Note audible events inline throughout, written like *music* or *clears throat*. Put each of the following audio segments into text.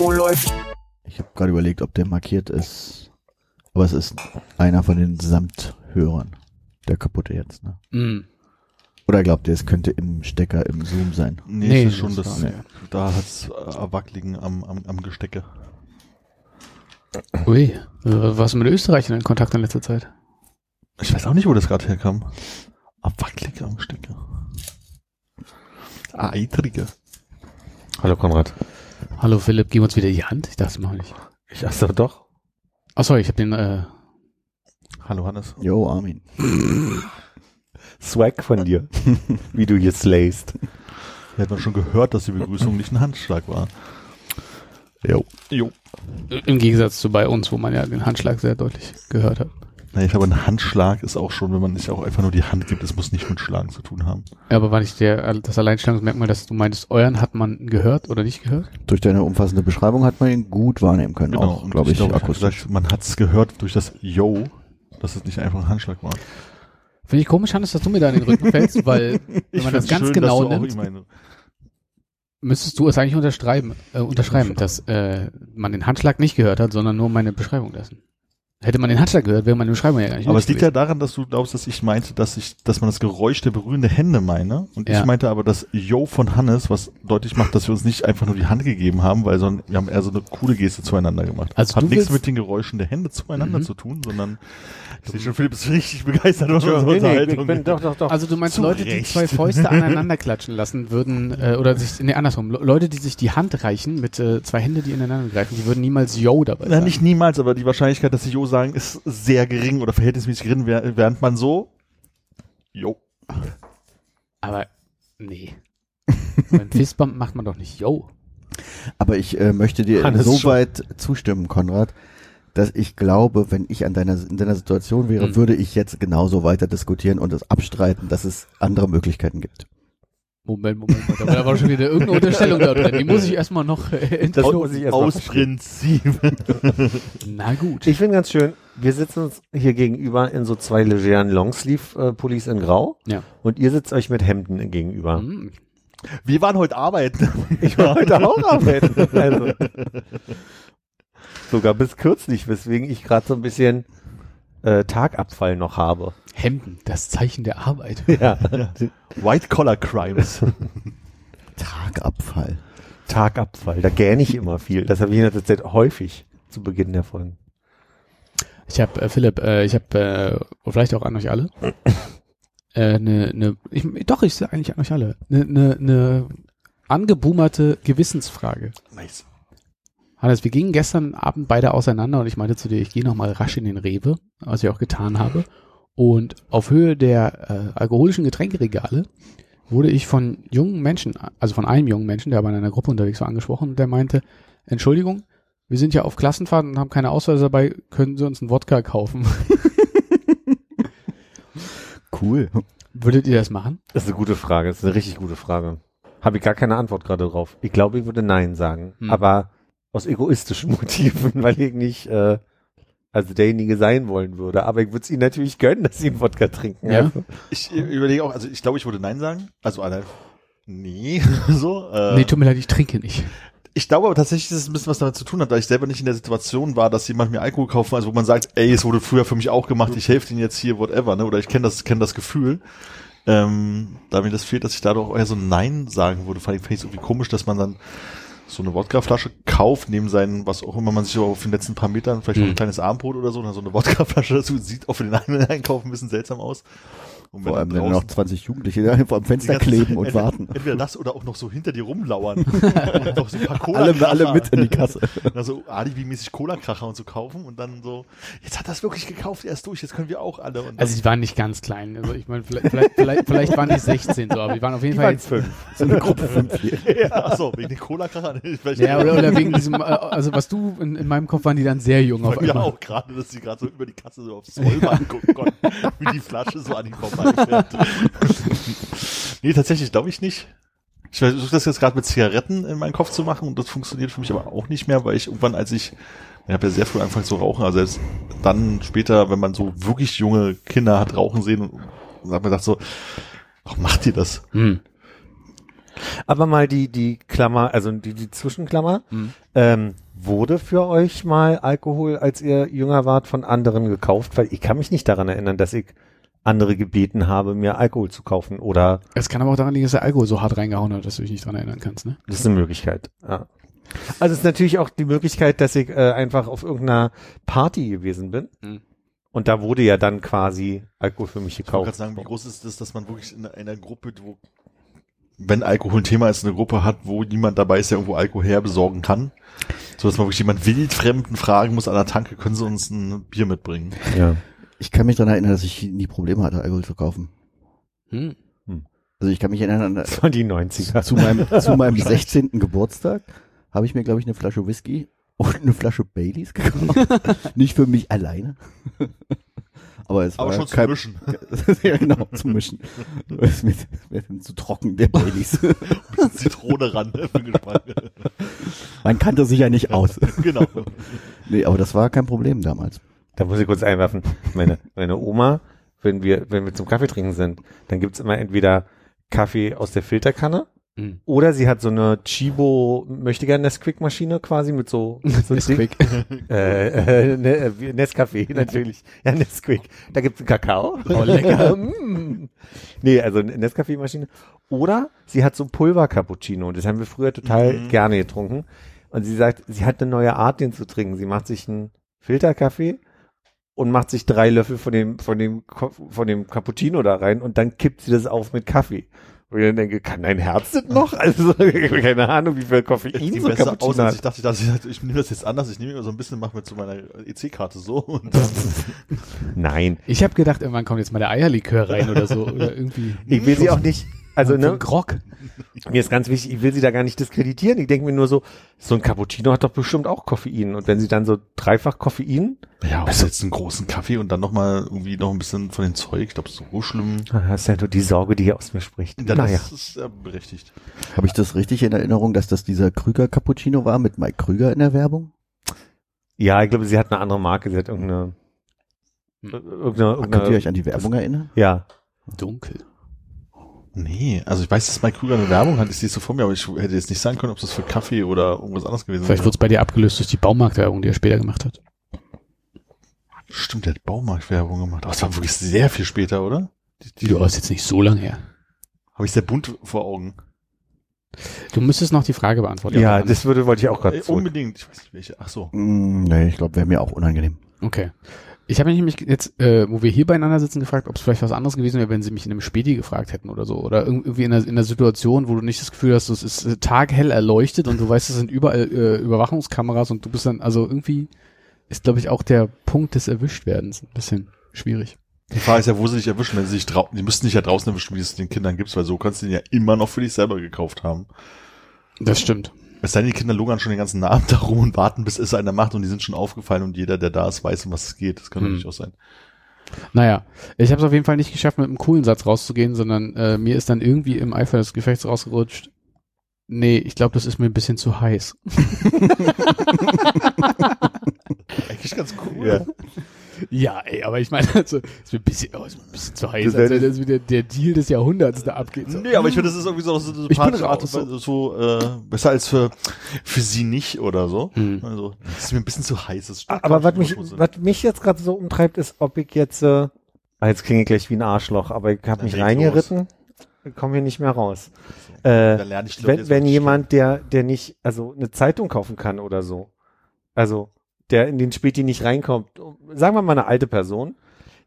Oh, läuft. Ich habe gerade überlegt, ob der markiert ist. Aber es ist einer von den Samthörern. Der kaputte jetzt, ne? Mm. Oder glaubt ihr, es könnte im Stecker im Zoom sein? Nee, Nee, es ist schon das das, war- da hat's äh, Wackligen am, am, am Gestecke. Ui, äh, was mit Österreich in Kontakt in letzter Zeit? Ich weiß auch nicht, wo das gerade herkam. Ah, Wacklige am Gestecke. Ah, Eitrige. Hallo Konrad. Hallo Philipp, gib uns wieder die Hand. Ich dachte, das machen wir nicht. Ich ach so, doch. Ach sorry, ich habe den, äh, Hallo Hannes. Jo, Armin. *laughs* Swag von dir. Wie du hier slayst. Wir hatten schon gehört, dass die Begrüßung nicht ein Handschlag war. Jo. Jo. im Gegensatz zu bei uns, wo man ja den Handschlag sehr deutlich gehört hat. Na, ich glaube, ein Handschlag ist auch schon, wenn man nicht auch einfach nur die Hand gibt, es muss nicht mit Schlagen zu tun haben. Ja, aber war nicht der, das Alleinstellungsmerkmal, dass du meintest, euren hat man gehört oder nicht gehört? Durch deine umfassende Beschreibung hat man ihn gut wahrnehmen können. Auch, und glaube ich, glaub, akustisch. gesagt, man hat es gehört durch das Yo, dass es nicht einfach ein Handschlag war. Finde ich komisch, Hannes, dass du mir da in den Rücken *laughs* fällst, weil wenn man das ganz schön, genau auch nimmt, müsstest du es eigentlich unterschreiben, äh, unterschreiben, *laughs* dass äh, man den Handschlag nicht gehört hat, sondern nur meine Beschreibung dessen. Hätte man den Handschlag gehört, wäre meine Beschreibung ja gar nicht Aber es liegt ja daran, dass du glaubst, dass ich meinte, dass ich, dass man das Geräusch der berührenden Hände meine. Und Ja. ich meinte aber das Yo von Hannes, was deutlich macht, dass wir uns nicht einfach nur die Hand gegeben haben, weil sondern wir haben eher so eine coole Geste zueinander gemacht. Also Hat nichts mit den Geräuschen der Hände zueinander Mhm. zu tun, sondern ich sehe schon, Philipp ist richtig begeistert von unserer Nee, nee, ich Unterhaltung. bin, doch, doch, doch. Also du meinst Zu Leute, die zwei Fäuste aneinander klatschen lassen würden, äh, oder sich, nee, andersrum, Le- Leute, die sich die Hand reichen mit äh, zwei Hände, die ineinander greifen, die würden niemals Yo dabei Na, sagen. nicht niemals, aber die Wahrscheinlichkeit, dass sie Jo sagen, ist sehr gering oder verhältnismäßig gering, während man so Jo. Aber nee. *laughs* Beim Fistbump macht man doch nicht Yo. Aber ich äh, möchte dir Hannes schon. insoweit zustimmen, Konrad, dass ich glaube, wenn ich an deiner, in deiner Situation wäre, Mhm. würde ich jetzt genauso weiter diskutieren und es abstreiten, dass es andere Möglichkeiten gibt. Moment, Moment, Moment. Da war schon wieder irgendeine Unterstellung da drin. Die muss ich erstmal noch äh, Das muss ich erst mal Aus. Prinzip. *laughs* Na gut. Ich finde ganz schön, wir sitzen uns hier gegenüber in so zwei legeren Longsleeve-Pullis in Grau Ja. und ihr sitzt euch mit Hemden gegenüber. Hm. Wir waren heute arbeiten. *laughs* Ich war heute auch arbeiten. Also. *laughs* Sogar bis kürzlich, weswegen ich gerade so ein bisschen äh, Tagabfall noch habe. Hemden, das Zeichen der Arbeit. *laughs* Ja. White Collar Crimes. Tagabfall. Tagabfall, da gähne ich immer viel. Das habe ich in letzter Zeit häufig zu Beginn der Folgen. Ich habe, äh, Philipp, äh, ich habe, äh, vielleicht auch an euch alle, äh, ne, ne, ich, doch, ich sage eigentlich an euch alle, eine ne, ne angeboomerte Gewissensfrage. nice. Hannes, wir gingen gestern Abend beide auseinander und ich meinte zu dir, ich gehe nochmal rasch in den Rewe, was ich auch getan habe. Und auf Höhe der äh, alkoholischen Getränkeregale wurde ich von jungen Menschen, also von einem jungen Menschen, der aber in einer Gruppe unterwegs war, angesprochen, der meinte, Entschuldigung, wir sind ja auf Klassenfahrt und haben keine Ausweise dabei, können Sie uns einen Wodka kaufen? *laughs* Cool. Würdet ihr das machen? Das ist eine gute Frage, das ist eine richtig gute Frage. Habe ich gar keine Antwort gerade drauf. Ich glaube, ich würde Nein sagen. Hm. Aber aus egoistischen *laughs* Motiven, weil ich nicht äh, also derjenige sein wollen würde. Aber ich würde es ihnen natürlich gönnen, dass sie einen Wodka trinken. Ja. Also, Ich äh, überlege auch, also ich glaube, ich würde Nein sagen. Also allein. Nee, *laughs* so. Äh, Nee, tut mir leid, ich trinke nicht. ich glaube aber tatsächlich, dass es ein bisschen was damit zu tun hat, da ich selber nicht in der Situation war, dass jemand mir Alkohol kaufen, also wo man sagt, ey, es wurde früher für mich auch gemacht, ich helfe denen jetzt hier, whatever, ne? Oder ich kenne das, kenne das Gefühl. Ähm, da mir das fehlt, dass ich da doch eher so Nein sagen würde, fand ich, fand ich irgendwie komisch, dass man dann so eine Wodkaflasche kauft, neben seinen, was auch immer man sich auf den letzten paar Metern, vielleicht Mhm. ein kleines Armbrot oder so, dann so eine Wodkaflasche dazu, sieht auch für den einen Einkauf ein bisschen seltsam aus. Und Vor allem, wenn noch draußen 20 Jugendliche da vor dem die Fenster kleben und entweder, warten. Entweder das oder auch noch so hinter dir rumlauern. *laughs* und noch so ein paar Alle, alle Cola-Kracher. mit in die Kasse. *laughs* Also Alibi-mäßig Cola-Kracher und so kaufen und dann so, jetzt hat das wirklich gekauft, er ist durch, jetzt können wir auch alle. Und Also die waren nicht ganz klein. Also ich meine, vielleicht, vielleicht, vielleicht, vielleicht waren die 16 so, aber die waren auf jeden Die Fall jetzt, fünf. *laughs* So eine Gruppe Fünfjährige. dann, achso, wegen den Cola-Krachern. Ja, oder, oder wegen diesem, äh, also was du, in, in meinem Kopf waren die dann sehr jung auf einmal. auch gerade, dass sie gerade so über die Kasse so aufs Rollband gucken konnten, wie die Flasche so an ihm vorbeifährt. *laughs* nee, tatsächlich glaube ich nicht. Ich versuche das jetzt gerade mit Zigaretten in meinen Kopf zu machen und das funktioniert für mich aber auch nicht mehr, weil ich irgendwann, als ich, ich habe ja sehr früh angefangen zu rauchen, also selbst dann später, wenn man so wirklich junge Kinder hat rauchen sehen und, hat mir gedacht so, warum macht ihr das? Hm. Aber mal die, die Klammer, also die, die Zwischenklammer. Hm. Ähm, wurde für euch mal Alkohol, als ihr jünger wart, von anderen gekauft? Weil ich kann mich nicht daran erinnern, dass ich andere gebeten habe, mir Alkohol zu kaufen. Oder Es kann aber auch daran liegen, dass der Alkohol so hart reingehauen hat, dass du dich nicht dran erinnern kannst, ne? das ist eine Möglichkeit. Ja. Also es ist natürlich auch die Möglichkeit, dass ich äh, einfach auf irgendeiner Party gewesen bin. Mhm. Und da wurde ja dann quasi Alkohol für mich Ich wollte gerade gekauft. sagen, wie groß ist das, dass man wirklich in einer Gruppe, wo, wenn Alkohol ein Thema ist, eine Gruppe hat, wo niemand dabei ist, der irgendwo Alkohol herbesorgen kann, so dass man wirklich jemand wildfremden fragen muss an der Tanke, können Sie uns ein Bier mitbringen? Ja. Ich kann mich daran erinnern, dass ich nie Probleme hatte, Alkohol zu kaufen. Hm. Also ich kann mich erinnern, Das waren die 90er. zu meinem, zu meinem *laughs* 16. Geburtstag habe ich mir, glaube ich, eine Flasche Whisky und eine Flasche Baileys gekauft. *laughs* Nicht für mich alleine. Aber es Aber war schon zu kein, mischen. *laughs* ja, genau, zu mischen. Es wird, wird zu trocken, der Baileys. Zitrone ran, ne? Bin gespannt. Man kannte sich ja nicht aus. genau. Nee, aber das war kein Problem damals. Da muss ich kurz einwerfen. Meine, meine Oma, wenn wir, wenn wir zum Kaffee trinken sind, dann gibt's immer entweder Kaffee aus der Filterkanne Hm. oder sie hat so eine Chibo, möchte gerne Nesquik-Maschine quasi mit so, mit so quick. Äh, äh, ne, äh, Nescafé *laughs* natürlich. Ja, Nesquik. Da gibt's einen Kakao. Oh, lecker. *laughs* Mm. nee, also eine Nescafé-Maschine. Oder sie hat so Pulver-Cappuccino. Das haben wir früher total Mhm. gerne getrunken. Und sie sagt, sie hat eine neue Art, den zu trinken. Sie macht sich einen Filterkaffee und macht sich drei Löffel von dem, von dem, von dem Cappuccino da rein und dann kippt sie das auf mit Kaffee. Und ich dann denke, kann dein Herz das noch? *laughs* Also, *laughs* keine Ahnung, wie viel Koffein so besser Cappuccino aus, hat. ich dachte, ich, dachte, ich nehme das jetzt anders. Ich nehme immer so ein bisschen, mache mir zu meiner EC-Karte so und *laughs* dann Nein. Ich habe gedacht, irgendwann kommt jetzt mal der Eierlikör rein oder so. Oder irgendwie. Ich will sie auch nicht, also So ne, ein Grog. mir ist ganz wichtig, ich will sie da gar nicht diskreditieren. Ich denke mir nur so, so ein Cappuccino hat doch bestimmt auch Koffein. Und wenn sie dann so dreifach Koffein, Ja, was jetzt einen großen Kaffee und dann nochmal irgendwie noch ein bisschen von dem Zeug. Ich glaube, so schlimm. Ah, das ist ja nur die Sorge, die hier aus mir spricht. Ja, naja. Das ist ja berechtigt. Habe ich das richtig in Erinnerung, dass das dieser Krüger Cappuccino war mit Mike Krüger in der Werbung? Ja, ich glaube, sie hat eine andere Marke, sie hat irgendeine, Hm. irgendeine, Könnt ihr irgendeine euch an die Werbung erinnern? ja. Dunkel. Nee, also ich weiß, dass Mike Krüger eine Werbung hat, ich sehe es so vor mir, aber ich hätte jetzt nicht sagen können, ob das für Kaffee oder irgendwas anderes gewesen Vielleicht wurde es bei dir abgelöst durch die Baumarktwerbung, die er später gemacht hat. Stimmt, der hat Baumarktwerbung gemacht. Aber es war wirklich sehr viel später, oder? Die, die, Du ist jetzt nicht so lang her. Habe ich sehr bunt vor Augen. Du müsstest noch die Frage beantworten. Ja, das würde, wollte ich auch gerade Äh, unbedingt. Ich weiß nicht welche. Ach so. Mm, nee, ich glaube, wäre mir auch unangenehm. Okay. Ich habe mich nämlich jetzt, äh, wo wir hier beieinander sitzen, gefragt, ob es vielleicht was anderes gewesen wäre, wenn sie mich in einem Späti gefragt hätten oder so. Oder irgendwie in einer, in einer Situation, wo du nicht das Gefühl hast, es ist äh, taghell erleuchtet und du weißt, es sind überall äh, Überwachungskameras und du bist dann, also irgendwie ist, glaube ich, auch der Punkt des Erwischtwerdens ein bisschen schwierig. Die Frage ist ja, wo sie dich erwischen, wenn sie sich draußen, die müssten dich ja draußen erwischen, wie es den Kindern gibt, weil so kannst du den ja immer noch für dich selber gekauft haben. Das stimmt. Es sei denn, die Kinder lungern schon den ganzen Abend *laughs* da rum und warten, bis es einer macht und die sind schon aufgefallen und jeder, der da ist, weiß, um was es geht. Das kann Hm. natürlich auch sein. Naja, ich habe es auf jeden Fall nicht geschafft, mit einem coolen Satz rauszugehen, sondern äh, mir ist dann irgendwie im Eifer des Gefechts rausgerutscht. Nee, ich glaube, das ist mir ein bisschen zu heiß. *laughs* *laughs* Eigentlich ganz cool. Ja. Ja, ey, aber ich meine, *laughs* also, ist mir ein bisschen, oh, ist mir ein bisschen zu heiß, Das als wenn das wieder der Deal des Jahrhunderts da abgeht. So. Nee, aber ich finde, das ist irgendwie so bin sympathische raus. Art, so, so äh, besser als für, für sie nicht oder so. Hm. Also, das ist mir ein bisschen zu heiß. Das Aber was ich, mich, was mich jetzt gerade so umtreibt, ist, ob ich jetzt, äh, ah, jetzt klinge ich gleich wie ein Arschloch, aber ich habe mich reingeritten, komme hier nicht mehr raus. Äh, lerne ich, glaub wenn, wenn jemand, der, der nicht, also eine Zeitung kaufen kann oder so, also der in den Späti nicht reinkommt, sagen wir mal eine alte Person,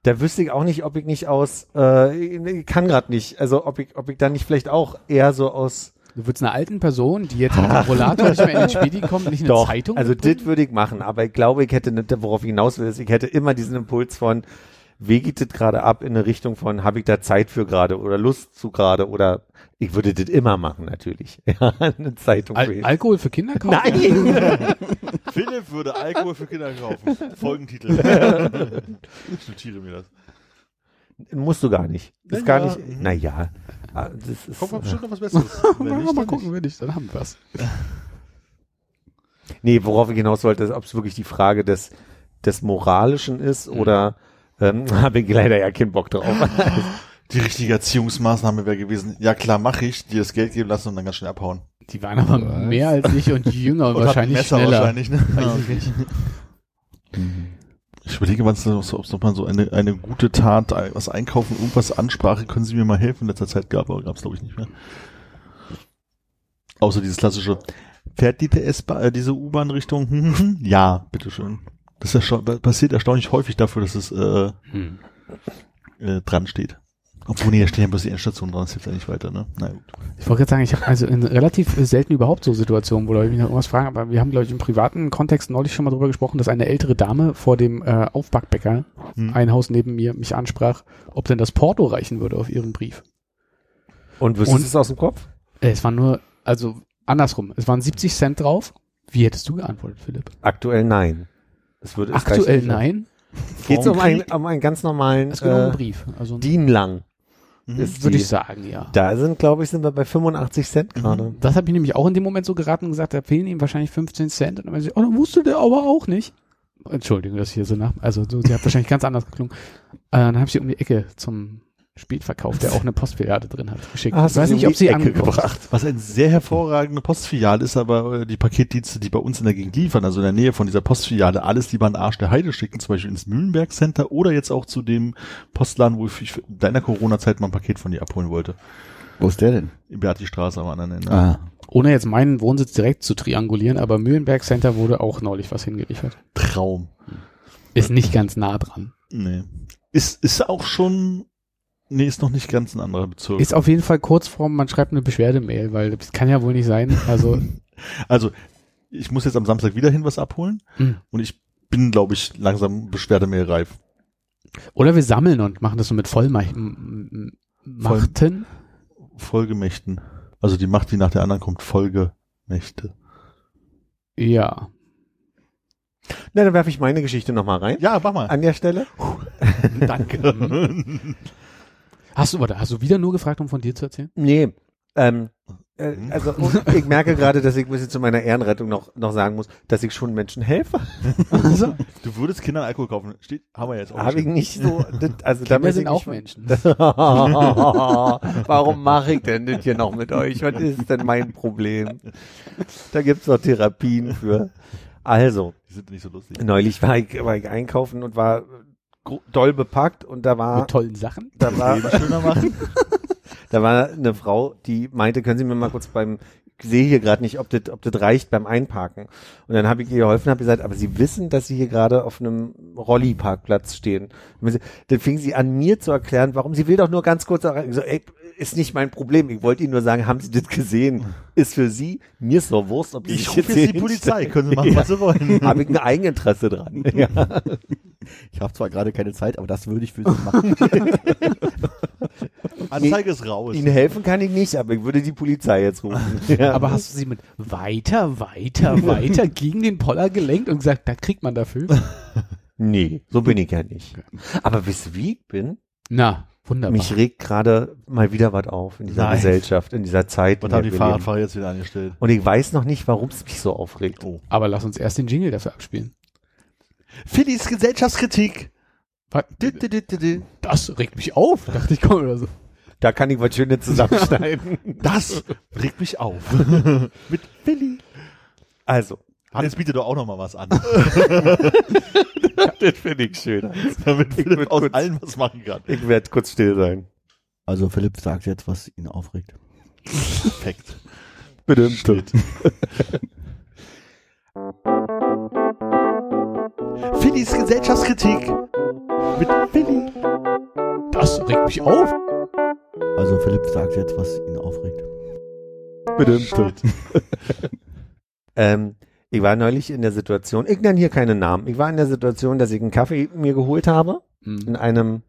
da wüsste ich auch nicht, ob ich nicht aus, äh, ich kann gerade nicht, also ob ich, ob ich da nicht vielleicht auch eher so aus, Du würdest einer alten Person, die jetzt mit dem Rollator nicht mehr in den Späti kommt, nicht eine doch, Zeitung also das würde ich machen, aber ich glaube, ich hätte nicht, worauf ich hinaus will, ist, ich hätte immer diesen Impuls von, das gerade ab in eine Richtung von, habe ich da Zeit für gerade oder Lust zu gerade oder ich würde das immer machen natürlich, *laughs* ja, eine Zeitung für Al Alkohol für Kinder kaufen? Nein! *laughs* *laughs* Philipp würde Alkohol für Kinder kaufen. Folgentitel. *laughs* ich notiere mir das. Musst du gar nicht. Ist Ja, gar ja. nicht, naja. ah, Das ist, Kommt mal bestimmt noch was Besseres. *laughs* Wenn Mal, nicht, mal gucken, wenn nicht, dann haben wir was. Nee, worauf ich hinaus wollte, ist, ob es wirklich die Frage des, des Moralischen ist oder ähm, habe ich leider ja keinen Bock drauf. Die richtige Erziehungsmaßnahme wäre gewesen, ja klar, mache ich, dir das Geld geben lassen und dann ganz schnell abhauen. Die waren aber mehr als ich und jünger *laughs* und, Und wahrscheinlich Messer schneller. wahrscheinlich, ne? Ich überlege, was noch so, ob es noch mal so eine, eine gute Tat, was einkaufen, irgendwas Ansprache, können Sie mir mal helfen, in letzter Zeit gab, aber gab es glaube ich nicht mehr. Außer dieses klassische, fährt die S-Bahn, äh, diese U-Bahn Richtung, hm, *laughs* hm, hm? ja, bitteschön. Das ist ersta- passiert erstaunlich häufig dafür, dass es äh, Hm. äh, dran steht. Obwohl, nee, da stehen ja bloß die Endstation dran, das hilft ja nicht weiter, ne? Na gut. Ich wollte gerade sagen, ich habe also in relativ selten überhaupt so Situationen, wo Leute mich noch irgendwas fragen, aber wir haben, glaube ich, im privaten Kontext neulich schon mal drüber gesprochen, dass eine ältere Dame vor dem äh, Aufbackbäcker, Hm. ein Haus neben mir, mich ansprach, ob denn das Porto reichen würde auf ihren Brief. Und wüsstest Und- du es aus dem Kopf? Äh, Es waren nur, also andersrum, es waren 70 Cent drauf. Wie hättest du geantwortet, Philipp? Aktuell nein. Es würde, es Aktuell nein. Geht um einen, um einen ganz normalen Es geht um einen äh, Brief. Also Dienlang. Mhm. Ist würde die- ich sagen, ja. Da sind, glaube ich, sind wir bei 85 Cent gerade. Das habe ich nämlich auch in dem Moment so geraten und gesagt, da fehlen ihm wahrscheinlich 15 Cent. Und dann meinte sie, oh, dann wusste der aber auch nicht. Entschuldigung, dass ich hier so nach, also so, sie hat wahrscheinlich *laughs* ganz anders geklungen. Äh, dann habe ich sie um die Ecke zum Spätverkauf, der auch eine Postfiliale drin hat, geschickt. Ah, hast ich weiß nicht, ob die sie Ecke angekommen ist. gebracht. Was eine sehr hervorragende Postfiliale ist, aber äh, die Paketdienste, die bei uns in der Gegend liefern, also in der Nähe von dieser Postfiliale, alles lieber an den Arsch der Heide schicken, zum Beispiel ins Mühlenberg Center oder jetzt auch zu dem Postladen, wo ich in deiner Corona-Zeit mal ein Paket von dir abholen wollte. Wo ist der denn? In Beati-Straße am anderen Ende. Ah, Ohne jetzt meinen Wohnsitz direkt zu triangulieren, aber Mühlenberg Center wurde auch neulich was hingeliefert. Traum. Ist nicht ganz nah dran. Nee. Ist, ist auch schon, nee, ist noch nicht ganz ein anderer Bezirk. Ist auf jeden Fall kurz vorm, man schreibt eine Beschwerdemail, weil das kann ja wohl nicht sein. Also, *laughs* also, ich muss jetzt am Samstag wieder hin was abholen Hm. und ich bin, glaube ich, langsam beschwerdemehlreif. oder wir sammeln und machen das so mit Vollmachten. Machten? Folgemächten. Also die Macht, die nach der anderen kommt, Folgemächte. Ja. Na, dann werfe ich meine Geschichte nochmal rein. Ja, mach mal. An der Stelle. *laughs* Danke. *laughs* Hast du, warte, hast du wieder nur gefragt, um von dir zu erzählen? Nee. Ähm, äh, also ich merke gerade, dass ich ein bisschen zu meiner Ehrenrettung noch, noch sagen muss, dass ich schon Menschen helfe. *laughs* Also, Du würdest Kindern Alkohol kaufen. Steht, haben wir jetzt auch. Habe ich nicht so. Das, also da Kinder weiß sind ich auch nicht, Menschen. *laughs* Warum mache ich denn das hier noch mit euch? Was ist denn mein Problem? Da gibt's doch Therapien für. Also, Die sind nicht so lustig. neulich war ich, war ich einkaufen und war doll bepackt und da war, Mit tollen Sachen. da war, Leben schöner machen. *laughs* da war eine Frau, die meinte, können Sie mir mal kurz beim, ich sehe hier gerade nicht, ob das, ob das reicht beim Einparken. Und dann habe ich ihr geholfen, habe gesagt, aber Sie wissen, dass Sie hier gerade auf einem Rolli-Parkplatz stehen. Dann fing sie an, mir zu erklären, warum sie will doch nur ganz kurz da rein. Ich so, ey, ist nicht mein Problem. Ich wollte Ihnen nur sagen, haben Sie das gesehen? Ist für Sie, mir ist doch Wurst, ob Sie Ich rufe jetzt die Polizei. Können Sie *laughs* machen, was Sie wollen. Habe ich ein Eigeninteresse dran. *laughs* Ja. ich habe zwar gerade keine Zeit, aber das würde ich für Sie machen. *laughs* Anzeige ist raus. Ihnen helfen kann ich nicht, aber ich würde die Polizei jetzt rufen. Ja. Aber hast du sie mit weiter, weiter, weiter gegen den Poller gelenkt und gesagt, da kriegt man dafür? Nee, so bin ich ja nicht. Aber wisst ihr, wie ich bin? Na, wunderbar. Mich regt gerade mal wieder was auf in dieser Nein. Gesellschaft, in dieser Zeit. Und haben die. Fahrradfahrer jetzt wieder angestellt. Und ich weiß noch nicht, warum es mich so aufregt. Oh. Aber lass uns erst den Jingle dafür abspielen. Phillies Gesellschaftskritik. Das regt mich auf, dachte ich, komm oder so. Da kann ich was Schönes zusammenschneiden. *laughs* Das regt mich auf. *laughs* Mit Philly. also, Hannes bietet doch auch noch mal was an, *laughs* das finde ich schön. damit Philipp würd aus kurz- allem was machen kann. Ich werde kurz still sein. Also Philipp sagt jetzt, was ihn aufregt. Perfekt. Bestimmt. Phillies Gesellschaftskritik mit Philly. regt mich auf. Also Philipp sagt jetzt, was ihn aufregt. Bitte. *laughs* Ähm, ich war neulich in der Situation, ich nenne hier keine Namen, ich war in der Situation, dass ich einen Kaffee mir geholt habe, Mhm. in einem,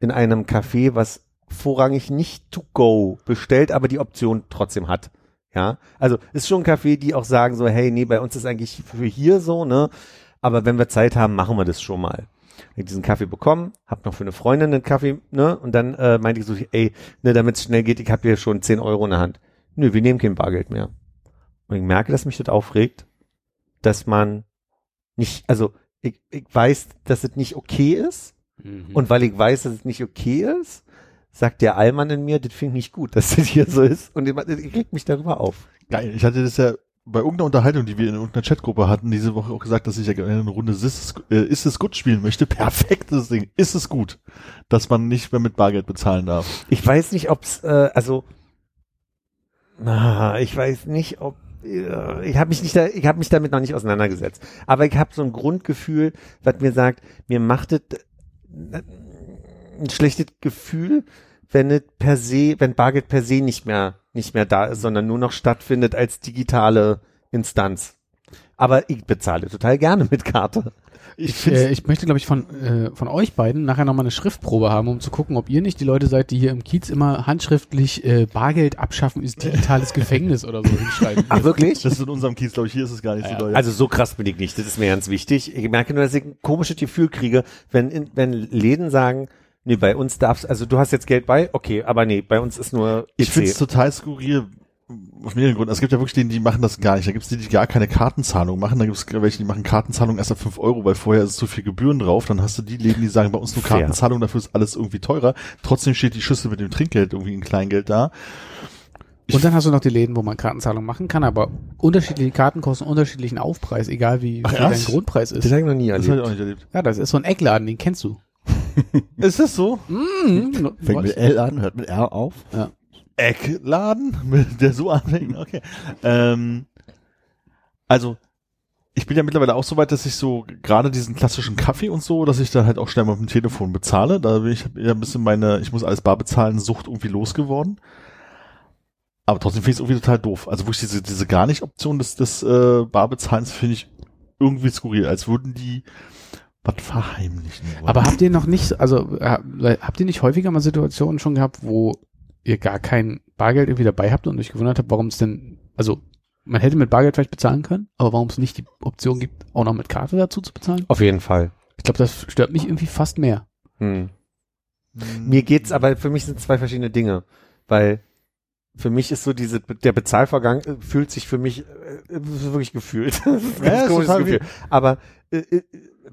in einem Café, was vorrangig nicht to go bestellt, aber die Option trotzdem hat. Ja, also ist schon ein Café, die auch sagen so, hey, nee, bei uns ist eigentlich für hier so, ne, aber wenn wir Zeit haben, machen wir das schon mal. Ich diesen Kaffee bekommen, hab noch für eine Freundin einen Kaffee, ne, und dann äh, meinte ich so, ey, ne, damit es schnell geht, ich habe hier schon 10 Euro in der Hand. Nö, wir nehmen kein Bargeld mehr. Und ich merke, dass mich das aufregt, dass man nicht, also ich, ich weiß, dass es nicht okay ist. Mhm. Und weil ich weiß, dass es nicht okay ist, sagt der Allmann in mir, das finde ich nicht gut, dass das hier so ist. Und ich, ich regt mich darüber auf. Geil. Ich hatte das ja bei irgendeiner Unterhaltung, die wir in irgendeiner Chatgruppe hatten, diese Woche auch gesagt, dass ich ja gerne eine Runde Is es, äh, ist es gut spielen möchte. *laughs* Perfektes Ding. Ist es gut, dass man nicht mehr mit Bargeld bezahlen darf. Ich weiß nicht, ob's, äh, also, ah, ich weiß nicht, ob ich habe mich nicht da, ich habe mich damit noch nicht auseinandergesetzt. Aber ich habe so ein Grundgefühl, was mir sagt, mir macht es äh, ein schlechtes Gefühl, wenn es per se, wenn Bargeld per se nicht mehr nicht mehr da ist, sondern nur noch stattfindet als digitale Instanz. Aber ich bezahle total gerne mit Karte. Ich, äh, ich möchte, glaube ich, von, äh, von euch beiden nachher nochmal eine Schriftprobe haben, um zu gucken, ob ihr nicht die Leute seid, die hier im Kiez immer handschriftlich äh, Bargeld abschaffen ist digitales *laughs* Gefängnis oder so hinschreiben. Ach wirklich? Das ist in unserem Kiez, glaube ich, hier ist es gar nicht Ja, so doll. Also so krass bin ich nicht, das ist mir ganz wichtig. Ich merke nur, dass ich ein komisches Gefühl kriege, wenn, in, wenn Läden sagen, nee, bei uns darfst, also du hast jetzt Geld bei, okay, aber nee, bei uns ist nur Ich finde es total skurril, aus mehreren Gründen. Es gibt ja wirklich denen, die machen das gar nicht. Da gibt es die, die gar keine Kartenzahlung machen. Da gibt es welche, die machen Kartenzahlung erst ab 5 Euro, weil vorher ist zu viel Gebühren drauf. Dann hast du die Läden, die sagen, bei uns nur. Kartenzahlung, dafür ist alles irgendwie teurer. Trotzdem steht die Schüssel mit dem Trinkgeld irgendwie in Kleingeld da. Und dann hast du noch die Läden, wo man Kartenzahlung machen kann, aber unterschiedliche Karten kosten unterschiedlichen Aufpreis, egal wie, Ach, wie dein? Grundpreis Das ist. habe ich noch nie Das habe ich erlebt. auch nicht erlebt. Ja, das ist so ein Eckladen, den kennst du. *laughs* Ist das so? Mhm. Fängt mit L an, hört mit R auf. Eckladen, der so anfängt. *laughs* Okay. Ähm, also ich bin ja mittlerweile auch so weit, dass ich so gerade diesen klassischen Kaffee und so, dass ich da halt auch schnell mal mit dem Telefon bezahle. Da bin ich ja ein bisschen meine, ich muss alles bar bezahlen, Sucht irgendwie losgeworden. Aber trotzdem finde ich es irgendwie total doof. Also wirklich diese, diese gar nicht Option des, des äh, Barbezahlens finde ich irgendwie skurril, als würden die was verheimlichen wollen. Aber habt ihr noch nicht, also äh, habt ihr nicht häufiger mal Situationen schon gehabt, wo ihr gar kein Bargeld irgendwie dabei habt und euch gewundert habt, warum es denn, also man hätte mit Bargeld vielleicht bezahlen können, aber warum es nicht die Option gibt, auch noch mit Karte dazu zu bezahlen? Auf jeden Fall. Ich glaube, das stört mich irgendwie fast mehr. Hm. Hm. Mir geht's aber, für mich sind zwei verschiedene Dinge, weil für mich ist so diese, der Bezahlvorgang äh, fühlt sich für mich, äh, ist wirklich gefühlt. *laughs* Das ist ein Ja, ganz ist komisches Gefühl. Aber äh, äh,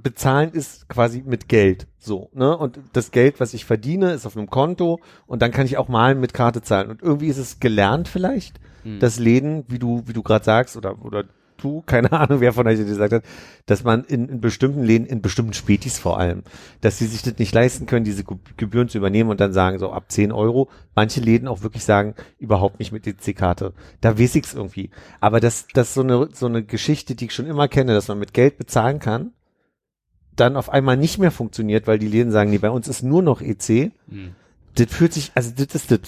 bezahlen ist quasi mit Geld, so, ne? Und das Geld, was ich verdiene, ist auf einem Konto und dann kann ich auch mal mit Karte zahlen. Und irgendwie ist es gelernt vielleicht, Hm. dass Läden, wie du, wie du gerade sagst, oder, oder du, *laughs* keine Ahnung, wer von euch das gesagt hat, dass man in, in bestimmten Läden, in bestimmten Spätis vor allem, dass sie sich das nicht leisten können, diese Ge- Gebühren zu übernehmen und dann sagen, so ab 10 Euro. Manche Läden auch wirklich sagen, überhaupt nicht mit EC-Karte. Da weiß ich's irgendwie. Aber das, das so eine, so eine Geschichte, die ich schon immer kenne, dass man mit Geld bezahlen kann, dann auf einmal nicht mehr funktioniert, weil die Läden sagen, nee, bei uns ist nur noch EC. Hm. Das fühlt sich, also das ist das.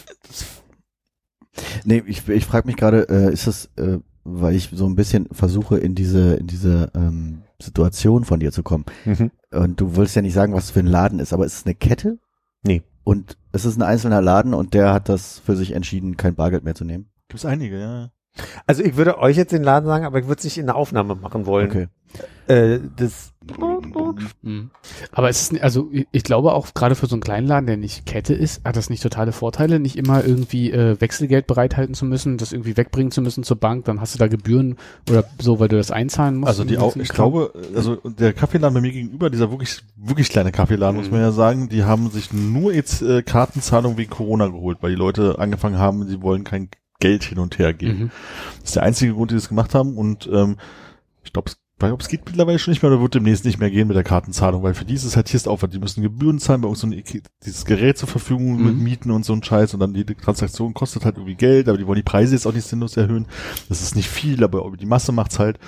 Nee, ich, ich frage mich gerade, äh, ist das, äh, weil ich so ein bisschen versuche, in diese, in diese ähm, Situation von dir zu kommen. Mhm. Und du willst ja nicht sagen, was es für ein Laden ist, aber ist es eine Kette? Nee. Und es ist ein einzelner Laden und der hat das für sich entschieden, kein Bargeld mehr zu nehmen. Gibt's einige, ja. Also ich würde euch jetzt den Laden sagen, aber ich würde es nicht in der Aufnahme machen wollen. Okay. Äh, das, Mhm. Aber es ist, also ich ich glaube auch gerade für so einen kleinen Laden, der nicht Kette ist, hat das nicht totale Vorteile, nicht immer irgendwie äh, Wechselgeld bereithalten zu müssen, das irgendwie wegbringen zu müssen zur Bank, dann hast du da Gebühren oder so, weil du das einzahlen musst. Also die auch, ich glaube, also der Kaffeeladen bei mir gegenüber, dieser wirklich, wirklich kleine Kaffeeladen, muss man ja sagen, die haben sich nur jetzt äh, Kartenzahlung wegen Corona geholt, weil die Leute angefangen haben, sie wollen kein Geld hin und her geben. Mhm. Das ist der einzige Grund, die das gemacht haben und ähm, ich glaube, ob es geht mittlerweile schon nicht mehr oder wird demnächst nicht mehr gehen mit der Kartenzahlung, weil für die ist es halt hier ist Aufwand. Die müssen Gebühren zahlen, bei uns so ein, dieses Gerät zur Verfügung mit Mhm. Mieten und so ein Scheiß und dann jede Transaktion kostet halt irgendwie Geld, aber die wollen die Preise jetzt auch nicht sinnlos erhöhen. Das ist nicht viel, aber die Masse macht's halt.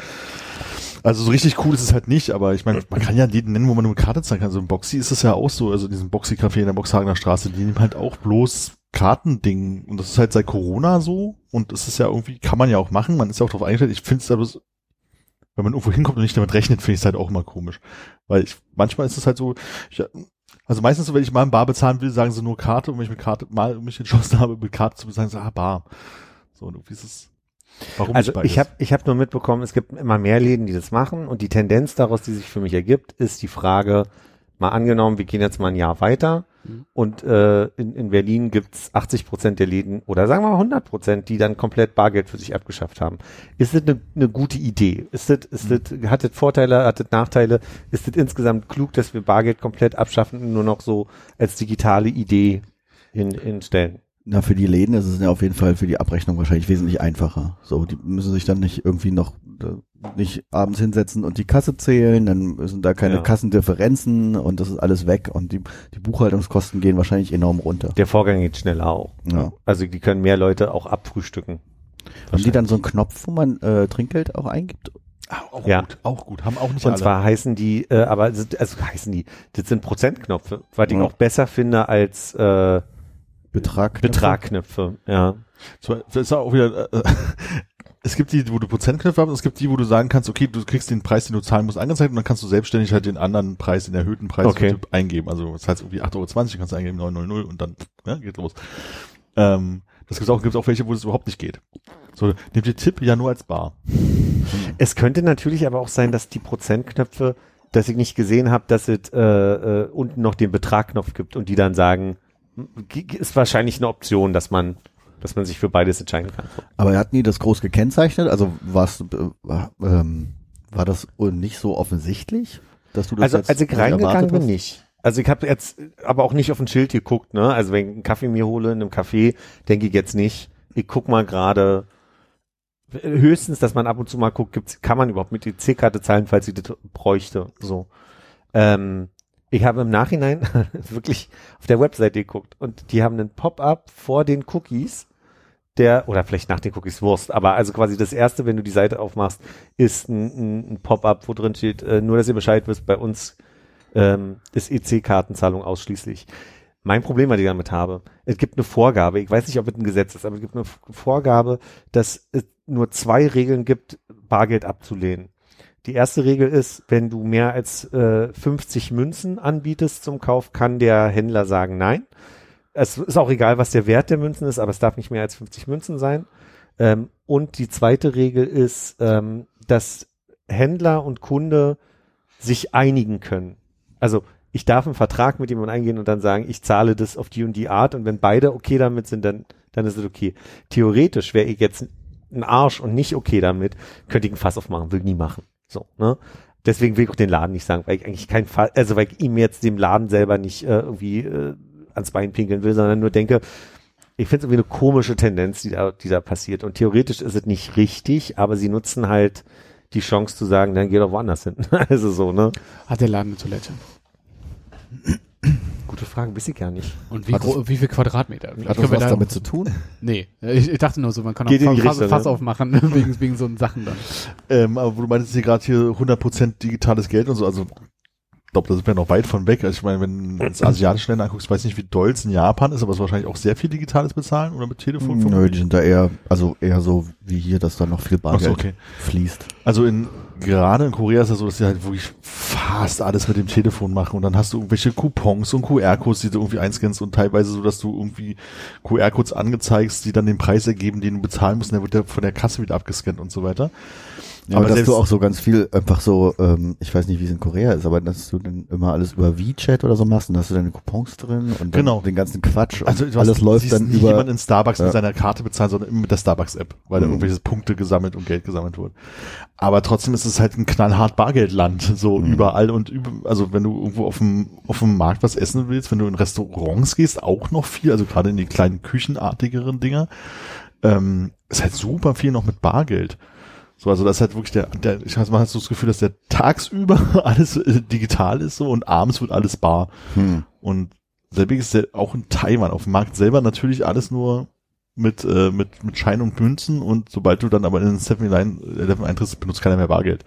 Also so richtig cool ist es halt nicht, aber ich meine, man kann ja jeden nennen, wo man nur eine Karte zeigen kann. So im Boxy ist es ja auch so, also in diesem Boxy-Café in der Boxhagener Straße, die nehmen halt auch bloß Kartending. Und das ist halt seit Corona so. Und es ist ja irgendwie, kann man ja auch machen, man ist ja auch darauf eingestellt. Ich finde es aber, so- wenn man irgendwo hinkommt und nicht damit rechnet, finde ich es halt auch immer komisch. Weil ich, manchmal ist es halt so, ich, also meistens, wenn ich mal ein Bar bezahlen will, sagen sie nur Karte. Und wenn ich mit Karte mal mich entschlossen *laughs* habe, mit Karte zu bezahlen, sagen sie, ah, Bar. So, und irgendwie ist es, warum Also ich habe ich hab nur mitbekommen, es gibt immer mehr Läden, die das machen und die Tendenz daraus, die sich für mich ergibt, ist die Frage, mal angenommen, wir gehen jetzt mal ein Jahr weiter Mhm. und äh, in, in Berlin gibt's 80 Prozent der Läden oder sagen wir mal 100 Prozent, die dann komplett Bargeld für sich abgeschafft haben. Ist das eine, eine gute Idee? Ist das, ist das, hat das Vorteile, hat das Nachteile? Ist das insgesamt klug, dass wir Bargeld komplett abschaffen und nur noch so als digitale Idee hin, hinstellen? Na, für die Läden ist es ja auf jeden Fall für die Abrechnung wahrscheinlich wesentlich einfacher. So, die müssen sich dann nicht irgendwie noch äh, nicht abends hinsetzen und die Kasse zählen, dann sind da keine Ja. Kassendifferenzen und das ist alles weg und die, die Buchhaltungskosten gehen wahrscheinlich enorm runter. Der Vorgang geht schneller auch. Ja. Also die können mehr Leute auch abfrühstücken. Haben die dann so einen Knopf, wo man äh, Trinkgeld auch eingibt? Ah, auch Ja. gut, auch gut. Haben auch nicht Und alle. zwar heißen die, äh, aber also heißen die, das sind Prozentknöpfe, was ich Ja. auch besser finde als äh, Betrag? Betragknöpfe. Ja. So, Das ist auch wieder, äh, *laughs* es gibt die, wo du Prozentknöpfe hast, es gibt die, wo du sagen kannst, okay, du kriegst den Preis, den du zahlen musst, angezeigt und dann kannst du selbstständig halt den anderen Preis, den erhöhten Preis Okay. eingeben. Also das heißt irgendwie 8,20 Euro, kannst du eingeben 900 und dann ja, geht los. Ähm, das gibt auch, gibt auch welche, wo das überhaupt nicht geht. So, nehmt ihr Tipp ja nur als Bar. Es könnte natürlich aber auch sein, dass die Prozentknöpfe, dass ich nicht gesehen habe, dass es äh, äh, unten noch den Betragknopf gibt und die dann sagen, ist wahrscheinlich eine Option, dass man, dass man sich für beides entscheiden kann. Aber er hat nie das groß gekennzeichnet, also war's, äh, war, ähm, war das nicht so offensichtlich, dass du das Also jetzt als ich nicht reingegangen bin, nicht. Also ich habe jetzt aber auch nicht auf ein Schild geguckt, ne? Also wenn ich einen Kaffee mir hole in einem Café, denke ich jetzt nicht, ich guck mal gerade höchstens, dass man ab und zu mal guckt, gibt's, kann man überhaupt mit EC-Karte zahlen, falls ich das bräuchte. So. Ähm, ich habe im Nachhinein *laughs* wirklich auf der Webseite geguckt und die haben einen Pop-up vor den Cookies, der, oder vielleicht nach den Cookies Wurst, aber also quasi das erste, wenn du die Seite aufmachst, ist ein, ein, Pop-up, wo drin steht, äh, nur dass ihr Bescheid wisst, bei uns ähm, ist EC-Kartenzahlung ausschließlich. Mein Problem, was ich damit habe, es gibt eine Vorgabe, ich weiß nicht, ob es ein Gesetz ist, aber es gibt eine Vorgabe, dass es nur zwei Regeln gibt, Bargeld abzulehnen. Die erste Regel ist, wenn du mehr als äh, 50 Münzen anbietest zum Kauf, kann der Händler sagen nein. Es ist auch egal, was der Wert der Münzen ist, aber es darf nicht mehr als 50 Münzen sein. Ähm, und die zweite Regel ist, ähm, dass Händler und Kunde sich einigen können. Also ich darf einen Vertrag mit jemandem eingehen und dann sagen, ich zahle das auf die und die Art und wenn beide okay damit sind, dann, dann ist es okay. Theoretisch wäre ich jetzt ein Arsch und nicht okay damit, könnte ich ein Fass aufmachen, will nie machen. So, ne? Deswegen will ich auch den Laden nicht sagen, weil ich eigentlich kein Fall, also weil ich ihm jetzt dem Laden selber nicht äh, irgendwie äh, ans Bein pinkeln will, sondern nur denke, ich finde es irgendwie eine komische Tendenz, die da, die da passiert. Und theoretisch ist es nicht richtig, aber sie nutzen halt die Chance zu sagen, dann geh doch woanders hin. *laughs* also so, ne? Hat der Laden eine Toilette? Gute Frage, weiß ich gar nicht. Und wie, Hat gro- wie viel Quadratmeter? Vielleicht Hat das was da- damit zu tun? Nee, ich, ich dachte nur so, man kann Geht auch Fass, Fass ne? aufmachen, wegen, *laughs* wegen so Sachen dann. Ähm, aber wo du meintest hier gerade hier 100% digitales Geld und so, also ich glaube, da sind wir noch weit von weg. Also ich meine, wenn du das asiatische Länder anguckst, weiß nicht, wie doll es in Japan ist, aber es ist wahrscheinlich auch sehr viel digitales Bezahlen oder mit Telefon. Nö, die sind da eher, also eher so wie hier, dass da noch viel Ach so, Bargeld okay. fließt. Also in gerade in Korea ist es so, dass sie halt wirklich fast alles mit dem Telefon machen und dann hast du irgendwelche Coupons und QR-Codes, die du irgendwie einscannst und teilweise so, dass du irgendwie QR-Codes angezeigst, die dann den Preis ergeben, den du bezahlen musst, und der wird ja von der Kasse wieder abgescannt und so weiter. Ja, Aber aber dass du auch so ganz viel einfach so, ähm, ich weiß nicht, wie es in Korea ist, aber dass du dann immer alles über WeChat oder so machst und hast du deine Coupons drin und Genau. den ganzen Quatsch Also alles läuft dann über. jemand in Starbucks Ja. mit seiner Karte bezahlen, sondern immer mit der Starbucks-App, weil Mhm. Irgendwelche Punkte gesammelt und Geld gesammelt wird. Aber trotzdem ist es halt ein knallhart Bargeldland, so Mhm. überall und über, also wenn du irgendwo auf dem, auf dem Markt was essen willst, wenn du in Restaurants gehst, auch noch viel, also gerade in die kleinen küchenartigeren Dinger, ähm, ist halt super viel noch mit Bargeld. So, also das ist halt wirklich der, der ich habe mal so das Gefühl, dass der tagsüber *laughs* alles äh, digital ist so und abends wird alles bar. Hm. Und selbig ist ja auch in Taiwan auf dem Markt selber natürlich alles nur mit, äh, mit, mit Schein und Münzen und sobald du dann aber in den 7-Eleven eintrittst, benutzt keiner mehr Bargeld.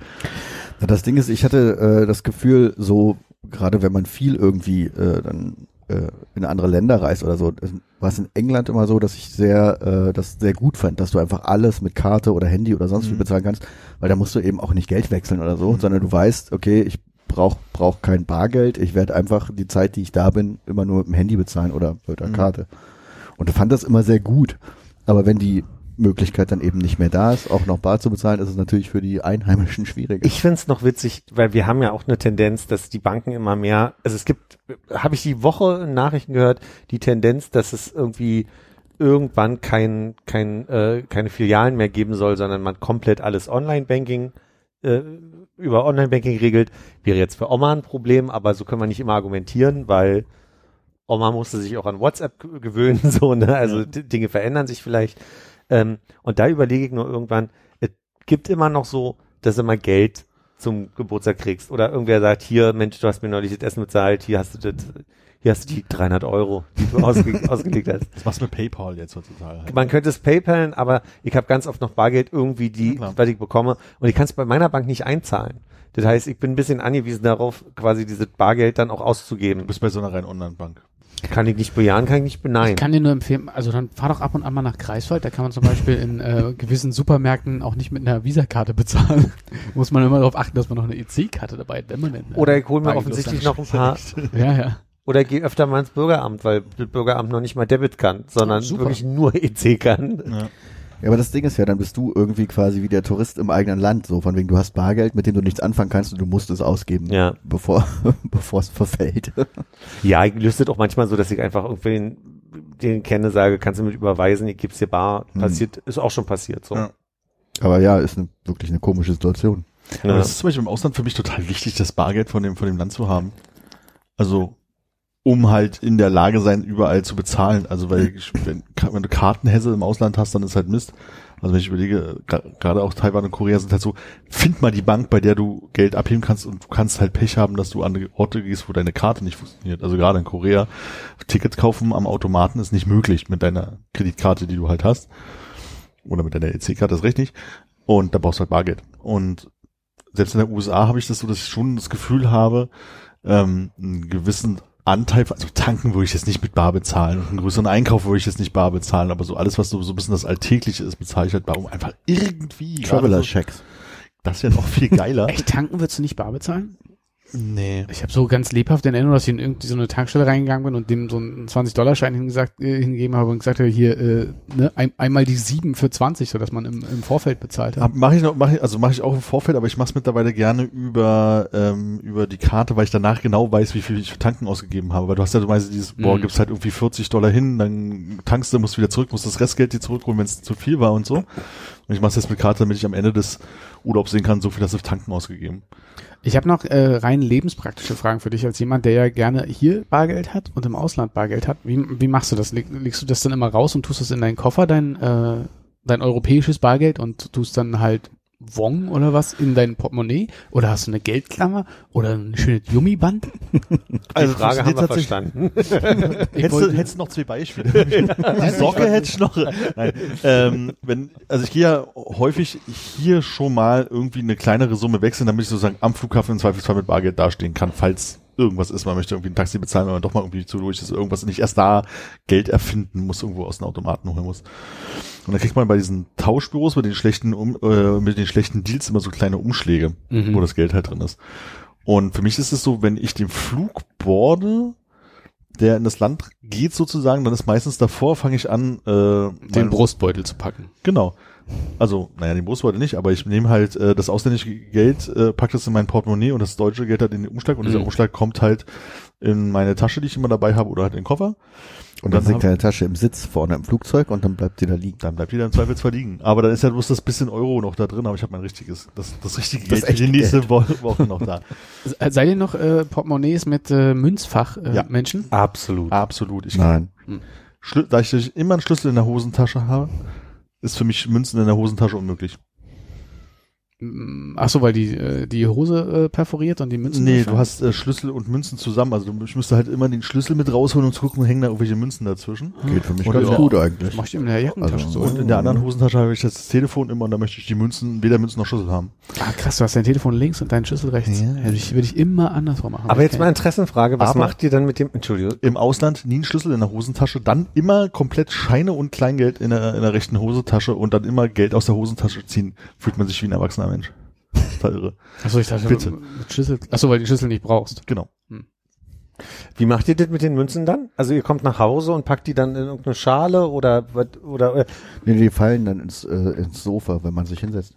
Na, das Ding ist, ich hatte äh, das Gefühl, so gerade wenn man viel irgendwie äh, dann äh, in andere Länder reist oder so, war es in England immer so, dass ich sehr äh, das sehr gut fand, dass du einfach alles mit Karte oder Handy oder sonst wie Mhm. bezahlen kannst, weil da musst du eben auch nicht Geld wechseln oder so, Mhm. sondern du weißt, okay, ich brauch brauch kein Bargeld, ich werde einfach die Zeit, die ich da bin, immer nur mit dem Handy bezahlen oder mit der Mhm. Karte. Und fand das immer sehr gut. Aber wenn die Möglichkeit dann eben nicht mehr da ist, auch noch bar zu bezahlen, ist es natürlich für die Einheimischen schwieriger. Ich find's noch witzig, weil wir haben ja auch eine Tendenz, dass die Banken immer mehr, also es gibt, habe ich die Woche in Nachrichten gehört, die Tendenz, dass es irgendwie irgendwann kein, kein, äh, keine Filialen mehr geben soll, sondern man komplett alles Online-Banking äh, über Online-Banking regelt. Wäre jetzt für Oma ein Problem, aber so können wir nicht immer argumentieren, weil Oma musste sich auch an WhatsApp gewöhnen, *laughs* so, ne? Also Ja. Dinge verändern sich vielleicht. Ähm, und da überlege ich nur irgendwann, es gibt immer noch so, dass du mal Geld zum Geburtstag kriegst. Oder irgendwer sagt, hier, Mensch, du hast mir neulich das Essen bezahlt, hier hast du das, hier hast du die 300 Euro, die du ausge *laughs* ausgelegt hast. Das machst du mit PayPal jetzt heutzutage. Halt. Man könnte es PayPalen, aber ich habe ganz oft noch Bargeld irgendwie, die, klar. was ich bekomme. Und ich kann es bei meiner Bank nicht einzahlen. Das heißt, ich bin ein bisschen angewiesen darauf, quasi dieses Bargeld dann auch auszugeben. Du bist bei so einer reinen Online-Bank. Kann ich nicht bejahen, kann ich nicht Ich beneiden. kann dir nur empfehlen, also dann fahr doch ab und an mal nach Greifswald, da kann man zum Beispiel in äh, gewissen Supermärkten auch nicht mit einer Visakarte bezahlen. *laughs* Muss man immer darauf achten, dass man noch eine EC-Karte dabei hat, wenn man denn. äh, Oder ich hole mir offensichtlich noch ein paar, Ja, ja. oder gehe öfter mal ins Bürgeramt, weil das Bürgeramt noch nicht mal Debit kann, sondern Super. wirklich nur EC kann. Ja. Ja, aber das Ding ist ja, dann bist du irgendwie quasi wie der Tourist im eigenen Land, so von wegen, du hast Bargeld, mit dem du nichts anfangen kannst und du musst es ausgeben, Ja. bevor, *laughs* bevor es verfällt. Ja, ich das auch manchmal so, dass ich einfach irgendwen, den kenne, sage, kannst du mit überweisen, ich gib's dir bar. Hm. Passiert, ist auch schon passiert, so. Ja. Aber ja, ist eine, wirklich eine komische Situation. Aber Ja. das ist zum Beispiel im Ausland für mich total wichtig, das Bargeld von dem, von dem Land zu haben. Also, um halt in der Lage sein, überall zu bezahlen. Also, weil, ich, *clears throat* wenn, wenn du Kartenhässe im Ausland hast, dann ist halt Mist. Also, wenn ich überlege, gerade auch Taiwan und Korea sind halt so, find mal die Bank, bei der du Geld abheben kannst und du kannst halt Pech haben, dass du an Orte gehst, wo deine Karte nicht funktioniert. Also, gerade in Korea, Tickets kaufen am Automaten ist nicht möglich mit deiner Kreditkarte, die du halt hast. Oder mit deiner EC-Karte, das recht nicht. Und da brauchst du halt Bargeld. Und selbst in der USA habe ich das so, dass ich schon das Gefühl habe, ähm, einen gewissen Anteil, also tanken würde ich jetzt nicht mit Bar bezahlen und einen größeren Einkauf würde ich jetzt nicht Bar bezahlen, aber so alles, was so, so ein bisschen das Alltägliche ist, bezahle ich halt bar, um einfach irgendwie. Traveler-Checks. So, das wäre noch viel geiler. Echt, tanken würdest du nicht bar bezahlen? Nee. Ich habe so ganz lebhaft in Erinnerung, dass ich in irgendwie so eine Tankstelle reingegangen bin und dem so einen 20-Dollar-Schein hingesagt, äh, hingegeben habe und gesagt habe, hier, äh, ne, ein, einmal die sieben für 20, sodass man im, im Vorfeld bezahlt hat. Mache ich noch, mach ich, also mache ich auch im Vorfeld, aber ich mache es mittlerweile gerne über ähm, über die Karte, weil ich danach genau weiß, wie viel ich für Tanken ausgegeben habe. Weil du hast ja du meinst dieses, boah, Mhm. gibst halt irgendwie 40 Dollar hin, dann tankst du, musst wieder zurück, musst das Restgeld dir zurückholen, wenn es zu viel war und so. Und ich mache es jetzt mit Karte, damit ich am Ende des Urlaubs sehen kann, so viel hast du Tanken ausgegeben. Ich habe noch äh, rein lebenspraktische Fragen für dich als jemand, der ja gerne hier Bargeld hat und im Ausland Bargeld hat. Wie, wie machst du das? Leg, legst du das dann immer raus und tust es in deinen Koffer, dein, äh, dein europäisches Bargeld und tust dann halt Wong oder was in dein Portemonnaie? Oder hast du eine Geldklammer oder ein schönes Gummiband? *laughs* Die Frage haben wir Also verstanden. *laughs* Hättest du, hättest du noch zwei Beispiele? *laughs* Die Socke hätte ich noch. Nein. Ähm, wenn, also ich gehe ja häufig hier schon mal irgendwie eine kleinere Summe wechseln, damit ich sozusagen am Flughafen im Zweifelsfall mit Bargeld dastehen kann, falls irgendwas ist, man möchte irgendwie ein Taxi bezahlen, wenn man doch mal irgendwie zu durch ist, irgendwas nicht erst da Geld erfinden muss, irgendwo aus den Automaten holen muss. Und dann kriegt man bei diesen Tauschbüros mit den schlechten, um, äh, mit den schlechten Deals immer so kleine Umschläge, Mhm. wo das Geld halt drin ist. Und für mich ist es so, wenn ich den Flug boarde, der in das Land geht sozusagen, dann ist meistens davor, fange ich an, äh, Den Brustbeutel zu packen. Genau. Also, naja, den Brustbeutel nicht, aber ich nehme halt äh, das ausländische Geld, äh, pack das in mein Portemonnaie und das deutsche Geld halt in den Umschlag und dieser Mhm. Umschlag kommt halt in meine Tasche, die ich immer dabei habe oder halt in den Koffer. Und dann dann sinkt deine Tasche im Sitz vorne im Flugzeug und dann bleibt die da liegen. Dann bleibt die da im Zweifelsfall liegen. Aber dann ist ja bloß das bisschen Euro noch da drin, aber ich habe mein richtiges, das, das richtige Das Geld für die nächste Wo Woche noch da. Se- Seid ihr noch äh, Portemonnaies mit äh, Münzfach äh, Ja. Menschen? Absolut. Absolut. Ich Nein. Schlü da ich immer einen Schlüssel in der Hosentasche habe, ist für mich Münzen in der Hosentasche unmöglich. Ach so, weil die äh, die Hose äh, perforiert und die Münzen. Nee, du hast äh, Schlüssel und Münzen zusammen. Also du, ich müsste halt immer den Schlüssel mit rausholen und zu gucken, hängen da irgendwelche Münzen dazwischen. Geht für mich Und ganz ja. gut eigentlich. mach ich in der Jackentasche Also, so. Und in der anderen Hosentasche habe ich das Telefon immer und da möchte ich die Münzen, weder Münzen noch Schlüssel haben. Ah, krass, du hast dein Telefon links und deinen Schlüssel rechts. Ja. Hätte ich, würde ich immer andersrum machen. Aber jetzt mal Interessenfrage, was Aber- macht ihr dann mit dem, Entschuldigung, Im Ausland nie einen Schlüssel in der Hosentasche, dann immer komplett Scheine und Kleingeld in der, in der rechten Hosentasche und dann immer Geld aus der Hosentasche ziehen. Fühlt man sich wie ein erwachsener Mensch. *laughs* Total irre. Achso, ich dachte, Bitte. mit Schlüssel. Achso, weil du den Schlüssel nicht brauchst. Genau. wie macht ihr das mit den Münzen dann? Also ihr kommt nach Hause und packt die dann in irgendeine Schale oder was- oder äh, Nee, die fallen dann ins, äh, ins Sofa, wenn man sich hinsetzt.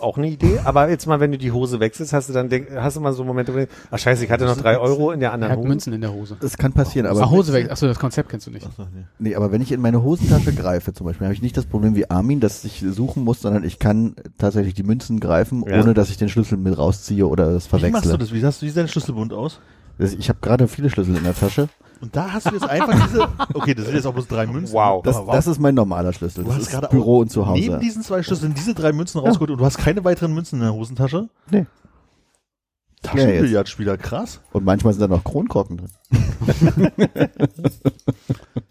Auch eine Idee? Aber jetzt mal, wenn du die Hose wechselst, hast du dann denk, hast du mal so Momente, wo du denkst, ach scheiße, ich hatte noch drei Euro in der Er anderen hat Hose. Münzen in der Hose. Das kann passieren, aber, Ach, Hose weg. Achso, das Konzept kennst du nicht. Achso, nee. nee, aber wenn ich in meine Hosentasche greife zum Beispiel, habe ich nicht das Problem wie Armin, dass ich suchen muss, sondern ich kann tatsächlich die Münzen greifen, Ja. ohne dass ich den Schlüssel mit rausziehe oder das Wie machst du das? Wie, hast du, wie sieht dein Schlüsselbund aus? Ich habe gerade viele Schlüssel in der Tasche. Und da hast du jetzt einfach diese, okay, das sind jetzt auch bloß drei Münzen. Wow. Das, wow. das ist mein normaler Schlüssel. Du Das hast ist gerade Büro und Zuhause. Neben diesen zwei Schlüsseln diese drei Münzen rausgeholt und du hast keine weiteren Münzen in der Hosentasche? Nee. Taschenbillardspieler, krass. Und manchmal sind da noch Kronkorken drin. *laughs*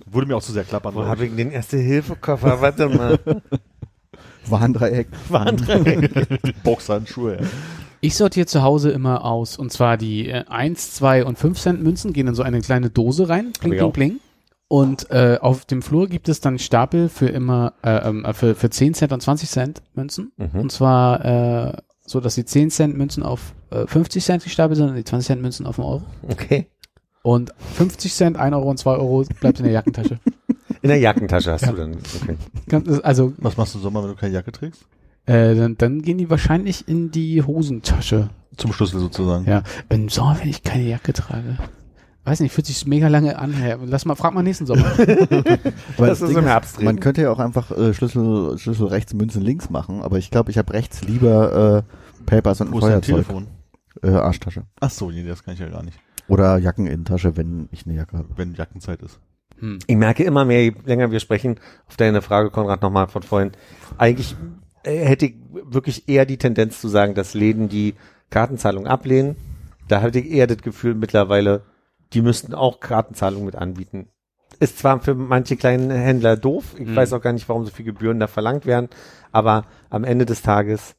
Wurde mir auch zu sehr klappern. Wo habe ich den Erste-Hilfe-Koffer? Warte mal. Warndreieck. *laughs* Waren drei. *laughs* Boxhandschuhe, ja. Ich sortiere zu Hause immer aus. Und zwar die äh, 1, 2 und 5 Cent Münzen gehen in so eine kleine Dose rein. Bling, auch. bling. Und äh, auf dem Flur gibt es dann Stapel für immer, äh, ähm, äh, für, für 10 Cent und 20 Cent Münzen. Mhm. Und zwar äh, so, dass die 10 Cent Münzen auf äh, 50 Cent gestapelt sind und die 20 Cent Münzen auf einen Euro. Okay. Und 50 Cent, 1 Euro und 2 Euro bleibt in der Jackentasche. In der Jackentasche hast Ja. du dann. Okay. Also Was machst du im Sommer, wenn du keine Jacke trägst? Äh, dann, dann gehen die wahrscheinlich in die Hosentasche. Zum Schlüssel sozusagen. Ja, im Sommer, wenn ich keine Jacke trage. Weiß nicht, fühlt sich mega lange an. Lass mal, frag mal nächsten Sommer. Aber *laughs* Das ist im Herbst drin. Man könnte ja auch einfach äh, Schlüssel, Schlüssel rechts, Münzen links machen, aber ich glaube, ich habe rechts lieber äh, Papers und ein Wo ist Feuerzeug. Telefon? Äh, Arschtasche. Ach so, nee, das kann ich ja gar nicht, Oder Jackeninnentasche, wenn ich eine Jacke habe. wenn Jackenzeit ist. Hm. Ich merke immer mehr, je länger wir sprechen, auf deine Frage, Konrad, nochmal von vorhin. Eigentlich hätte ich wirklich eher die Tendenz zu sagen, dass Läden die Kartenzahlung ablehnen. Da hatte ich eher das Gefühl mittlerweile, die müssten auch Kartenzahlung mit anbieten. Ist zwar für manche kleinen Händler doof, ich Mhm. weiß auch gar nicht, warum so viel Gebühren da verlangt werden, aber am Ende des Tages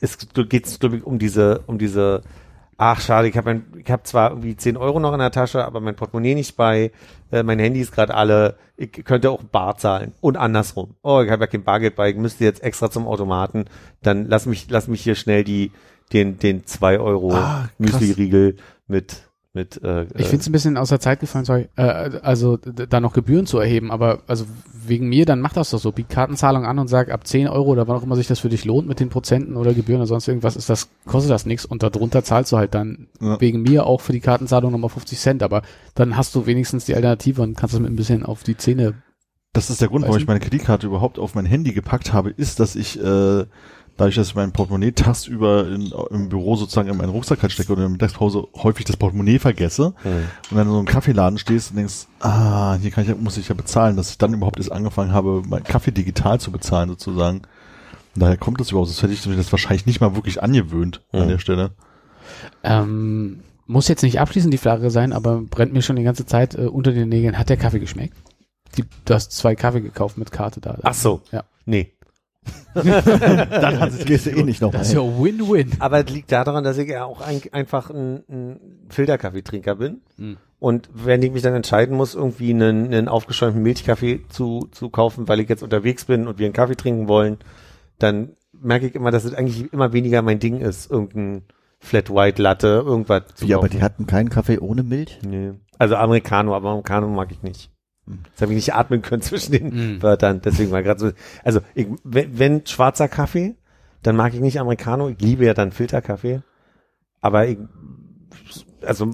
geht es, glaube ich, um diese, um diese, ach schade, ich habe hab zwar irgendwie 10 Euro noch in der Tasche, aber mein Portemonnaie nicht bei, äh, mein Handy ist gerade alle, ich könnte auch Bar zahlen und andersrum. Oh, ich habe ja kein Bargeld bei, ich müsste jetzt extra zum Automaten, dann lass mich, lass mich hier schnell die, den, den 2 Euro Ah. Müsli-Riegel mit, mit, äh, Ich finde es ein bisschen aus der Zeit gefallen, sorry, äh, also da noch Gebühren zu erheben, aber also wegen mir, dann mach das doch so. Biet Kartenzahlung an und sag ab 10 Euro oder wann auch immer sich das für dich lohnt mit den Prozenten oder Gebühren oder sonst irgendwas, ist das, kostet das nichts und darunter zahlst du halt dann Ja. wegen mir auch für die Kartenzahlung nochmal 50 Cent, aber dann hast du wenigstens die Alternative und kannst es mit ein bisschen auf die Zähne. Das ist der Grund, warum ich meine Kreditkarte überhaupt auf mein Handy gepackt habe, ist, dass ich äh, dadurch, dass ich mein Portemonnaie tagsüber in, im Büro sozusagen in meinen Rucksack halt stecke oder in der Mittagspause häufig das Portemonnaie vergesse Hm. und dann in so einem Kaffeeladen stehst und denkst, ah, hier kann ich, ja- muss ich ja bezahlen, dass ich dann überhaupt erst angefangen habe, meinen Kaffee digital zu bezahlen sozusagen. Und daher kommt das überhaupt, das hätte ich mir das wahrscheinlich nicht mal wirklich angewöhnt an Mhm. der Stelle. Ähm, muss jetzt nicht abschließend die Frage sein, aber brennt mir schon die ganze Zeit äh, unter den Nägeln. Hat der Kaffee geschmeckt? Die, du hast zwei Kaffee gekauft mit Karte da. Ach so. Ja. Nee. *laughs* Dann hat es Gehst du eh nicht noch Das ist ja Win-Win. Aber es liegt daran, dass ich ja auch ein, einfach ein, ein Filterkaffeetrinker bin. Hm. Und wenn ich mich dann entscheiden muss, irgendwie einen, einen aufgeschäumten Milchkaffee zu, zu kaufen, weil ich jetzt unterwegs bin und wir einen Kaffee trinken wollen, dann merke ich immer, dass es eigentlich immer weniger mein Ding ist, irgendein Flat White Latte, irgendwas zu Ja, aber kaufen. die hatten keinen Kaffee ohne Milch? nee. Also Americano, aber Americano mag ich nicht. Das habe ich nicht atmen können *laughs* zwischen den Hm. Wörtern, deswegen war gerade so. Also ich, wenn, wenn schwarzer Kaffee, dann mag ich nicht Americano. Ich liebe ja dann Filterkaffee, aber ich, also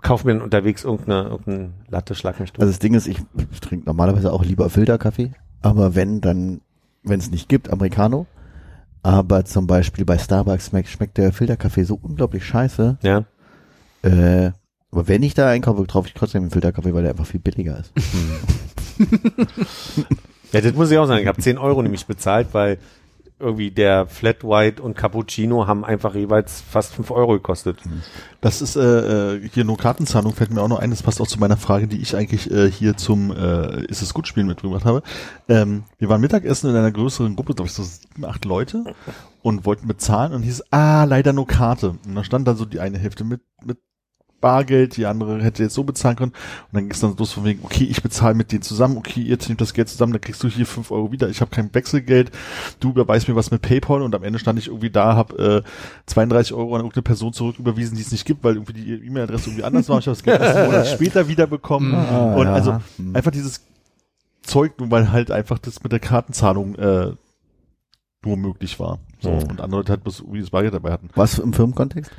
kauf mir dann unterwegs irgendeine, irgendeine Latte, durch. Also das Ding ist, ich, ich trinke normalerweise auch lieber Filterkaffee, aber wenn, dann, wenn es nicht gibt, Americano. Aber zum Beispiel bei Starbucks schmeckt, schmeckt der Filterkaffee so unglaublich scheiße. ja. Äh, aber wenn ich da einkaufe, kaufe ich trotzdem einen Filterkaffee, weil der einfach viel billiger ist. ja, das muss ich auch sagen. Ich habe 10 Euro nämlich bezahlt, weil irgendwie der Flat White und Cappuccino haben einfach jeweils fast fünf Euro gekostet. Das ist äh, äh, hier nur Kartenzahlung, fällt mir auch noch ein, das passt auch zu meiner Frage, die ich eigentlich äh, hier zum äh, Ist es gut Spielen mitgebracht habe. Ähm, wir waren Mittagessen in einer größeren Gruppe, glaube ich so sieben, acht Leute und wollten bezahlen und hieß, ah, leider nur Karte. Und da stand dann so die eine Hälfte mit, mit Bargeld, die andere hätte jetzt so bezahlen können. Und dann ging es dann los von wegen, okay, ich bezahle mit denen zusammen, okay, ihr nehmt das Geld zusammen, dann kriegst du hier fünf Euro wieder, ich habe kein Wechselgeld, du überweist mir was mit PayPal und am Ende stand ich irgendwie da, habe äh, 32 Euro an irgendeine Person zurücküberwiesen, die es nicht gibt, weil irgendwie die E-Mail-Adresse irgendwie anders war. Ich habe das Geld erst einen Monat *laughs* später wiederbekommen. Ah, und ja. also Hm. einfach dieses Zeug, nur weil halt einfach das mit der Kartenzahlung äh, nur möglich war. So. Mhm. Und andere Leute halt bloß irgendwie das Bargeld dabei hatten. Was im Firmenkontext?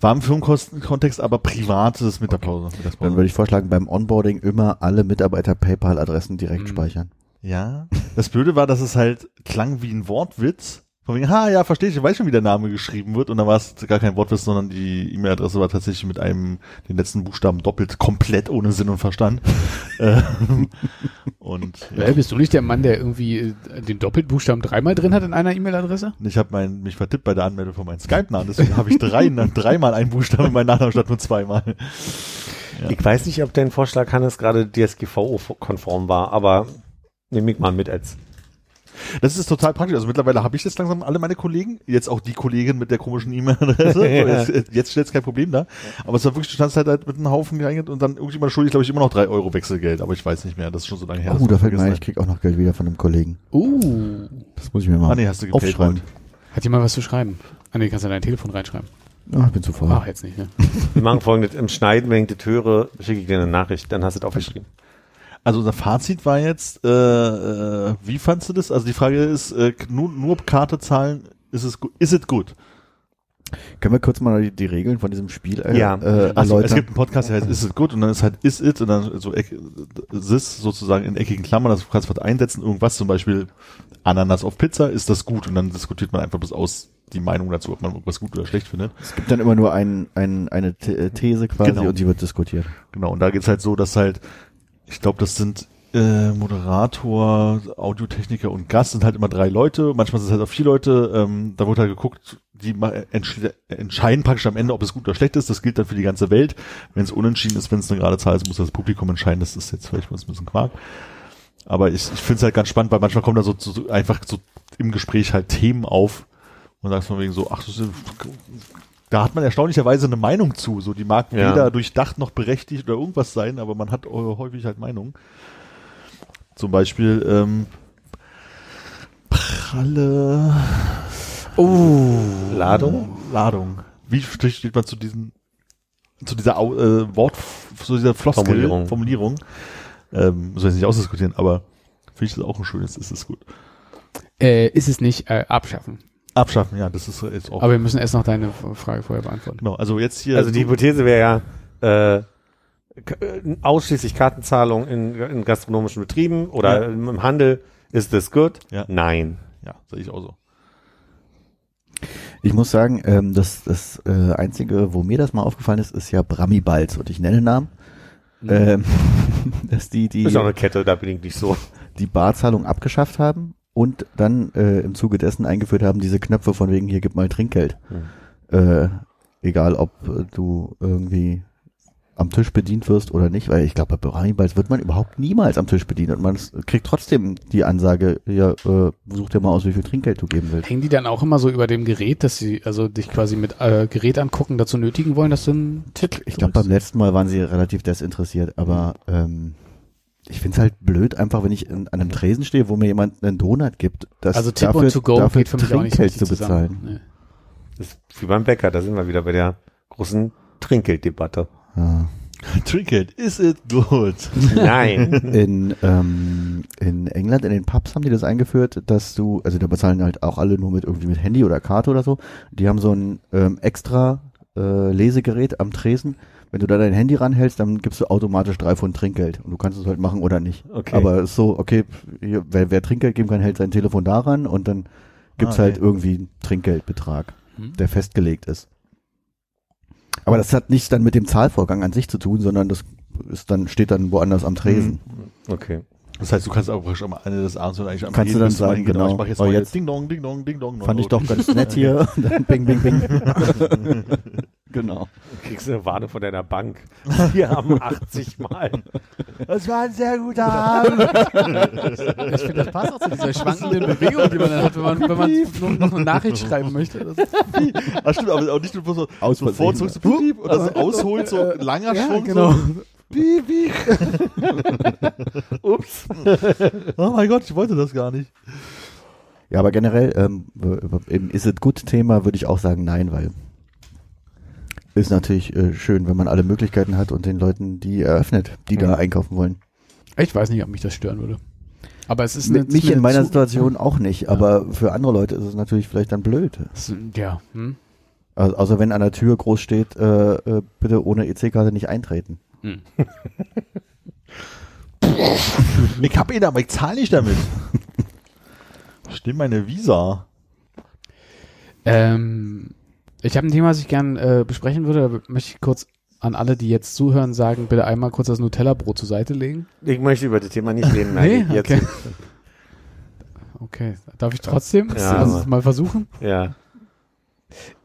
War im Firmenkontext, aber privates mit der Pause. Dann würde ich vorschlagen, beim Onboarding immer alle Mitarbeiter PayPal-Adressen direkt Mhm. speichern. Ja. Das Blöde war, dass es halt klang wie ein Wortwitz. Von wegen, ha, ja, verstehe ich, ich weiß schon, wie der Name geschrieben wird. Und dann war es gar kein Wortwitz, sondern die E-Mail-Adresse war tatsächlich mit einem, den letzten Buchstaben doppelt, komplett ohne Sinn und Verstand. *laughs* Ähm, und ja. Äh, bist du nicht der Mann, der irgendwie äh, den Doppelbuchstaben dreimal drin hat in einer E-Mail-Adresse? ich habe mich vertippt bei der Anmeldung von meinem Skype-Namen, deswegen habe ich drei, *laughs* dreimal einen Buchstaben in meinem Nachnamen statt nur zweimal. Ja. Ich weiß nicht, ob dein Vorschlag, Hannes, gerade DSGVO-konform war, aber nehme ich mal mit als. Das ist total praktisch. Also mittlerweile habe ich jetzt langsam alle meine Kollegen, jetzt auch die Kollegin mit der komischen E-Mail-Adresse. *laughs* So, jetzt jetzt stellt es kein Problem da. Aber es war wirklich, du standst halt, halt mit einem Haufen geeignet und dann irgendjemand schuldig, glaube ich, immer noch drei Euro Wechselgeld. Aber ich weiß nicht mehr, das ist schon so lange her. Oh, da ich fällt mir ein, ich krieg auch noch Geld wieder von einem Kollegen. Uh. Das muss ich mir mal Ah nee, hast du aufschreiben. Hat jemand was zu schreiben? Ah nee, kannst du dein Telefon reinschreiben. Ah, ich bin zu voll. Ach, jetzt nicht, ne? Wir machen folgendes, im Schneiden, wenn ich das höre, schicke ich dir eine Nachricht, dann hast du es aufgeschrieben. Also unser Fazit war jetzt, äh, äh, wie fandst du das? Also die Frage ist, äh, nur, nur Karte zahlen, ist es gut? Ist es gut? Können wir kurz mal die, die Regeln von diesem Spiel äh, Ja. äh, Achso, es erläutern? gibt einen Podcast, der heißt Is it good? Und dann ist halt Is it und dann so eck, this sozusagen in eckigen Klammern, das kannst du was einsetzen, irgendwas zum Beispiel Ananas auf Pizza, ist das gut? Und dann diskutiert man einfach bloß aus die Meinung dazu, ob man irgendwas gut oder schlecht findet. es gibt dann immer nur ein, ein, eine The- These quasi Genau. und die wird diskutiert. Genau, und da geht's halt so, dass halt, ich glaube, das sind äh, Moderator, Audiotechniker und Gast sind halt immer drei Leute, manchmal sind es halt auch vier Leute, ähm, da wird halt geguckt, die ma- entsch- entscheiden praktisch am Ende, ob es gut oder schlecht ist, das gilt dann für die ganze Welt. Wenn es unentschieden ist, wenn es eine gerade Zahl ist, muss das Publikum entscheiden, das ist jetzt vielleicht mal ein bisschen Quark. Aber ich, ich finde es halt ganz spannend, weil manchmal kommen da so, so einfach so im Gespräch halt Themen auf und sagst von wegen so, ach, das ist, da hat man erstaunlicherweise eine Meinung zu. So, die mag Ja. weder durchdacht noch berechtigt oder irgendwas sein, aber man hat äh, häufig halt Meinung. Zum Beispiel, ähm, pralle Ladung? Ladung. Wie steht man zu diesen, zu dieser äh, Wort, zu dieser Floskel, Formulierung. Formulierung? Ähm, muss ich jetzt nicht ausdiskutieren, aber finde ich das auch ein schönes, ist es gut. Äh, ist es nicht äh, abschaffen. Abschaffen, ja, das ist jetzt auch. Aber wir müssen erst noch deine Frage vorher beantworten. genau, also jetzt hier. Also die Hypothese wäre ja, äh, äh, ausschließlich Kartenzahlung in, in gastronomischen Betrieben oder Ja. im Handel. Ist das gut? Ja. Nein. ja, sehe ich auch so. Ich muss sagen, ähm, das, das äh, Einzige, wo mir das mal aufgefallen ist, ist ja Brami Balz und ich nenne Namen. Ähm, *laughs* dass die die, Ist auch eine Kette, da bin ich nicht so. die Barzahlung abgeschafft haben und dann äh, im Zuge dessen eingeführt haben, diese Knöpfe von wegen, hier gib mal Trinkgeld. Äh, egal, ob äh, du irgendwie am Tisch bedient wirst oder nicht, weil ich glaube, bei Balz wird man überhaupt niemals am Tisch bedient und man kriegt trotzdem die Ansage, ja, äh, such dir mal aus, wie viel Trinkgeld du geben willst. Hängen die dann auch immer so über dem Gerät, dass sie also dich quasi mit äh, Gerät angucken, dazu nötigen wollen, dass du einen Titel Ich glaube, beim letzten Mal waren sie relativ desinteressiert, aber ähm, ich finde es halt blöd, einfach wenn ich in, an einem Tresen stehe, wo mir jemand einen Donut gibt, das Also Tip dafür, und To Go dafür geht für mich auch nicht Trinkgeld zu bezahlen. Nee. Das ist wie beim Bäcker, da sind wir wieder bei der großen Trinkgelddebatte. Ja. *laughs* Trinkgeld, is it good? Nein. *laughs* In, ähm, in England, in den Pubs haben die das eingeführt, dass du, also da bezahlen halt auch alle nur mit irgendwie mit Handy oder Karte oder so. Die haben so ein ähm, extra äh, Lesegerät am Tresen. Wenn du da dein Handy ranhältst, dann gibst du automatisch drei Pfund Trinkgeld. Und du kannst es halt machen oder nicht. Okay. Aber es ist so, okay, hier, wer, wer Trinkgeld geben kann, hält sein Telefon daran und dann gibt's Ah, halt okay. irgendwie einen Trinkgeldbetrag, Hm. der festgelegt ist. Aber das hat nichts dann mit dem Zahlvorgang an sich zu tun, sondern das ist dann, steht dann woanders am Tresen. Okay. Das heißt, du kannst auch schon am Ende des Abends und eigentlich am Kannst du dann sagen, hingehen, genau. ich mach jetzt Oh, mal jetzt- Ding Dong, Ding Dong, Ding Dong. Fand ich doch ganz nett hier. *laughs* Bing, bing, bing. *laughs* genau. Kriegst du eine Warnung von deiner Bank. Wir haben 80 Mal. Das war ein sehr guter Abend. Ich finde, das passt auch zu dieser schwankenden Bewegung, die man dann hat, wenn man, wenn man nur noch eine Nachricht schreiben möchte. Das ist, Ah, stimmt, aber auch nicht nur so sofort zurück zu Piep und das ausholt, so langer ja, Schwung. genau. So, piep. *laughs* Ups. Oh mein Gott, ich wollte das gar nicht. Ja, aber generell ähm, im Is It Good Thema würde ich auch sagen nein, weil ist natürlich äh, schön, wenn man alle Möglichkeiten hat und den Leuten die eröffnet, die da Mhm. einkaufen wollen. Ich weiß nicht, ob mich das stören würde. Aber es ist Mit, mich in meiner Zu- Situation auch nicht, aber für andere Leute ist es natürlich vielleicht dann blöd. Ja. Hm? Also, außer wenn an der Tür groß steht, äh, äh, bitte ohne EC-Karte nicht eintreten. Hm. Ich hab ihn aber ich zahle nicht damit. Stimmt meine Visa. Ähm, ich habe ein Thema, was ich gern äh, besprechen würde. Da möchte ich kurz an alle, die jetzt zuhören, sagen, bitte einmal kurz das Nutella-Brot zur Seite legen. Ich möchte über das Thema nicht reden. Nein, Nee? jetzt. Okay. Okay, darf ich trotzdem Ja, also mal versuchen? Ja.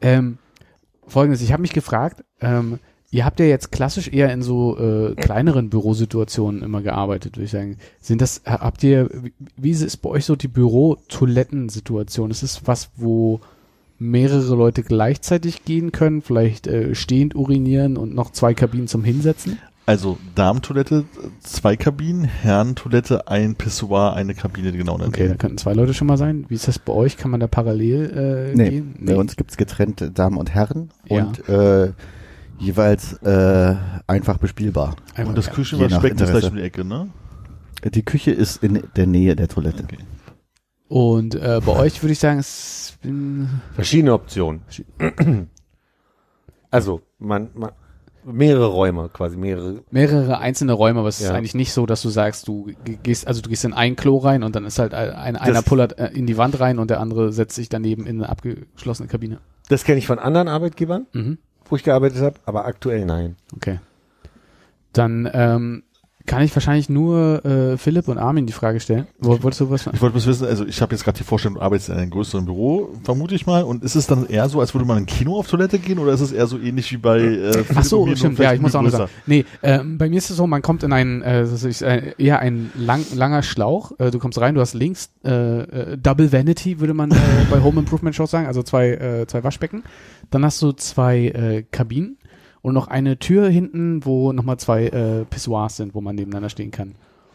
Ähm, Folgendes, ich habe mich gefragt, ähm, ihr habt ja jetzt klassisch eher in so äh, kleineren Bürosituationen immer gearbeitet, würde ich sagen. Sind das, ha- habt ihr, wie, wie ist bei euch so die Büro-Toilettensituation? Ist es was, wo mehrere Leute gleichzeitig gehen können, vielleicht äh, stehend urinieren und noch zwei Kabinen zum Hinsetzen? Also Damentoilette, zwei Kabinen, Herrentoilette, ein Pissoir, eine Kabine, genau. Okay, da könnten zwei Leute schon mal sein. Wie ist das bei euch? Kann man da parallel äh, Nee, gehen? bei uns gibt's getrennt Damen und Herren Ja. und äh, jeweils äh, einfach bespielbar. Einfach- Und das ja. Küchen je war nach Speck ist Interesse. gleich um die Ecke, ne? Die Küche ist in der Nähe der Toilette. Okay. Und äh, bei euch würde ich sagen, es bin Verschiedene Optionen. *clears throat* Also, man, man, mehrere Räume, quasi mehrere. mehrere einzelne Räume, aber es ist Ja. eigentlich nicht so, dass du sagst, du ge- gehst, also du gehst in ein Klo rein und dann ist halt ein, einer Das- pullert äh, in die Wand rein und der andere setzt sich daneben in eine abgeschlossene Kabine. Das kenne ich von anderen Arbeitgebern, Mhm. Wo ich gearbeitet habe, aber aktuell nein. Okay. Dann ähm, kann ich wahrscheinlich nur äh, Philipp und Armin die Frage stellen. Wo, wolltest du was? Ich wollte bloß wissen, also ich habe jetzt gerade die Vorstellung, du arbeitest in einem größeren Büro, vermute ich mal. Und ist es dann eher so, als würde man in ein Kino auf Toilette gehen oder ist es eher so ähnlich wie bei äh, Philipp Ach so, stimmt, ja, ich muss auch noch sagen. Nee, ähm, bei mir ist es so, man kommt in einen, äh, das ist äh, eher ein lang, langer Schlauch. Äh, du kommst rein, du hast links äh, äh, Double Vanity, würde man äh, bei Home Improvement Shows sagen, also zwei, äh, zwei Waschbecken. Dann hast du zwei äh, Kabinen und noch eine Tür hinten, wo nochmal zwei äh, Pissoirs sind, wo man nebeneinander stehen kann.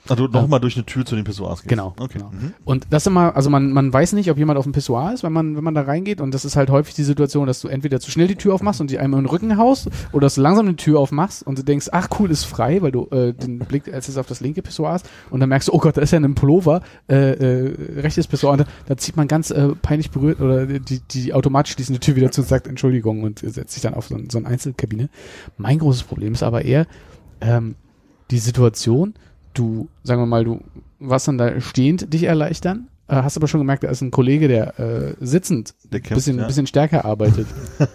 Also nochmal durch eine Tür zu den Pissoirs gehst. Genau, Okay. genau. Mhm. Und das immer, also man, man weiß nicht, ob jemand auf dem Pissoir ist, wenn man, wenn man da reingeht. Und das ist halt häufig die Situation, dass du entweder zu schnell die Tür aufmachst und die einmal in den Rücken haust, oder dass du langsam die Tür aufmachst und du denkst, ach cool, ist frei, weil du äh, den Blick als es auf das linke Pissoir hast. Und dann merkst du, oh Gott, da ist ja ein Pullover, äh, äh, rechtes Pissoir. Und da, da zieht man ganz äh, peinlich berührt oder die, die automatisch schließende Tür wieder zu und sagt Entschuldigung und setzt sich dann auf so, ein, so eine Einzelkabine. Mein großes Problem ist aber eher ähm, die Situation, du, sagen wir mal, du warst dann da stehend dich erleichtern, äh, hast aber schon gemerkt, da ist ein Kollege, der äh, sitzend ein bisschen, ja. bisschen stärker arbeitet. *laughs*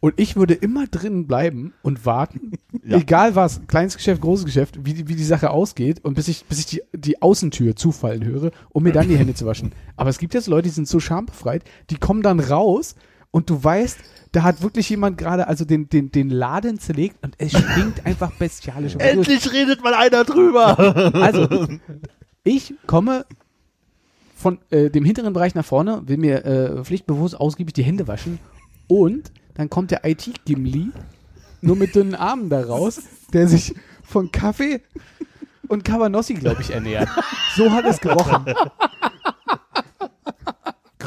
Und ich würde immer drinnen bleiben und warten, *laughs* Ja. egal was, kleines Geschäft, großes Geschäft, wie, die- wie die Sache ausgeht und bis ich, bis ich die, die Außentür zufallen höre, um mir dann die Hände zu waschen. Aber es gibt jetzt Leute, die sind so schambefreit, die kommen dann raus und du weißt, da hat wirklich jemand gerade also den, den, den Laden zerlegt und es stinkt einfach bestialisch. Endlich redet mal einer drüber. also, ich komme von äh, dem hinteren Bereich nach vorne, will mir äh, pflichtbewusst ausgiebig die Hände waschen und dann kommt der IT-Gimli nur mit dünnen Armen da raus, der sich von Kaffee und Cabanossi, glaube ich, ernährt. So hat es gerochen.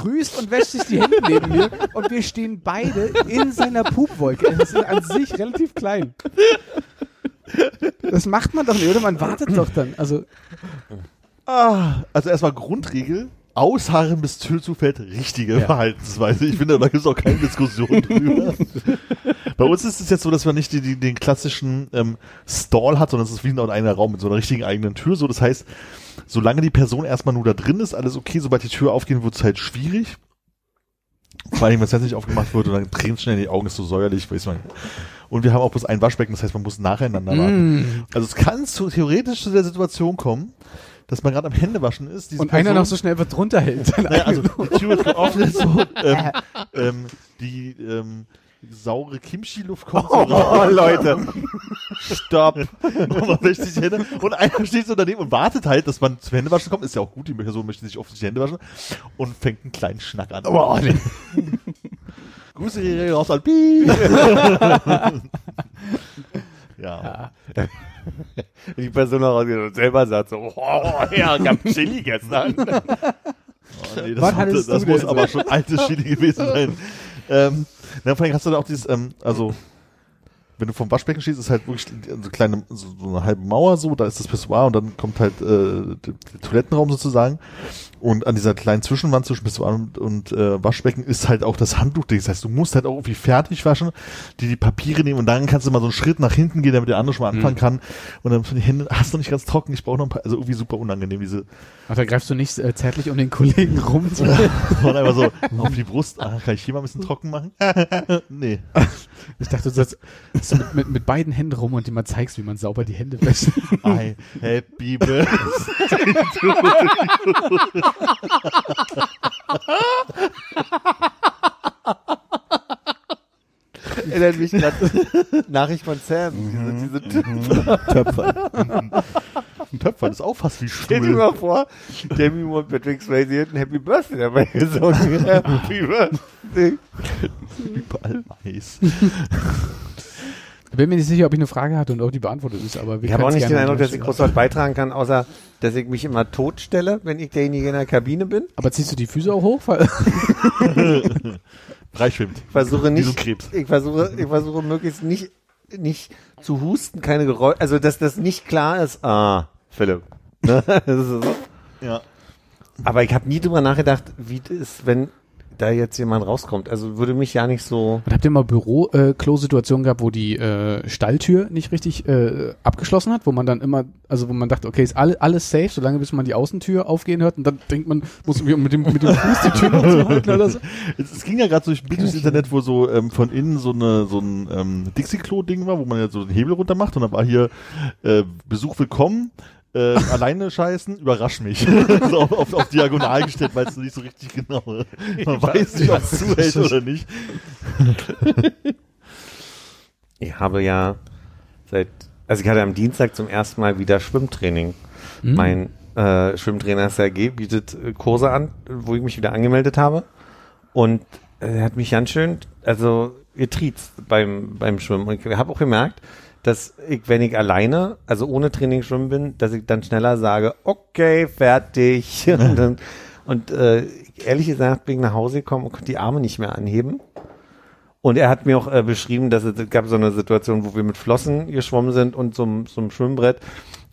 Grüßt und wäscht sich die Hände neben mir und wir stehen beide in seiner Pupwolke. Es ist an sich relativ klein. Das macht man doch nicht, oder? Man wartet doch dann. Also, Ah, also erstmal Grundregel. Ausharren bis Tür zufällt, richtige Ja. Verhaltensweise. Ich finde, da gibt es auch keine Diskussion *laughs* drüber. Bei uns ist es jetzt so, dass man nicht die, die, den klassischen ähm, Stall hat, sondern es ist wie ein eigener Raum mit so einer richtigen eigenen Tür. So, das heißt, solange die Person erstmal nur da drin ist, alles okay. Sobald die Tür aufgeht, wird es halt schwierig. Vor allem, wenn es jetzt nicht aufgemacht wird und dann tränen schnell die Augen, ist so säuerlich, weiß man. Und wir haben auch bloß ein Waschbecken, das heißt, man muss nacheinander warten. Mm. Also es kann zu, theoretisch zu der Situation kommen, dass man gerade am Händewaschen ist. diese Und einer Person- noch so schnell wird drunter hält. naja, also die Tür wird geöffnet, so, *laughs* ähm, ähm, die ähm, saure Kimchi-Luft kommt so raus. Oh, Leute. Stopp. Und man wäscht sich die Hände und einer steht so daneben und wartet halt, dass man zum Händewaschen kommt. Ist ja auch gut, die Person möchte sich oft die Hände waschen und fängt einen kleinen Schnack an. Oh, nee. Grüße hier raus an Piep. *laughs* ja. *laughs* Die Person noch rausgeht und selber sagt so, oh, ja, hab Chili gestern. *laughs* Oh, nee, das, muss- das muss aber schon altes Chili gewesen sein. *laughs* ähm, na, vor allem hast du da auch dieses, ähm, also wenn du vom Waschbecken stehst, ist halt wirklich so eine kleine, so, so eine halbe Mauer so, da ist das Pissoir und dann kommt halt äh, der, der Toilettenraum sozusagen. Und an dieser kleinen Zwischenwand zwischen Pissoir und, und äh, Waschbecken ist halt auch das Handtuchding. Das heißt, du musst halt auch irgendwie fertig waschen, die die Papiere nehmen und dann kannst du mal so einen Schritt nach hinten gehen, damit der andere schon mal anfangen kann. Und dann die Hände, hast du nicht ganz trocken, ich brauche noch ein paar, also irgendwie super unangenehm, diese Ach, da greifst du nicht äh, zärtlich um den Kollegen *laughs* rum. Und einfach so auf die Brust, ah, kann ich hier mal ein bisschen trocken machen? *laughs* nee. Ich dachte, du so mit, mit, mit beiden Händen rum und dir mal zeigst, wie man sauber die Hände wäscht. I happy birthday. *laughs* Erinnert mich gerade Nachricht von Sam. Diese, diese Töpfer. Ein Töpfer, das ist auch fast wie Stell dir mal vor, Demi Moore und Patrick Swayze hätten Happy Birthday dabei gesungen. *laughs* Happy Birthday. Überall Mais. *laughs* Bin mir nicht sicher, ob ich eine Frage hatte und ob die beantwortet ist, aber wir Ich habe auch nicht den Eindruck, dass ich an groß der was beitragen kann, außer dass ich mich immer tot stelle, wenn ich derjenige in der Kabine bin. Aber ziehst du die Füße auch hoch? Freischwimmt. *laughs* Ich versuche nicht, Krebs. ich versuche, ich versuche möglichst nicht, nicht zu husten, keine Geräusche, also dass das nicht klar ist. Ah, Philipp. Ne? *laughs* Das ist so. Ja. Aber ich habe nie drüber nachgedacht, wie das ist, wenn da jetzt jemand rauskommt. Also würde mich ja nicht so. Und habt ihr mal Büro-Klo-Situationen gehabt, wo die äh, Stalltür nicht richtig äh, abgeschlossen hat, wo man dann immer, also wo man dachte, okay, ist alle, alles safe, solange bis man die Außentür aufgehen hört und dann denkt man, muss man mit dem, mit dem Fuß die Tür noch zuhalten oder so. Es, es ging ja gerade durch ein Bild durchs Internet, wo so ähm, von innen so eine so ein ähm, Dixie-Klo-Ding war, wo man ja so den Hebel runter macht und dann war hier äh, Besuch willkommen. Äh, *laughs* alleine scheißen, überrasch mich. *laughs* so auf, auf, auf diagonal gestellt, weil es nicht so richtig genau. Man weiß nicht, ob es zuhält *laughs* oder nicht. Ich habe ja seit, also ich hatte am Dienstag zum ersten Mal wieder Schwimmtraining. Mein äh, Schwimmtrainer Sergej bietet äh, Kurse an, wo ich mich wieder angemeldet habe. Und äh, er hat mich ganz schön, also getriezt beim, beim Schwimmen. Und ich habe auch gemerkt, dass ich, wenn ich alleine, also ohne Training schwimmen bin, dass ich dann schneller sage, okay, fertig. *laughs* und dann, und äh, ehrlich gesagt bin ich nach Hause gekommen und konnte die Arme nicht mehr anheben. Und er hat mir auch äh, beschrieben, dass es, gab so eine Situation, wo wir mit Flossen geschwommen sind und so einem Schwimmbrett.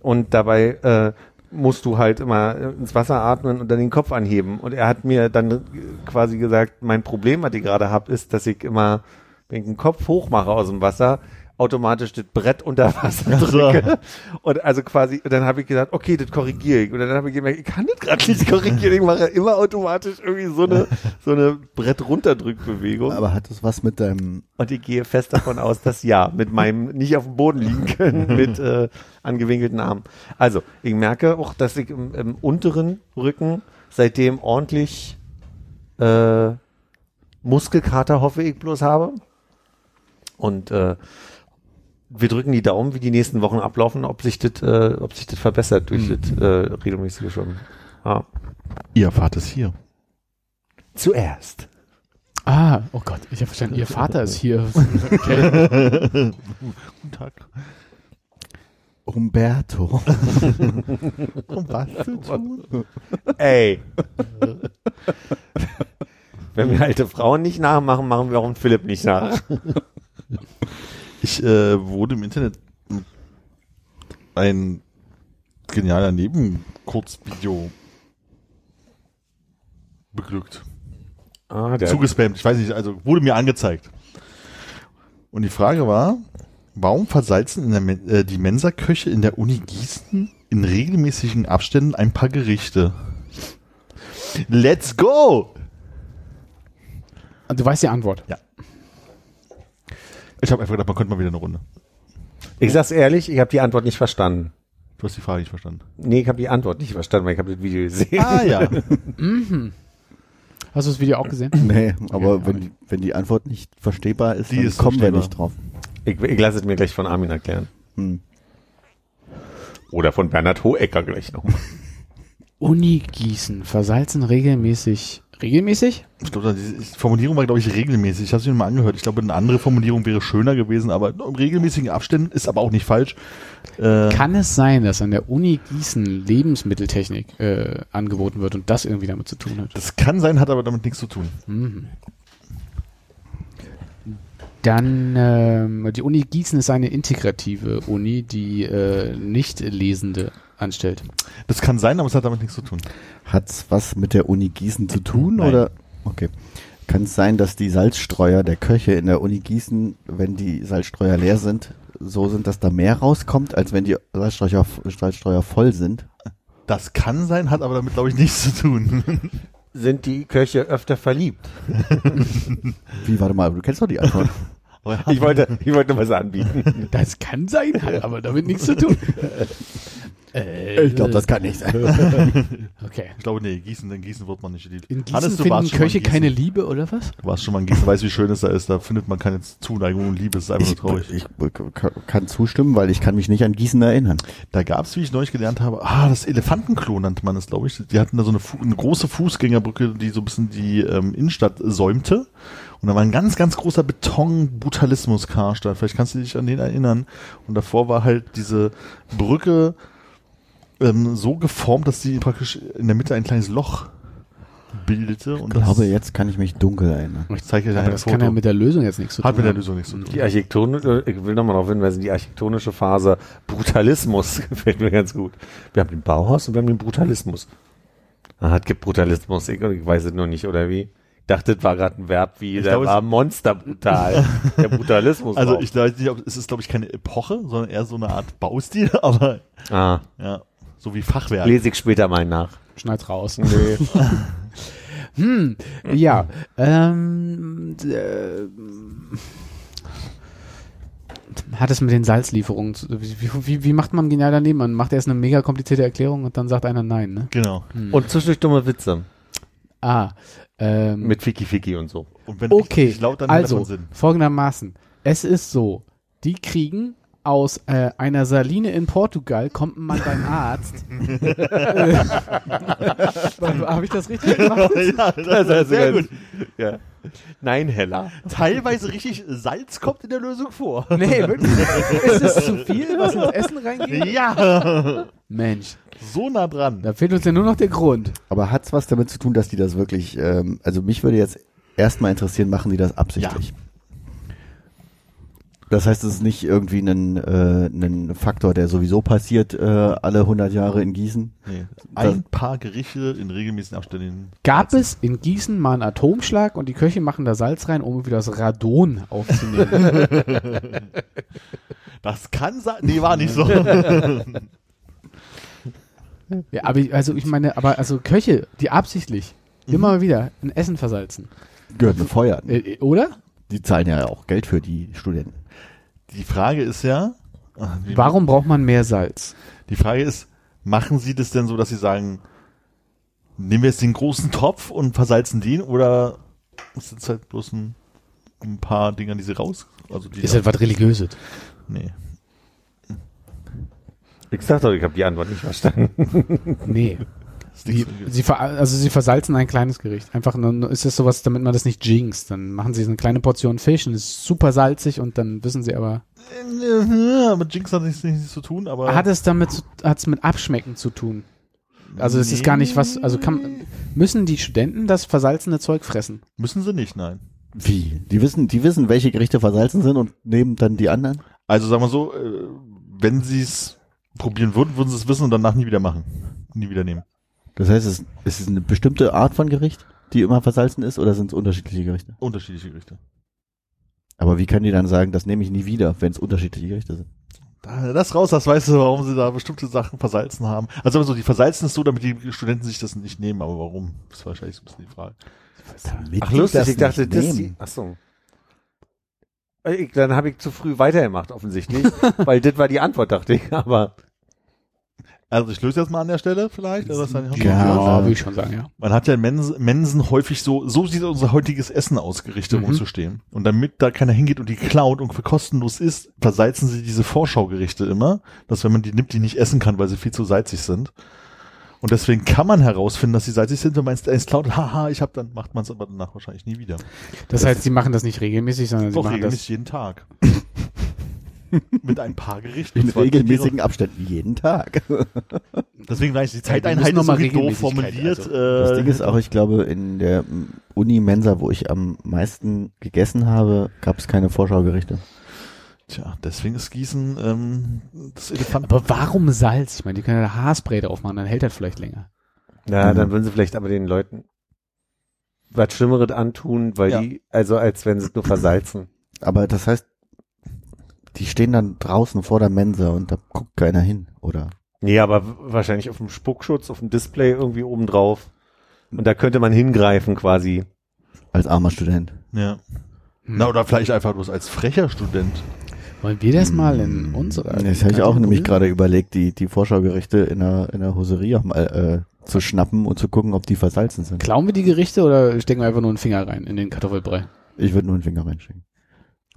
Und dabei äh, musst du halt immer ins Wasser atmen und dann den Kopf anheben. Und er hat mir dann quasi gesagt, mein Problem, was ich gerade habe, ist, dass ich immer, wenn ich den Kopf hoch mache aus dem Wasser, automatisch das Brett unter Wasser drücke. Und also quasi, und dann habe ich gesagt, okay, das korrigiere ich. Und dann habe ich gemerkt, ich kann das gerade nicht korrigieren. Ich mache immer automatisch irgendwie so eine, so eine Brett runterdrückbewegung. Aber hat das was mit deinem Und ich gehe fest davon aus, dass ja, mit meinem nicht auf dem Boden liegen können, *laughs* mit äh, angewinkelten Armen. Also, ich merke auch, dass ich im, im unteren Rücken seitdem ordentlich äh, Muskelkater, hoffe ich bloß habe. Und äh, wir drücken die Daumen, wie die nächsten Wochen ablaufen, ob sich das, äh, ob sich das verbessert durch das äh, regelmäßige Schwimmen. Ja. Ihr erfahrt es hier. Zuerst. Ah, oh Gott, ich habe verstanden, ihr Vater ist hier. Okay. *laughs* Guten Tag. Umberto. *laughs* Um was zu tun? Ey. Wenn wir alte Frauen nicht nachmachen, machen wir auch einen Philipp nicht nach. *laughs* Ich äh, wurde im Internet ein genialer Nebenkurzvideo beglückt. Ah, der Zugespammt, ich weiß nicht, also wurde mir angezeigt. Und die Frage war, warum versalzen in der äh, die Mensaköche in der Uni Gießen in regelmäßigen Abständen ein paar Gerichte? Let's go! Du weißt die Antwort. Ja. Ich habe einfach gedacht, man könnte mal wieder eine Runde. Ich sag's ehrlich, ich habe die Antwort nicht verstanden. Du hast die Frage nicht verstanden. Nee, ich habe die Antwort nicht verstanden, weil ich habe das Video gesehen. Ah ja. *laughs* Mhm. Hast du das Video auch gesehen? Nee, aber Okay, wenn, die, wenn die Antwort nicht verstehbar ist, Die dann ist kommen wir nicht drauf. Ich, ich lasse es mir gleich von Armin erklären. Hm. Oder von Bernhard Hohecker gleich noch. Uni Gießen versalzen regelmäßig. Regelmäßig? Ich glaube, die Formulierung war, glaube ich, regelmäßig. Ich habe es mir mal angehört. Ich glaube, eine andere Formulierung wäre schöner gewesen, aber in regelmäßigen Abständen ist aber auch nicht falsch. Äh, Kann es sein, dass an der Uni Gießen Lebensmitteltechnik äh, angeboten wird und das irgendwie damit zu tun hat? das kann sein, hat aber damit nichts zu tun. Mhm. Dann, ähm, die Uni Gießen ist eine integrative Uni, die äh, Nicht-Lesende anstellt. Das kann sein, aber es hat damit nichts zu tun. Hat's was mit der Uni Gießen zu tun Nein. oder? Okay. Kann es sein, dass die Salzstreuer der Köche in der Uni Gießen, wenn die Salzstreuer leer sind, so sind, dass da mehr rauskommt, als wenn die Salzstreuer, Salzstreuer voll sind? Das kann sein, hat aber damit, glaube ich, nichts zu tun. *laughs* Sind die Köche öfter verliebt? *laughs* Wie, warte mal, du kennst doch die Antwort. Ich wollte, ich wollte was anbieten. Das kann sein, hat aber damit nichts zu tun. *laughs* äh, ich glaube, das kann nicht sein. *laughs* Okay. ich glaube, nee, Gießen, in Gießen wird man nicht geliebt. In Gießen Hannes, du finden warst schon mal in Köche Gießen. keine Liebe, oder was? Du warst schon mal in Gießen, weißt, wie schön es da ist. Da findet man keine Zuneigung und Liebe. Es ist einfach Ich, nur traurig. ich kann zustimmen, weil ich kann mich nicht an Gießen erinnern. Da gab es, wie ich neulich gelernt habe, ah, das Elefantenklo nannte man es, glaube ich. Die hatten da so eine, Fu eine große Fußgängerbrücke, die so ein bisschen die ähm, Innenstadt säumte. Und da war ein ganz, ganz großer Beton-Brutalismus-Karstadt. Vielleicht kannst du dich an den erinnern. Und davor war halt diese Brücke ähm, so geformt, dass sie praktisch in der Mitte ein kleines Loch bildete. Und Ich glaube, das, jetzt kann ich mich dunkel erinnern. ich zeige dir ein das Foto. kann ja mit der Lösung jetzt nichts zu tun Hat mit der haben. Lösung nichts zu tun. Die architektonische, ich will nochmal darauf hinweisen, die architektonische Phase Brutalismus *laughs* gefällt mir ganz gut. Wir haben den Bauhaus und wir haben den Brutalismus. Ah, es gibt Brutalismus, ich, ich weiß es noch nicht, oder wie? Ich dachte, das war gerade ein Verb wie, der glaube, es- war monsterbrutal. *laughs* der Brutalismus. Also auch. ich weiß nicht, ob es ist, glaube ich, keine Epoche, sondern eher so eine Art Baustil, *laughs* aber ah, ja, so wie Fachwerk. lese ich später mal nach. Schneid's raus. Nee. *laughs* Hm, ja. Ähm, äh, hat es mit den Salzlieferungen zu, wie, wie, wie macht man genial daneben? Man macht erst eine mega komplizierte Erklärung und dann sagt einer nein, ne? Genau. Und zwischendurch dumme Witze. Ah, ähm, Mit Fiki Fiki und so. Und wenn okay, laut, also folgendermaßen. Es ist so, die kriegen aus äh, einer Saline in Portugal kommt ein Mann beim Arzt. *laughs* Habe ich das richtig gemacht? ja, das ist sehr gut. Ja. Nein, Hella. Teilweise richtig Salz kommt in der Lösung vor. Nee, wirklich. Ist es zu *laughs* viel, was ins Essen reingeht? Ja, Mensch, so nah dran. da fehlt uns ja nur noch der Grund. Aber hat's was damit zu tun, dass die das wirklich, ähm, also mich würde jetzt erstmal interessieren, machen die das absichtlich? Das heißt, es ist nicht irgendwie ein, äh, ein Faktor, der sowieso passiert äh, alle 100 Jahre in Gießen. Nee. Ein paar Gerichte in regelmäßigen Abständen. Gab es in Gießen mal einen Atomschlag und die Köche machen da Salz rein, um wieder das Radon aufzunehmen? *laughs* Das kann sein. Nee, war nicht so. *laughs* ja, aber ich, also ich meine, aber also Köche, die absichtlich immer mal wieder ein Essen versalzen. Gehört befeuert. Äh, äh, oder? Die zahlen ja auch Geld für die Studenten. Die Frage ist ja, ah, Warum braucht man mehr Salz? Die Frage ist, machen Sie das denn so, dass Sie sagen, nehmen wir jetzt den großen Topf und versalzen den oder ist das halt bloß ein, ein paar Dinger, die Sie raus, also die, Ist das was Religiöses? nee. Ich sag doch, ich habe die Antwort nicht verstanden. Nee. *laughs* Die, sie, ver also sie versalzen ein kleines Gericht. Einfach nur, ist das sowas, damit man das nicht jinxt. Dann machen sie so eine kleine Portion Fisch und ist super salzig und dann wissen sie aber. Ja, mit Jinx hat nichts, nichts zu tun, aber Hat es damit zu, hat's mit Abschmecken zu tun? Also es ist gar nicht was, also kann, müssen die Studenten das versalzene Zeug fressen? müssen sie nicht, nein. Wie? Die wissen, die wissen, welche Gerichte versalzen sind und nehmen dann die anderen? Also sagen wir so, äh, wenn Sie es probieren würden, würden Sie es wissen und danach nie wieder machen. Nie wieder nehmen. Das heißt, es, es ist eine bestimmte Art von Gericht, die immer versalzen ist, oder sind es unterschiedliche Gerichte? Unterschiedliche Gerichte. Aber wie können die dann sagen, das nehme ich nie wieder, wenn es unterschiedliche Gerichte sind? Da, das raus, das weißt du, warum sie da bestimmte Sachen versalzen haben. Also sagen wir so, die versalzen es so, damit die Studenten sich das nicht nehmen, aber warum? Das ist wahrscheinlich so ein bisschen die Frage. Damit Ach lustig, das ich dachte, das die, ach so. Ich, dann habe ich zu früh weitergemacht, offensichtlich. *laughs* weil das war die Antwort, dachte ich. Aber Also ich löse jetzt mal an der Stelle vielleicht. Also das Ja, würde ich schon sagen, ja. Man hat ja in Mensen, Mensen häufig so, so sieht unser heutiges Essen aus, Gerichte Mhm. rumzustehen. Und damit da keiner hingeht und die klaut und für kostenlos isst, versalzen sie diese Vorschaugerichte immer, dass wenn man die nimmt, die nicht essen kann, weil sie viel zu salzig sind. Und deswegen kann man herausfinden, dass sie salzig sind, wenn man es klaut, haha, ich hab dann, macht man es aber danach wahrscheinlich nie wieder. Das heißt, sie machen das nicht regelmäßig, sondern sie machen regelmäßig das. jeden Tag. *laughs* Mit ein paar Gerichten. In regelmäßigen Abständen jeden Tag. *laughs* Deswegen weiß ich, die Ja, Zeiteinheit müssen ist noch mal irgendwie doof formuliert. also. Das äh, Ding ist auch, ich glaube, in der Uni-Mensa, wo ich am meisten gegessen habe, gab es keine Vorschaugerichte. Tja, deswegen ist Gießen ähm, das Elefant. Aber warum Salz? Ich meine, die können ja Haarspray drauf machen, dann hält das vielleicht länger. na, Mhm. dann würden sie vielleicht aber den Leuten was Schlimmeres antun, weil Ja. die, also als wenn sie es nur versalzen. Aber das heißt, die stehen dann draußen vor der Mensa und da guckt keiner hin, oder? Nee, aber wahrscheinlich auf dem Spuckschutz, auf dem Display irgendwie oben drauf. Und da könnte man hingreifen quasi. Als armer Student. Ja. Hm. Na, oder vielleicht einfach bloß als frecher Student. Wollen wir das mal in unserer Das habe ich auch nämlich gerade überlegt, die, die Vorschaugerichte in der, in der Hoserie auch mal äh, zu schnappen und zu gucken, ob die versalzen sind. Klauen wir die Gerichte oder stecken wir einfach nur einen Finger rein in den Kartoffelbrei? Ich würde nur einen Finger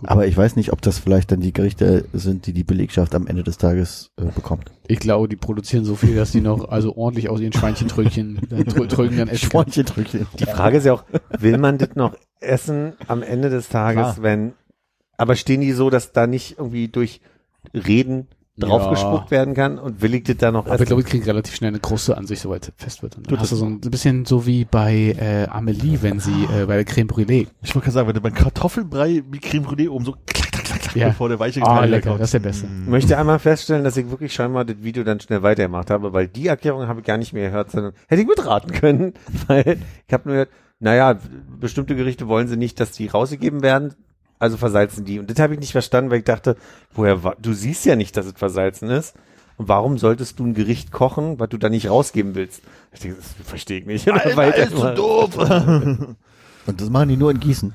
Aber ich weiß nicht, ob das vielleicht dann die Gerichte sind, die die Belegschaft am Ende des Tages äh, bekommt. Ich glaube, die produzieren so viel, dass die noch also ordentlich aus ihren Schweinchentröllchen *laughs* äh, Trö- Trögen dann essen können. Schweinchendrückchen. Die Frage ist ja auch, will man das noch essen am Ende des Tages, Klar. wenn, aber stehen die so, dass da nicht irgendwie durch Reden draufgespuckt werden kann und will ich das da noch Aber ich glaube, ich kriege relativ schnell eine Kruste an sich, sobald es fest wird. Und dann Gut, hast du das- so ein bisschen so wie bei äh, Amelie, wenn sie äh, bei der Creme Brûlée. Ich wollte gerade sagen, wenn du beim Kartoffelbrei wie Creme Brûlée oben so klack, klack, klack, klack, Ja. bevor der weiche Ah, Teil lecker, kommt. das ist der Beste. Mm. Ich möchte einmal feststellen, dass ich wirklich scheinbar das Video dann schnell weitergemacht habe, weil die Erklärung habe ich gar nicht mehr gehört, sondern hätte ich mitraten können, *laughs* weil ich habe nur gehört, naja, bestimmte Gerichte wollen sie nicht, dass die rausgegeben werden, also versalzen die. Und das habe ich nicht verstanden, weil ich dachte, woher, wa- du siehst ja nicht, dass es versalzen ist. Und warum solltest du ein Gericht kochen, was du da nicht rausgeben willst? Ich denke, das verstehe ich nicht. *laughs* Alter, Weiter ist so doof. *laughs* Und das machen die nur in Gießen.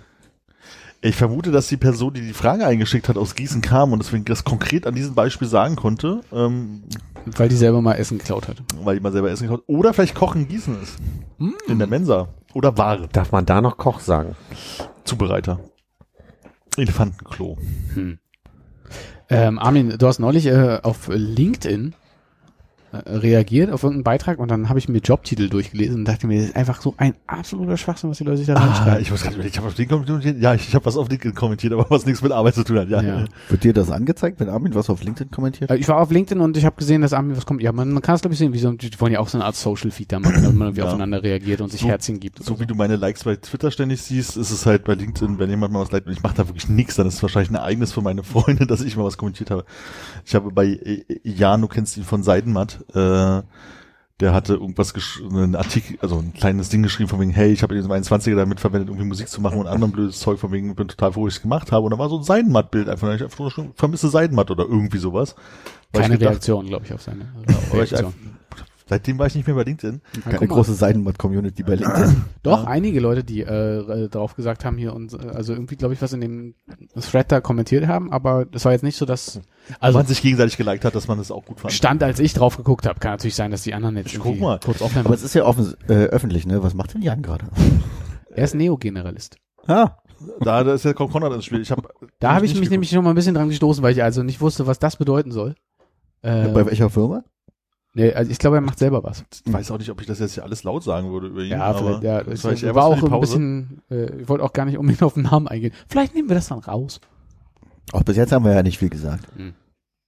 Ich vermute, dass die Person, die die Frage eingeschickt hat, aus Gießen kam und deswegen das konkret an diesem Beispiel sagen konnte, ähm, Weil die selber mal Essen geklaut hat. weil die mal selber essen kann. Oder vielleicht Kochen in Gießen ist. In der Mensa. Oder Ware. Darf man da noch Koch sagen? Zubereiter. Elefantenklo. Hm. Ähm, Armin, du hast neulich äh, auf LinkedIn reagiert auf irgendeinen Beitrag und dann habe ich mir Jobtitel durchgelesen und dachte mir, das ist einfach so ein absoluter Schwachsinn, was die Leute sich da Ah, reinschreiben. ich muss gerade ich habe auf LinkedIn kommentiert. Ja, ich, ich habe was auf LinkedIn kommentiert, aber was nichts mit Arbeit zu tun hat. Ja. Ja. Wird dir das angezeigt, wenn Armin was auf LinkedIn kommentiert? Äh, Ich war auf LinkedIn und ich habe gesehen, dass Armin was kommt. Ja, man, man kann es glaube ich sehen, wie so, die wollen ja auch so eine Art Social Feed da machen, damit man irgendwie Ja. aufeinander reagiert und sich So- Herzchen gibt. und So wie du meine Likes bei Twitter ständig siehst, ist es halt bei LinkedIn, wenn jemand mal was liked und ich mache da wirklich nichts, dann ist es wahrscheinlich ein Ereignis für meine Freunde, *laughs* dass ich mal was kommentiert habe. Ich habe bei äh, Jan, du kennst ihn von Seidenmatt, äh, der hatte irgendwas, gesch- einen Artikel, also ein kleines Ding geschrieben von wegen, hey, ich habe den 21er damit verwendet, irgendwie Musik zu machen und anderem blödes Zeug von wegen, ich bin total froh, ich es gemacht habe. Und da war so ein Seidenmatt-Bild einfach, ich einfach schon vermisse Seidenmatt oder irgendwie sowas. Keine gedacht- Reaktion, glaube ich, auf seine Reaktion. seitdem war ich nicht mehr bei LinkedIn. Ja, Keine guck mal. große Seidenbad-Community bei LinkedIn. *clears throat* Doch, Ja. einige Leute, die äh, drauf gesagt haben hier und äh, also irgendwie, glaube ich, was in dem Thread da kommentiert haben, aber das war jetzt nicht so, dass Also man sich gegenseitig geliked hat, dass man das auch gut fand. stand, als ich drauf geguckt habe. Kann natürlich sein, dass die anderen jetzt Ich guck mal. kurz offline Aber es ist ja offen, äh, öffentlich, ne? Was macht denn Jan gerade? *laughs* Er ist Neo-Generalist. Ah, Da, da ist ja Konrad ins Spiel. Ich hab, Da habe ich mich geguckt. nämlich schon mal ein bisschen dran gestoßen, weil ich also nicht wusste, was das bedeuten soll. Äh, bei welcher Firma? nee, also ich glaube, er macht selber was. Ich weiß auch nicht, ob ich das jetzt hier alles laut sagen würde über ihn. Ja, aber vielleicht, ja, das das war, ich war auch ein bisschen, äh, ich wollte auch gar nicht unbedingt auf den Namen eingehen. Vielleicht nehmen wir das dann raus. Auch bis jetzt haben wir ja nicht viel gesagt.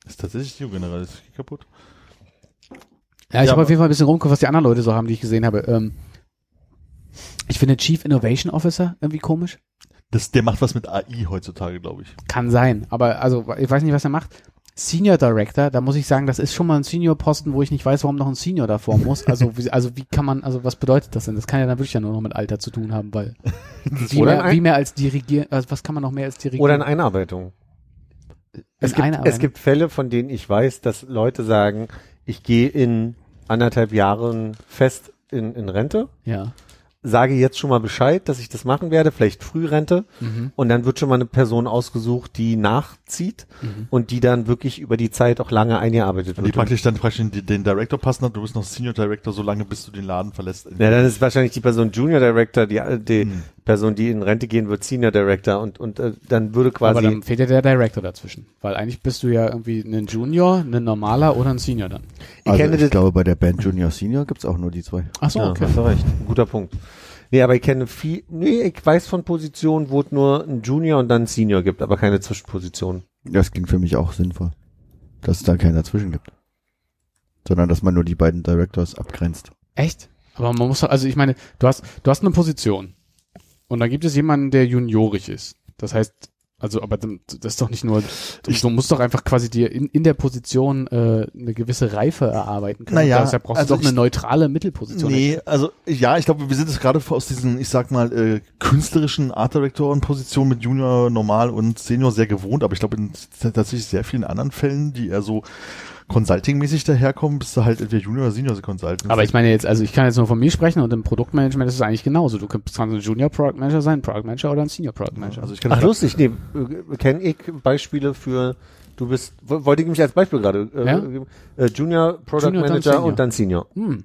Ist tatsächlich New General, ist kaputt. Ja, ich Ja, habe auf jeden Fall ein bisschen rumgeguckt, was die anderen Leute so haben, die ich gesehen habe. Ähm, ich finde Chief Innovation Officer irgendwie komisch. Das, der macht was mit AI heutzutage, glaube ich. Kann sein, aber also ich weiß nicht, was er macht. Senior Director, da muss ich sagen, das ist schon mal ein Senior-Posten, wo ich nicht weiß, warum noch ein Senior davor muss. Also wie, also wie kann man, also was bedeutet das denn? Das kann ja dann wirklich ja nur noch mit Alter zu tun haben, weil *laughs* wie, Oder mehr, ein- wie mehr als dirigieren, also was kann man noch mehr als dirigieren? Oder in Einarbeitung. Es gibt, es gibt Fälle, von denen ich weiß, dass Leute sagen, ich gehe in anderthalb Jahren fest in, in Rente ja. sage jetzt schon mal Bescheid, dass ich das machen werde, vielleicht Frührente. Mhm. Und dann wird schon mal eine Person ausgesucht, die nachzieht Mhm. und die dann wirklich über die Zeit auch lange eingearbeitet Die wird. praktisch dann praktisch den, den Director passen hat, du bist noch Senior Director, so lange bis du den Laden verlässt. Ja, dann ist wahrscheinlich die Person Junior Director, die, die Hm. Person, die in Rente gehen wird, Senior Director und, und äh, dann würde quasi. Aber dann fehlt ja der Director dazwischen. Weil eigentlich bist du ja irgendwie ein Junior, ein normaler oder ein Senior dann. ich Also kenne ich glaube, bei der Band Junior Senior gibt's auch nur die zwei. Ach so, ja, okay. hast du recht. Guter Punkt. Nee, aber ich kenne viel, nee, ich weiß von Positionen, wo es nur ein Junior und dann ein Senior gibt, aber keine Zwischenposition. Das klingt für mich auch sinnvoll. Dass es da keinen dazwischen gibt. Sondern dass man nur die beiden Directors abgrenzt. Echt? Aber man muss, also ich meine, du hast, du hast eine Position. Und da gibt es jemanden, der juniorig ist. Das heißt, also, aber dann- das ist doch nicht nur, du, du musst doch einfach quasi dir in, in der Position äh, eine gewisse Reife erarbeiten können. Naja, Deshalb brauchst also du doch eine ich- neutrale Mittelposition. Nee, also ja, ich glaube, wir sind jetzt gerade aus diesen, ich sag mal, äh, künstlerischen Art Directoren Positionen mit Junior, Normal und Senior sehr gewohnt, aber ich glaube in tatsächlich sehr vielen anderen Fällen, die eher so Consulting-mäßig daherkommen, bist du halt entweder Junior oder Senior Consultant. Aber ich meine jetzt, also ich kann jetzt nur von mir sprechen und im Produktmanagement ist es eigentlich genauso. Du kannst ein Junior Product Manager sein, Product Manager oder ein Senior Product Manager. also ich kann Ach, lustig, nee, äh, kenne ich Beispiele für, du bist, wo- wollte ich mich als Beispiel gerade, äh, Ja? äh, Junior Product Junior, dann Manager Senior. und dann Senior. hm.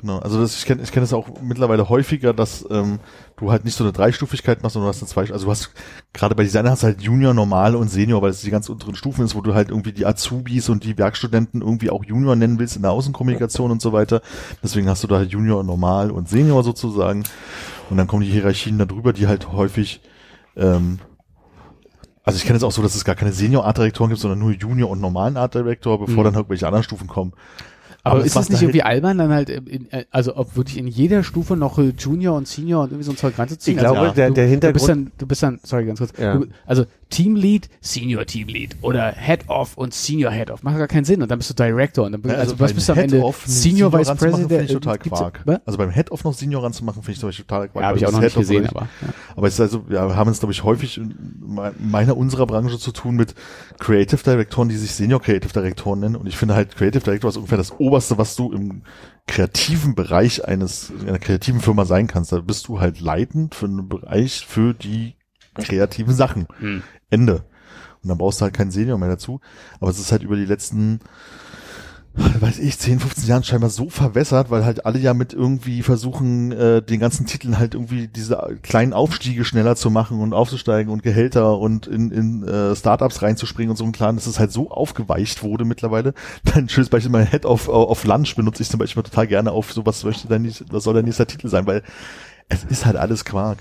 Genau, also das, ich kenne ich kenn das auch mittlerweile häufiger, dass ähm, du halt nicht so eine Dreistufigkeit machst, sondern du hast eine zwei, also du hast gerade bei Designer hast du halt Junior, Normal und Senior, weil es die ganz unteren Stufen ist, wo du halt irgendwie die Azubis und die Werkstudenten irgendwie auch Junior nennen willst in der Außenkommunikation und so weiter. Deswegen hast du da halt Junior, Normal und Senior sozusagen. Und dann kommen die Hierarchien darüber, die halt häufig ähm, also ich kenne es auch so, dass es gar keine Senior-Art-Direktoren gibt, sondern nur Junior und normalen Art-Direktor, bevor Mhm. dann irgendwelche anderen Stufen kommen. Aber, es ist macht nicht halt- irgendwie albern, dann halt, in, in, also ob wirklich in jeder Stufe noch äh, Junior und Senior und irgendwie so ein Zeug reinzuziehen? Ich glaube, also, der- du, der Du bist Hintergrund- dann, du bist dann, sorry, ganz kurz. Ja. Du, also Teamlead, Senior Teamlead oder Head-Off und Senior Head-Off. Macht gar keinen Sinn. Und dann bist du Director und dann, also, was beim bist du am Ende? Einen Senior Vice President? Finde ich total Quark. Was? Also beim Head-Off noch Senior ranzumachen, finde ich zum Beispiel total Quark. Ja, habe ich auch noch nicht gesehen, aber. Ja. Aber es ist also, wir haben es, glaube ich, häufig in me- meiner, unserer Branche zu tun mit Creative Direktoren, die sich Senior Creative Direktoren nennen. Und ich finde halt, Creative Director ist ungefähr das Oberste, was du im kreativen Bereich eines, einer kreativen Firma sein kannst. Da bist du halt leitend für einen Bereich für die kreativen Sachen. Hm. Ende. Und dann brauchst du halt keinen Senior mehr dazu. Aber es ist halt über die letzten, weiß ich, 10, 15 Jahren scheinbar so verwässert, weil halt alle ja mit irgendwie versuchen, äh, den ganzen Titeln halt irgendwie diese kleinen Aufstiege schneller zu machen und aufzusteigen und Gehälter und in, in äh, Startups reinzuspringen und so ein Plan, dass es halt so aufgeweicht wurde mittlerweile. *laughs* Ein schönes Beispiel, mein Head of, auf Lunch benutze ich zum Beispiel total gerne auf so, was möchte dein, was soll der nächste Titel sein, weil es ist halt alles Quark.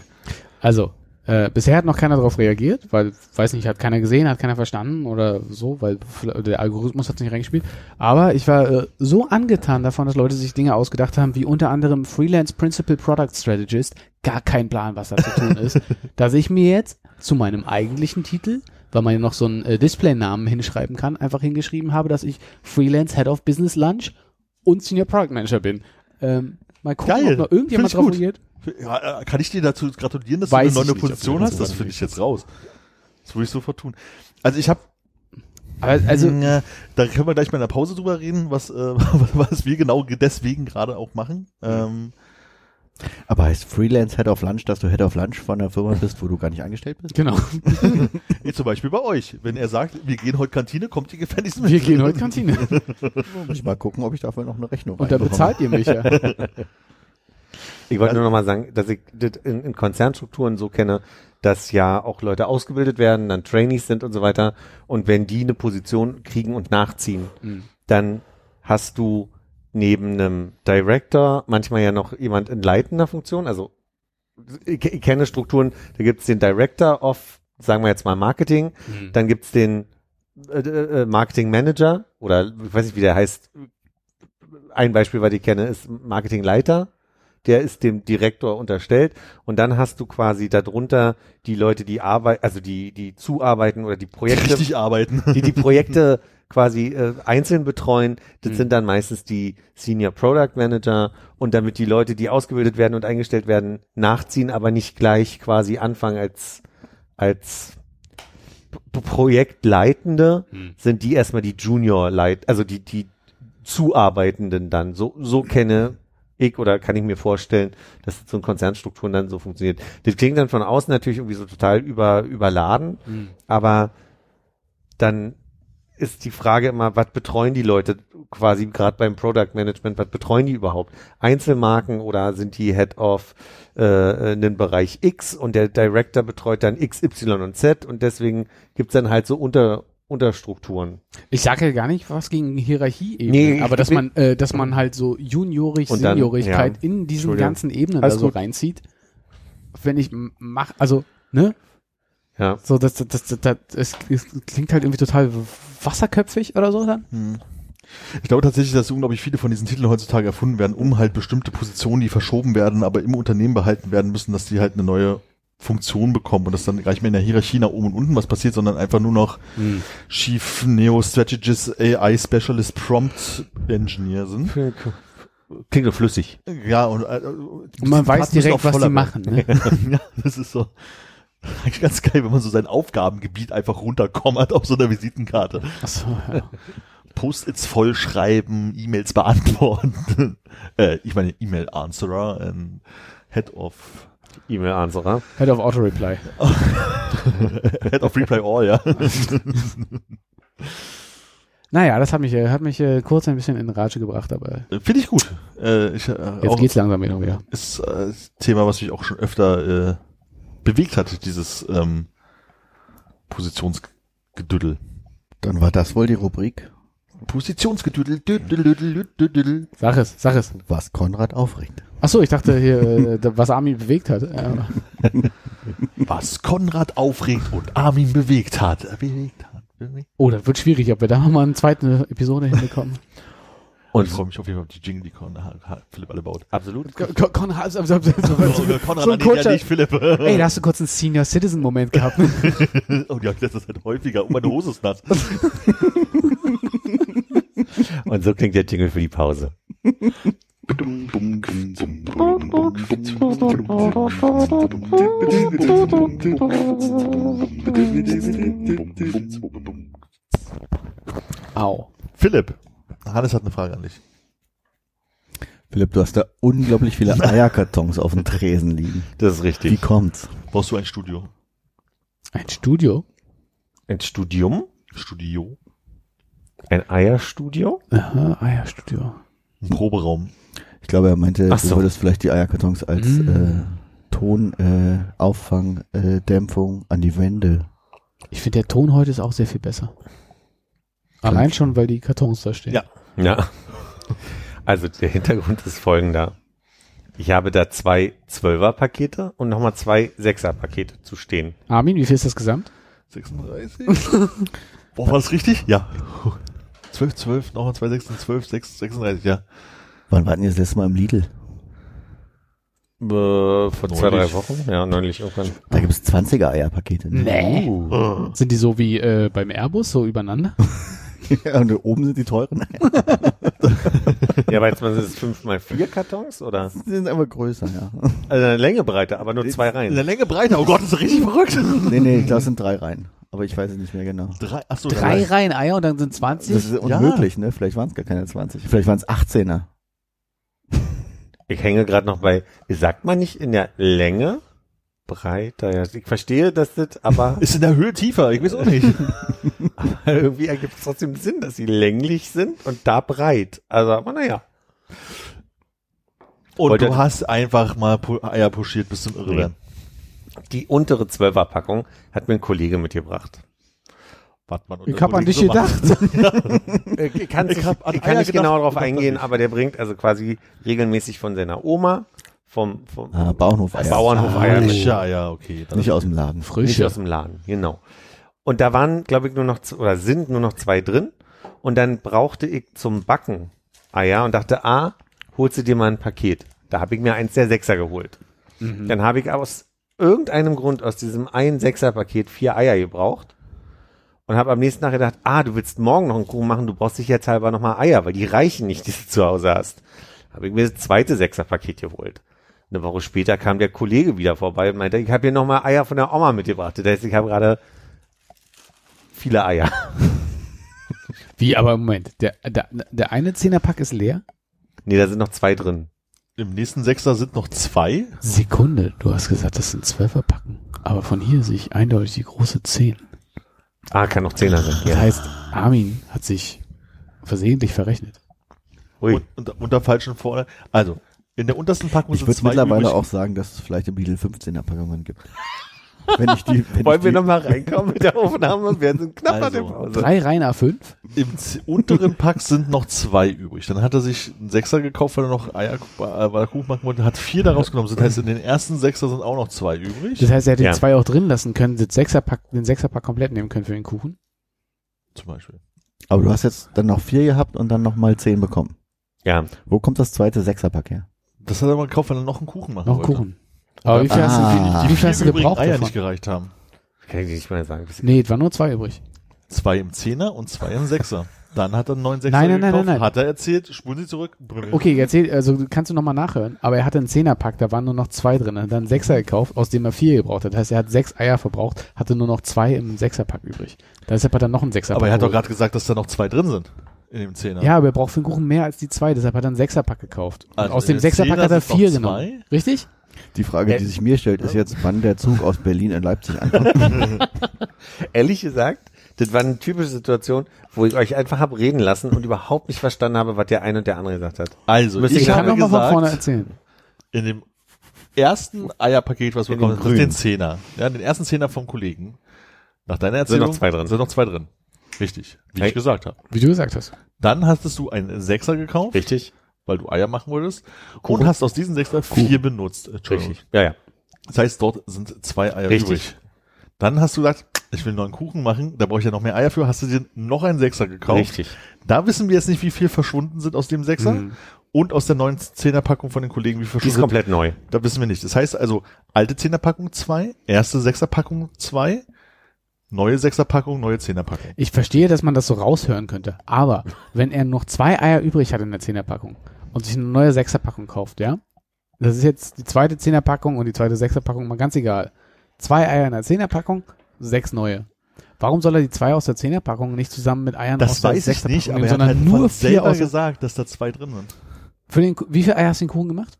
Also, äh, bisher hat noch keiner darauf reagiert, weil, weiß nicht, hat keiner gesehen, hat keiner verstanden oder so, weil der Algorithmus hat nicht reingespielt. Aber ich war äh, so angetan davon, dass Leute sich Dinge ausgedacht haben, wie unter anderem Freelance Principal Product Strategist, gar kein Plan, was da zu tun ist, *laughs* dass ich mir jetzt zu meinem eigentlichen Titel, weil man ja noch so einen äh, Display-Namen hinschreiben kann, einfach hingeschrieben habe, dass ich Freelance Head of Business Lunch und Senior Product Manager bin. Ähm, mal gucken, Geil. ob noch irgendjemand drauf reagiert. Ja, äh, kann ich dir dazu gratulieren, dass Weiß du eine neue nicht, Position das hast? Das finde ich jetzt raus. Das würde ich sofort tun. Also ich habe also, Ja, da können wir gleich mal in der Pause drüber reden, was, äh, *laughs* was wir genau deswegen gerade auch machen. Ähm, Aber heißt Freelance Head of Lunch, dass du Head of Lunch von einer Firma bist, wo du gar nicht angestellt bist? genau. wie *laughs* zum Beispiel bei euch. Wenn er sagt, wir gehen heute Kantine, kommt ihr gefälligst mit. Wir gehen heute Kantine. *laughs* Muss ich mal gucken, ob ich dafür noch eine Rechnung Und da reinbekomme. bezahlt ihr mich ja. *laughs* Ich wollte nur noch mal sagen, dass ich das in, in Konzernstrukturen so kenne, dass ja auch Leute ausgebildet werden, dann Trainees sind und so weiter. Und wenn die eine Position kriegen und nachziehen, Mhm. dann hast du neben einem Director manchmal ja noch jemand in leitender Funktion. Also ich, ich kenne Strukturen, da gibt es den Director of, sagen wir jetzt mal Marketing, Mhm. dann gibt's den äh, äh, Marketing Manager oder ich weiß nicht, wie der heißt. Ein Beispiel, was ich kenne, ist Marketingleiter. Der ist dem Direktor unterstellt und dann hast du quasi darunter die Leute, die arbeiten, also die die zuarbeiten oder die Projekte, Richtig arbeiten. die die Projekte *laughs* quasi äh, einzeln betreuen. Das Mhm. sind dann meistens die Senior Product Manager und damit die Leute, die ausgebildet werden und eingestellt werden, nachziehen, aber nicht gleich quasi anfangen als als Projektleitende Mhm. sind die erstmal die Junior Leit, also die die Zuarbeitenden dann. So so kenne ich oder kann ich mir vorstellen, dass so in Konzernstrukturen dann so funktioniert. Das klingt dann von außen natürlich irgendwie so total über, überladen, Hm. aber dann ist die Frage immer, was betreuen die Leute quasi gerade beim Product Management, was betreuen die überhaupt? Einzelmarken oder sind die Head of äh, einen Bereich X und der Director betreut dann X, Y und Z und deswegen gibt's dann halt so unter Unterstrukturen. Ich sage ja gar nicht was gegen Hierarchie eben, Nee, aber dass man, äh, dass man halt so Juniorig, Und dann- Seniorigkeit ja. in diesen ganzen Ebenen da so reinzieht. Wenn ich mach, also, ne? Ja. So, das, das, das, das, es, es klingt halt irgendwie total wasserköpfig oder so dann. Hm. Ich glaube tatsächlich, dass unglaublich viele von diesen Titeln heutzutage erfunden werden, um halt bestimmte Positionen, die verschoben werden, aber im Unternehmen behalten werden müssen, dass die halt eine neue Funktion bekommen und dass dann gar nicht mehr in der Hierarchie nach oben und unten was passiert, sondern einfach nur noch Chief Neo Strategist AI Specialist Prompt Engineer sind. Klingt doch flüssig. Ja, und, äh, Und man weiß direkt, was die machen. Ne? *laughs* ja, das ist so. Eigentlich *laughs* ganz geil, wenn man so sein Aufgabengebiet einfach runterkommert auf so einer Visitenkarte. Achso, ja. Post-its vollschreiben, E-Mails beantworten. *laughs* äh, ich meine E-Mail-Answerer and Head of E-Mail-Answerer. Head of Auto Reply. *laughs* Head of Reply All, ja. Naja, das hat mich, äh, hat mich äh, kurz ein bisschen in Rage gebracht, aber Finde ich gut. Äh, ich, äh, jetzt auch, geht's langsam wieder. wieder. ist äh, Thema, was mich auch schon öfter äh, bewegt hat, dieses ähm, Positionsgedüdel. Dann war das wohl die Rubrik, Positionsgedüdel. Düdel, düdel, düdel. Sag es, sag es. was Konrad aufregt. Achso, ich dachte hier, äh, was Armin bewegt hat. *laughs* Was Konrad aufregt und Armin bewegt hat. Bewegt hat. Bewegt. Oh, das wird schwierig, ob wir da mal eine zweite Episode hinbekommen. *laughs* Und ich freue mich auf jeden Fall auf die Jingle, die Con Philipp alle baut. Absolut. Also- also- also- Konrad so *laughs* kurzer- nicht, Philipp. Ey, da hast du kurz einen Senior Citizen Moment gehabt. *laughs* oh, die habe ich letztes halt häufiger. Oh, meine Hose ist nass. *laughs* Und so klingt der Jingle für die Pause. Au. Philipp, Hannes hat eine Frage an dich. Philipp, du hast da unglaublich viele *laughs* Eierkartons auf dem Tresen liegen. Das ist Wie richtig. kommt's? Brauchst du ein Studio? Ein Studio? Ein Studium? Studio? Ein Eierstudio? Aha, ah ja, Studio. Ein Proberaum. Ich glaube, er meinte, Ach du so. würdest vielleicht die Eierkartons als Mm. äh, Ton, äh, Auffang, äh, Dämpfung an die Wände. Ich finde, der Ton heute ist auch sehr viel besser. Allein schon, weil die Kartons da stehen. Ja. Ja. Also der Hintergrund ist folgender. Ich habe da zwei Zwölfer-Pakete und nochmal zwei Sechser-Pakete zu stehen. Armin, wie viel ist das gesamt? 36? *laughs* Boah, war das richtig? Ja. 12, 12, nochmal 2, 6, 12, 6, 36, ja. Wann warten ihr das letzte Mal im Lidl? Äh, vor zwei, drei Neulich. Wochen? Ja, neulich irgendwann. Da gibt's 20er Eierpakete. Ne? Nee. Uh. Sind die so wie äh, beim Airbus, so übereinander? *laughs* *laughs* Ja, und oben sind die teuren. *laughs* Ja, aber jetzt mal sind es fünf mal vier Kartons oder? Die sind aber größer, ja. Also eine Länge breiter, aber nur zwei In der Reihen. Länge breiter. Oh Gott, das ist richtig verrückt. Nee, nee, das sind drei Reihen. Aber ich weiß es nicht mehr genau. Drei, achso, Drei Reihen Eier und dann sind 20? Das ist unmöglich, ne? Vielleicht waren es gar keine 20. Vielleicht waren es 18er. Ich hänge gerade noch bei, sagt man nicht in der Länge breiter? Ja, ich verstehe das, das aber *laughs* Ist in der Höhe tiefer, ich weiß auch nicht. *laughs* irgendwie ergibt es trotzdem Sinn, dass sie länglich sind und da breit. Also, aber naja. Und Wollte- du hast einfach mal Eier puschiert bis zum Irrwerden. Die untere Zwölferpackung hat mir ein Kollege mitgebracht. Was man Ich habe an dich so gedacht. *laughs* Ich kann, Ich ich ich kann Eier nicht gedacht, genau darauf eingehen, aber der bringt also quasi regelmäßig von seiner Oma, vom, vom Ah, Bauernhof-Eier. Bauernhof Ah, Eier. Frische Eier, okay. Dann Nicht aus dem Laden. Nicht Frische. aus dem Laden, genau. Und da waren, glaube ich, nur noch, oder sind nur noch zwei drin. Und dann brauchte ich zum Backen Eier und dachte, ah, holst du dir mal ein Paket. Da habe ich mir eins der Sechser geholt. Dann habe ich aus irgendeinem Grund aus diesem einen Sechser-Paket vier Eier gebraucht und habe am nächsten Tag gedacht, ah, du willst morgen noch einen Kuchen machen, du brauchst sicherheitshalber noch mal Eier, weil die reichen nicht, die du zu Hause hast. Habe ich mir das zweite Sechser-Paket geholt. Eine Woche später kam der Kollege wieder vorbei und meinte, ich habe hier noch mal Eier von der Oma mitgebracht. Das heißt, ich habe gerade viele Eier. *laughs* Wie, aber Moment, der, der, der eine Zehnerpack ist leer? Nee, da sind noch zwei drin. Im nächsten Sechser sind noch zwei. Sekunde, du hast gesagt, das sind Zwölferpacken. Aber von hier sehe ich eindeutig die große 10. Ah, kann noch Zehner sein. Das heißt, Armin hat sich versehentlich verrechnet. Ui. Und, unter, unter falschen Vorne. Also, in der untersten Packung Ich sind würde zwei mittlerweile übrig. auch sagen, dass es vielleicht im Lidl 15er Packungen gibt. *laughs* wenn ich die, wenn Wollen ich wir die, nochmal reinkommen mit der Aufnahme? Wir sind knapp Also, an der Pause. Drei Reihen A5? Im z- unteren Pack sind noch zwei übrig. Dann hat er sich einen Sechser gekauft, weil er noch Eier, äh, weil er Kuchen machen wollte, hat vier da rausgenommen. Das heißt, in den ersten Sechser sind auch noch zwei übrig. Das heißt, er hätte Ja. die zwei auch drin lassen können, den Sechserpack, den Sechserpack komplett nehmen können für den Kuchen. Zum Beispiel. aber du hast jetzt dann noch vier gehabt und dann noch mal zehn bekommen. Ja. Wo kommt das zweite Sechserpack her? Das hat er mal gekauft, weil er noch einen Kuchen machen Noch einen wollte. Kuchen. Aber wie viel hast Ah. du, wie viel hast du gebraucht Eier davon? nicht gereicht haben. Kann ich nicht mal sagen. Nee, es waren nur zwei übrig. Zwei im Zehner und zwei im Sechser. Dann hat er einen neuen Sechser Nein, nein, nein, gekauft, nein, nein. hat er erzählt, spulen Sie zurück. Okay, erzähl, also kannst du nochmal nachhören. Aber er hatte einen Zehnerpack, da waren nur noch zwei drin. Er hat dann einen Sechser gekauft, aus dem er vier gebraucht hat. Das heißt, er hat sechs Eier verbraucht, hatte nur noch zwei im Sechserpack übrig. Deshalb hat er noch einen Sechserpack Aber er hat doch gerade gesagt, dass da noch zwei drin sind. In dem Zehner. Ja, aber er braucht für den Kuchen mehr als die zwei, deshalb hat er einen Sechserpack gekauft. Also aus dem Sechserpack hat er sind vier zwei. genommen. Richtig? Die Frage, Äh, die sich mir stellt, ist jetzt, wann der Zug aus Berlin in Leipzig ankommt. *laughs* Ehrlich gesagt, das war eine typische Situation, wo ich euch einfach habe reden lassen und überhaupt nicht verstanden habe, was der eine und der andere gesagt hat. Also, Müsste ich Ich kann nochmal von vorne erzählen. in dem ersten Eierpaket, was wir In bekommen den. Zehner. Ja, den ersten Zehner vom Kollegen. Nach deiner Erzählung noch zwei drin. Sind noch zwei drin. Richtig, wie Hey. ich gesagt habe. Wie du gesagt hast. Dann hattest du einen Sechser gekauft, Richtig? weil du Eier machen wolltest. Kuchen. Und hast aus diesen Sechser vier benutzt. Richtig. Ja, ja. Das heißt, dort sind zwei Eier Richtig. übrig. Dann hast du gesagt, ich will noch einen Kuchen machen, da brauche ich ja noch mehr Eier für. Hast du dir noch einen Sechser gekauft? Richtig. Da wissen wir jetzt nicht, wie viel verschwunden sind aus dem Sechser. Mhm. Und aus der neuen Zehnerpackung von den Kollegen, wie Die ist verschwunden sind. komplett neu. Da wissen wir nicht. Das heißt also, alte Zehnerpackung zwei, erste Sechserpackung zwei, neue Sechserpackung, neue Zehnerpackung. Ich verstehe, dass man das so raushören könnte. Aber wenn er noch zwei Eier übrig hat in der Zehnerpackung und sich eine neue Sechserpackung kauft, ja? Das ist jetzt die zweite Zehnerpackung und die zweite Sechserpackung, mal ganz egal. Zwei Eier in der Zehnerpackung, sechs neue. Warum soll er die zwei aus der Zehnerpackung nicht zusammen mit Eiern aus Das der weiß ich Sechserpackung nicht, aber nehmen, er hat sondern halt nur vier aus der, gesagt, dass da zwei drin sind. für den, Wie viele Eier hast du den Kuchen gemacht?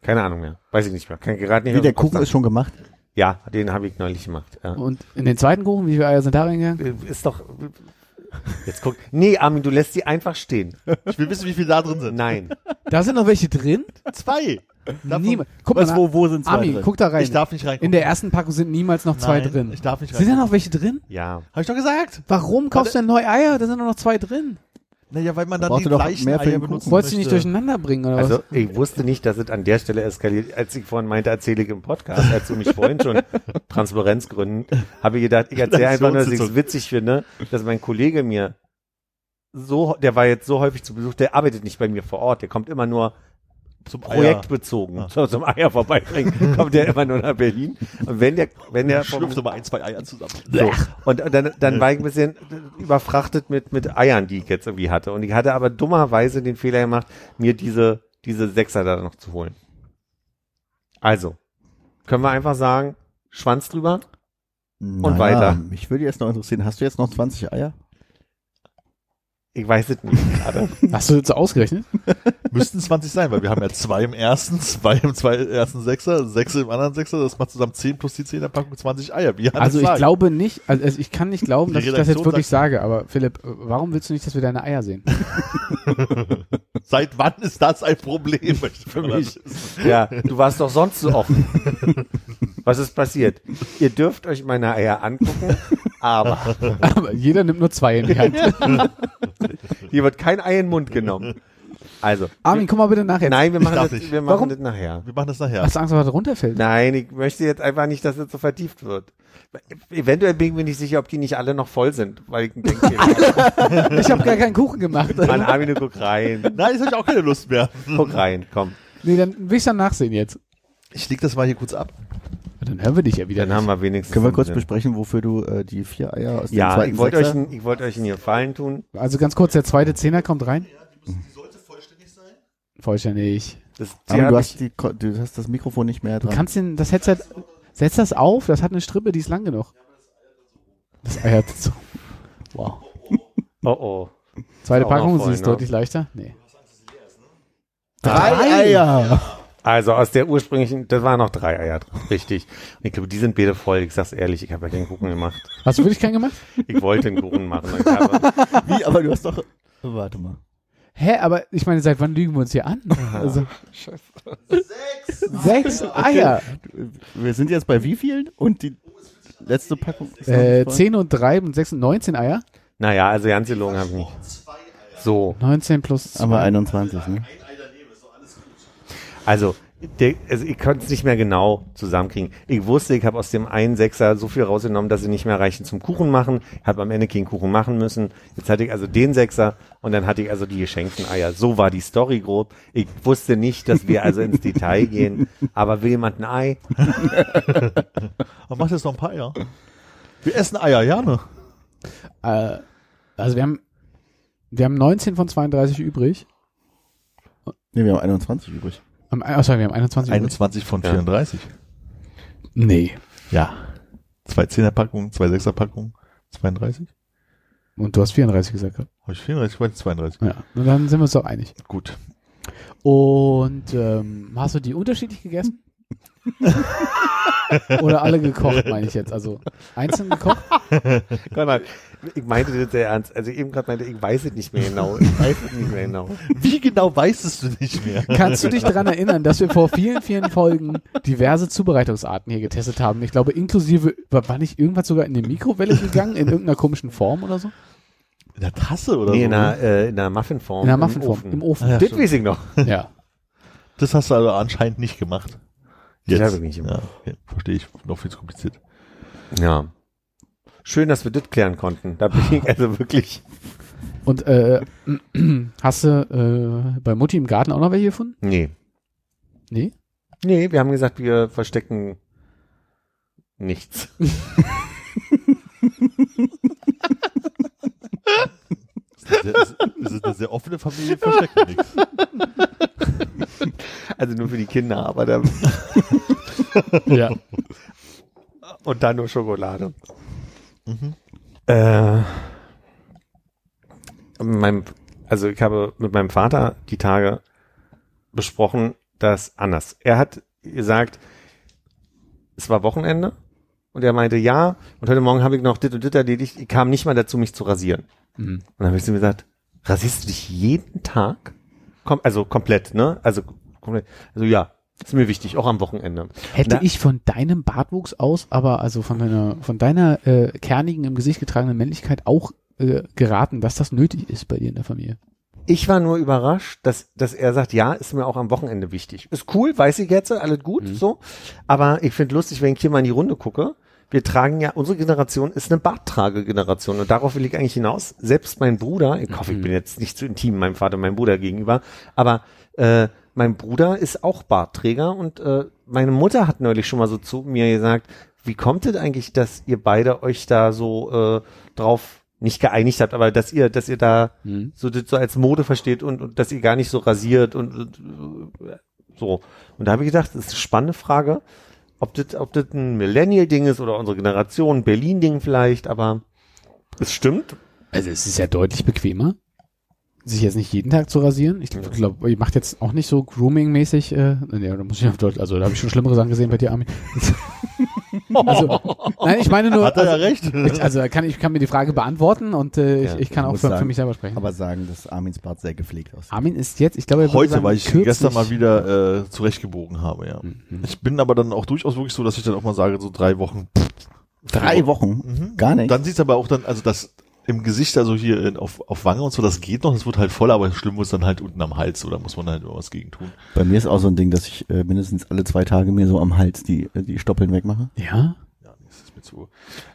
Keine Ahnung mehr. Weiß ich nicht mehr. Kann ich gerade nicht Wie, aus der Kuchen ist schon gemacht? Ja, den habe ich neulich gemacht. Ja. Und in den zweiten Kuchen, wie viele Eier sind da reingegangen? Ist doch. Jetzt guck. Nee, Armin, du lässt sie einfach stehen. Ich will wissen, wie viel da drin sind. Nein. Da sind noch welche drin? Zwei. Davon-. Guck mal, wo, wo sind zwei Ami, drin? guck da rein. Ich darf nicht reingucken. in der ersten Packung sind niemals noch zwei Nein, drin. Ich darf nicht Sind da rein. noch welche drin? Ja. Hab ich doch gesagt. Warum kaufst du denn neue Eier? Da sind doch noch zwei drin. Naja, weil man dann die gleichen mehr für Eier Kuchen? Wolltest du nicht durcheinander bringen oder Also was? ich wusste nicht, dass es an der Stelle eskaliert. Als ich vorhin meinte, erzähle ich im Podcast, als du mich vorhin schon *laughs* Transparenzgründen, habe ich gedacht, ich erzähle einfach nur, dass ich es witzig finde, dass mein Kollege mir so, der war jetzt so häufig zu Besuch, der arbeitet nicht bei mir vor Ort, der kommt immer nur Zum projektbezogen, so zum Eier vorbeibringen, *laughs* kommt der immer nur nach Berlin. Und wenn der, wenn der vom, Schlüpft mal ein, zwei Eier zusammen. so. Und dann, dann war ich ein bisschen überfrachtet mit, mit Eiern, die ich jetzt irgendwie hatte. Und ich hatte aber dummerweise den Fehler gemacht, mir diese, diese Sechser da noch zu holen. Also, können wir einfach sagen, Schwanz drüber? Naja, weiter. Mich würde jetzt noch interessieren, hast du jetzt noch 20 Eier? Ich weiß es nicht gerade. *laughs* Hast du jetzt so ausgerechnet? *laughs* Müssten 20 sein, weil wir haben ja zwei im ersten, zwei im zweiten, ersten Sechser, sechs im anderen Sechser, das macht zusammen 10 plus die 10er Packung 20 Eier. Wie Also ich sagt. glaube nicht, also ich kann nicht glauben, Die dass ich das jetzt wirklich sage, aber Philipp, warum willst du nicht, dass wir deine Eier sehen? *laughs* Seit wann ist das ein Problem? Für mich. Ja, du warst doch sonst so offen. Was ist passiert? Ihr dürft euch meine Eier angucken, aber *laughs* Aber jeder nimmt nur zwei in die Hand. *laughs* hier wird kein Ei in den Mund genommen. Also, Armin, komm mal bitte nachher. nein, wir machen, das, nicht. wir machen Warum? das nachher. Wir machen das nachher. Hast du Angst, dass was runterfällt? Nein, ich möchte jetzt einfach nicht, dass es so vertieft wird. Eventuell bin ich mir nicht sicher, ob die nicht alle noch voll sind, weil ich denke, *laughs* Ich habe gar keinen Kuchen gemacht. Mann, Armin, du guck rein. Nein, jetzt habe ich auch keine Lust mehr. Guck rein, komm. Nee, dann will ich dann nachsehen jetzt. Ich leg das mal hier kurz ab. Dann hören wir dich ja wieder. Dann haben nicht. wir wenigstens. Können wir kurz einen- besprechen, wofür du äh, die vier Eier aus dem Ja, zweiten ich wollte euch, ich wollte euch einen Gefallen tun. Also ganz kurz, der zweite Zehner kommt rein. Vollständig. Das, Aber du hast, die, du hast das Mikrofon nicht mehr Du dran. kannst den, das Headset, setz das auf, das hat eine Strippe, die ist lang genug. Das Ei hat so. Wow. oh oh. Zweite Packung, sie ist ne? deutlich leichter. Nee. Eier! Also aus der ursprünglichen, das waren noch drei Eier drin, richtig. Und ich glaube, die sind beide voll. Ich sag's ehrlich, ich habe ja keinen Kuchen gemacht. Hast du wirklich keinen gemacht? Ich wollte einen Kuchen machen. Wie? Aber du hast doch. Warte mal. Hä, aber ich meine, seit wann lügen wir uns hier an? Also, Sechs Eier. Wir sind jetzt bei wie vielen? Und die letzte Packung? Äh, nicht voll? 10 und 3 und 6 und 19 Eier? naja, also ganz gelogen habe ich nicht. So, 19 plus 2. Aber 21, ne? Also, der, also ich konnte es nicht mehr genau zusammenkriegen. Ich wusste, ich habe aus dem einen Sechser so viel rausgenommen, dass sie nicht mehr reichen zum Kuchen machen. Ich habe am Ende keinen Kuchen machen müssen. Jetzt hatte ich also den Sechser und dann hatte ich also die geschenkten Eier. So war die Story grob. Ich wusste nicht, dass wir also ins Detail gehen. Aber will jemand ein Ei? *laughs* Aber mach jetzt noch ein paar Eier. Wir essen Eier, ja, ne? Äh, also wir haben, wir haben 19 von 32 übrig. Ne, wir haben 21 übrig. Am- sorry, wir haben 21 übrig. 21 von Ja. 34. Nee. Ja. Zwei Zehnerpackungen, zwei Sechserpackungen, 32. Und du hast 34 gesagt. Habe ich 34, ich meine 32. Ja. Und dann sind wir uns doch einig. Gut. Und ähm, hast du die unterschiedlich gegessen? *laughs* Oder alle gekocht, meine ich jetzt. Also einzeln gekocht? *laughs* Konrad, ich meinte das sehr ernst. Also eben gerade meinte, ich weiß es nicht mehr genau. Ich weiß es nicht mehr genau. *laughs* Wie genau weißt du nicht mehr? Kannst du dich daran erinnern, dass wir vor vielen, vielen Folgen diverse Zubereitungsarten hier getestet haben? Ich glaube, inklusive, war war nicht irgendwas sogar in die Mikrowelle gegangen, in irgendeiner komischen Form oder so? In der Tasse oder Nee, so? in ne? einer, äh, in einer Muffinform. In der im Muffinform, Ofen. im Ofen. Ah, ja, Das weiß ich noch. Ja. Das hast du also anscheinend nicht gemacht. Das habe ich nicht gemacht. Ja, okay. Verstehe ich. Noch viel zu kompliziert. Ja. Schön, dass wir das klären konnten. Da bin ich *laughs* also wirklich. Und äh, *clears throat* hast du äh, bei Mutti im Garten auch noch welche gefunden? Nee. Nee? Nee, wir haben gesagt, wir verstecken nichts. *laughs* Das ist eine sehr, das ist eine sehr offene Familie, verstecken nichts. *laughs* *laughs* Also nur für die Kinder, aber da, *laughs* Ja. und dann nur Schokolade. Äh, mein, also ich habe mit meinem Vater die Tage besprochen, dass anders. Er hat gesagt, es war Wochenende und er meinte, ja, und heute Morgen habe ich noch dit und dit erledigt. Ich kam nicht mal dazu, mich zu rasieren. Mhm. Und dann habe ich zu ihm gesagt, rasierst du dich jeden Tag? Kom also komplett, ne? Also komplett. Also ja, ist mir wichtig, auch am Wochenende. Hätte Na- ich von deinem Bartwuchs aus, aber also von deiner, von deiner äh, kernigen, im Gesicht getragenen Männlichkeit auch äh, geraten, dass das nötig ist bei dir in der Familie. Ich war nur überrascht, dass, dass er sagt, ja, ist mir auch am Wochenende wichtig. Ist cool, weiß ich jetzt, alles gut, so. Aber ich finde lustig, wenn ich hier mal in die Runde gucke. Wir tragen ja, unsere Generation ist eine Barttragegeneration und darauf will ich eigentlich hinaus. Selbst mein Bruder, ich hoffe, ich bin jetzt nicht zu intim meinem Vater und meinem Bruder gegenüber, aber äh, mein Bruder ist auch Bartträger und äh, meine Mutter hat neulich schon mal so zu mir gesagt, wie kommt es eigentlich, dass ihr beide euch da so äh, drauf nicht geeinigt habt, aber dass ihr, dass ihr da Mhm. so, so als Mode versteht und, und dass ihr gar nicht so rasiert und, und äh, so. Und da habe ich gedacht, das ist eine spannende Frage, ob das, ob das ein Millennial-Ding ist oder unsere Generation, Berlin-Ding vielleicht, aber es stimmt. Also es ist ja deutlich bequemer, sich jetzt nicht jeden Tag zu rasieren. Ich glaube, ihr macht jetzt auch nicht so Grooming-mäßig, äh, ja, da muss ich auf Deutsch, also da habe ich schon schlimmere Sachen gesehen bei dir, Armin. *laughs* also, *laughs* nein, ich meine nur, Hat er ja also, recht. ich, also kann ich kann mir die Frage beantworten und äh, Ja, ich, ich kann ich auch für, für sagen, mich selber sprechen. Aber sagen, dass Armins Bart sehr gepflegt aussieht. Armin ist jetzt, ich glaube, er Heute, sagen, weil ich kürzlich- gestern mal wieder äh, zurechtgebogen habe, ja. Mhm. Ich bin aber dann auch durchaus wirklich so, dass ich dann auch mal sage, so drei Wochen. Drei Wochen? Mhm. Gar nicht. Dann sieht's aber auch dann, also das im Gesicht, also hier in, auf, auf Wange und so, das geht noch, das wird halt voll, aber schlimm wird dann halt unten am Hals, oder muss man halt immer was gegen tun. Bei mir ist auch so ein Ding, dass ich äh, mindestens alle zwei Tage mir so am Hals die, äh, die Stoppeln wegmache. Ja? Ja, nee, das ist mir zu.